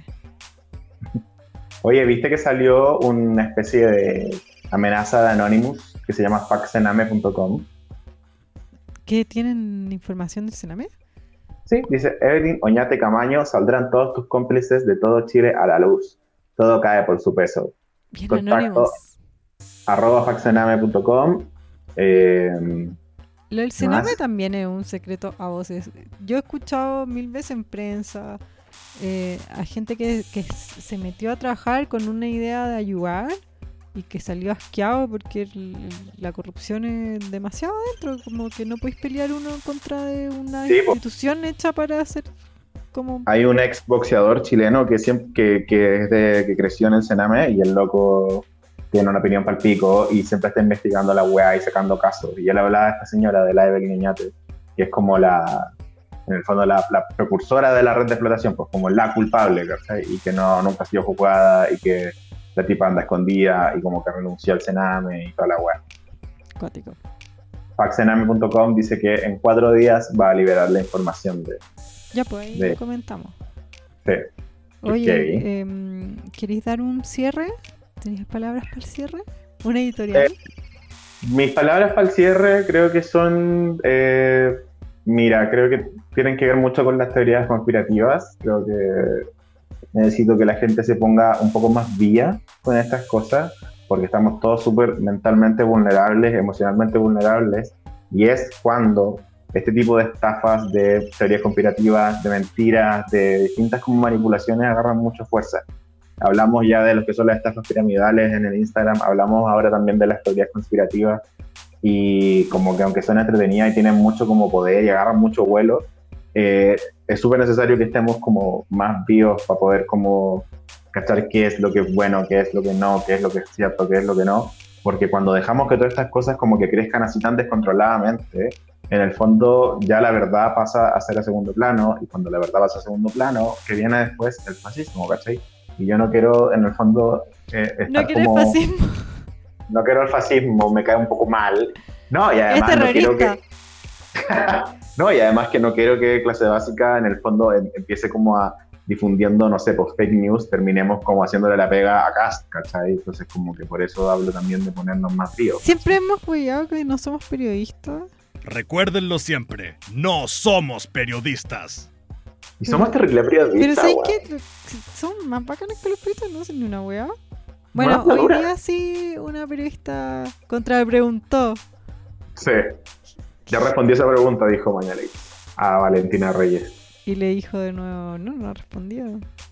[LAUGHS] Oye, ¿viste que salió una especie de amenaza de Anonymous que se llama faxename.com? ¿Qué tienen información del Sename? Sí, dice Evelyn Oñate Camaño, saldrán todos tus cómplices de todo Chile a la luz. Todo cae por su peso. Bien Contacto. anónimos. Arroba faxename.com. Eh, Lo del Sename también es un secreto a voces. Yo he escuchado mil veces en prensa eh, a gente que, se metió a trabajar con una idea de ayudar y que salió asqueado porque el- la corrupción es demasiado adentro. Como que no podéis pelear uno en contra de una Sí, po. institución hecha para hacer como... hay un ex boxeador chileno que siempre que, que es de, que creció en el Sename y el loco tiene una opinión para pico y siempre está investigando la weá y sacando casos. Y él hablaba de esta señora, de la Evelyn Oñate, que es como la, en el fondo, la, la precursora de la red de explotación, pues como la culpable, ¿cachai? Y que no, nunca ha sido juzgada y que la tipa anda escondida y como que renunció al Sename y toda la weá. Cuático. Faxename.com dice que en cuatro días va a liberar la información de... Ya pues ahí De- lo comentamos. Sí. Oye, em, ¿queréis dar un cierre? ¿Tenéis palabras para el cierre? ¿Una editorial? Mis palabras para el cierre creo que son, eh, mira, creo que tienen que ver mucho con las teorías conspirativas. Creo que necesito que la gente se ponga un poco más vía con estas cosas, porque estamos todos súper mentalmente vulnerables, emocionalmente vulnerables, y es cuando este tipo de estafas, de teorías conspirativas, de mentiras, de distintas como manipulaciones agarran mucha fuerza. Hablamos ya de lo que son las estafas piramidales en el Instagram, hablamos ahora también de las teorías conspirativas y como que aunque son entretenidas y tienen mucho como poder y agarran mucho vuelo, eh, es súper necesario que estemos como más vivos para poder como cachar qué es lo que es bueno, qué es lo que no, qué es lo que es cierto, qué es lo que no, porque cuando dejamos que todas estas cosas como que crezcan así tan descontroladamente, en el fondo ya la verdad pasa a ser a segundo plano y cuando la verdad pasa a segundo plano, que viene después el fascismo, ¿cachai? Y yo no quiero en el fondo eh, estar ¿No quieres como... fascismo? No quiero el fascismo, me cae un poco mal. No, y Es además no quiero que... [LAUGHS] no, y además que no quiero que clase básica en el fondo em- empiece como a difundiendo, no sé, pues fake news, terminemos como haciéndole la pega a Cast, ¿cachai? Entonces como que por eso hablo también de ponernos más fríos. Siempre hemos cuidado que no somos periodistas. Recuérdenlo siempre, no somos periodistas. Y somos terrible Pero periodistas, ¿sabes weón. qué? Son más bacanas que los periodistas, no hacen ni una weá. Bueno, hoy día sí una periodista contrapreguntó. Sí. Ya respondió esa pregunta, dijo Mañaley a Valentina Reyes. Y le dijo de nuevo, no, no respondió.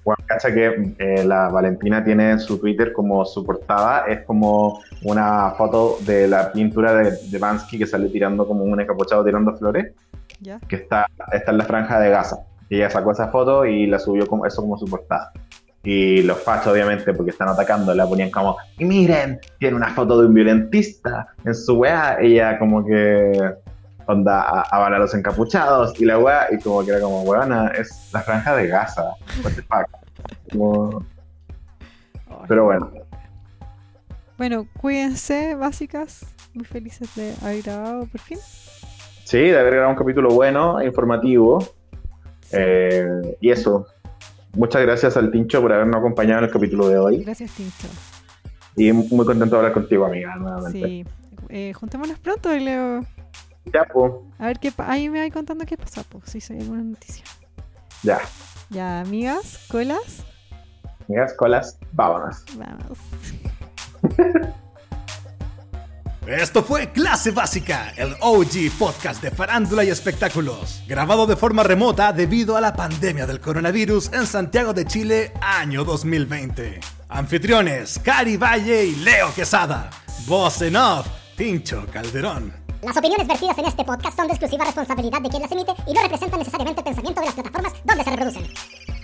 Bueno, cacha que eh, la Valentina tiene en su Twitter como su portada, es como una foto de la pintura de, de Bansky que sale tirando como un encapuchado tirando flores, ¿Ya? que está, está en la franja de Gaza. Y ella sacó esa foto y la subió como eso como su portada. Y los fachos, obviamente, porque están atacando, la ponían como, y miren, tiene una foto de un violentista en su weá. Ella como que onda a, a a los encapuchados y la weá, y como que era como, weona, es la franja de Gaza. What the fuck. Como- Ay. pero bueno, Bueno, cuídense, básicas. Muy felices de haber grabado por fin. sí, de haber grabado un capítulo bueno, informativo. Eh, y eso, muchas gracias al Tincho por habernos acompañado en el capítulo de hoy. Gracias, Tincho. Y muy contento de hablar contigo, amiga, nuevamente. Sí. Eh, juntémonos pronto, Leo. Ya, pues. A ver qué pa- ahí me vais contando qué pasa, pues, si hay alguna noticia. Ya. Ya, amigas, colas, Amigas, colas, vámonos. vamos. [LAUGHS] Esto fue Clase Básica, el OG podcast de farándula y espectáculos, grabado de forma remota debido a la pandemia del coronavirus en Santiago de Chile, año 2020. Anfitriones, Cari Valle y Leo Quesada. Voz en off, Tincho Calderón. Las opiniones vertidas en este podcast son de exclusiva responsabilidad de quien las emite y no representan necesariamente el pensamiento de las plataformas donde se reproducen.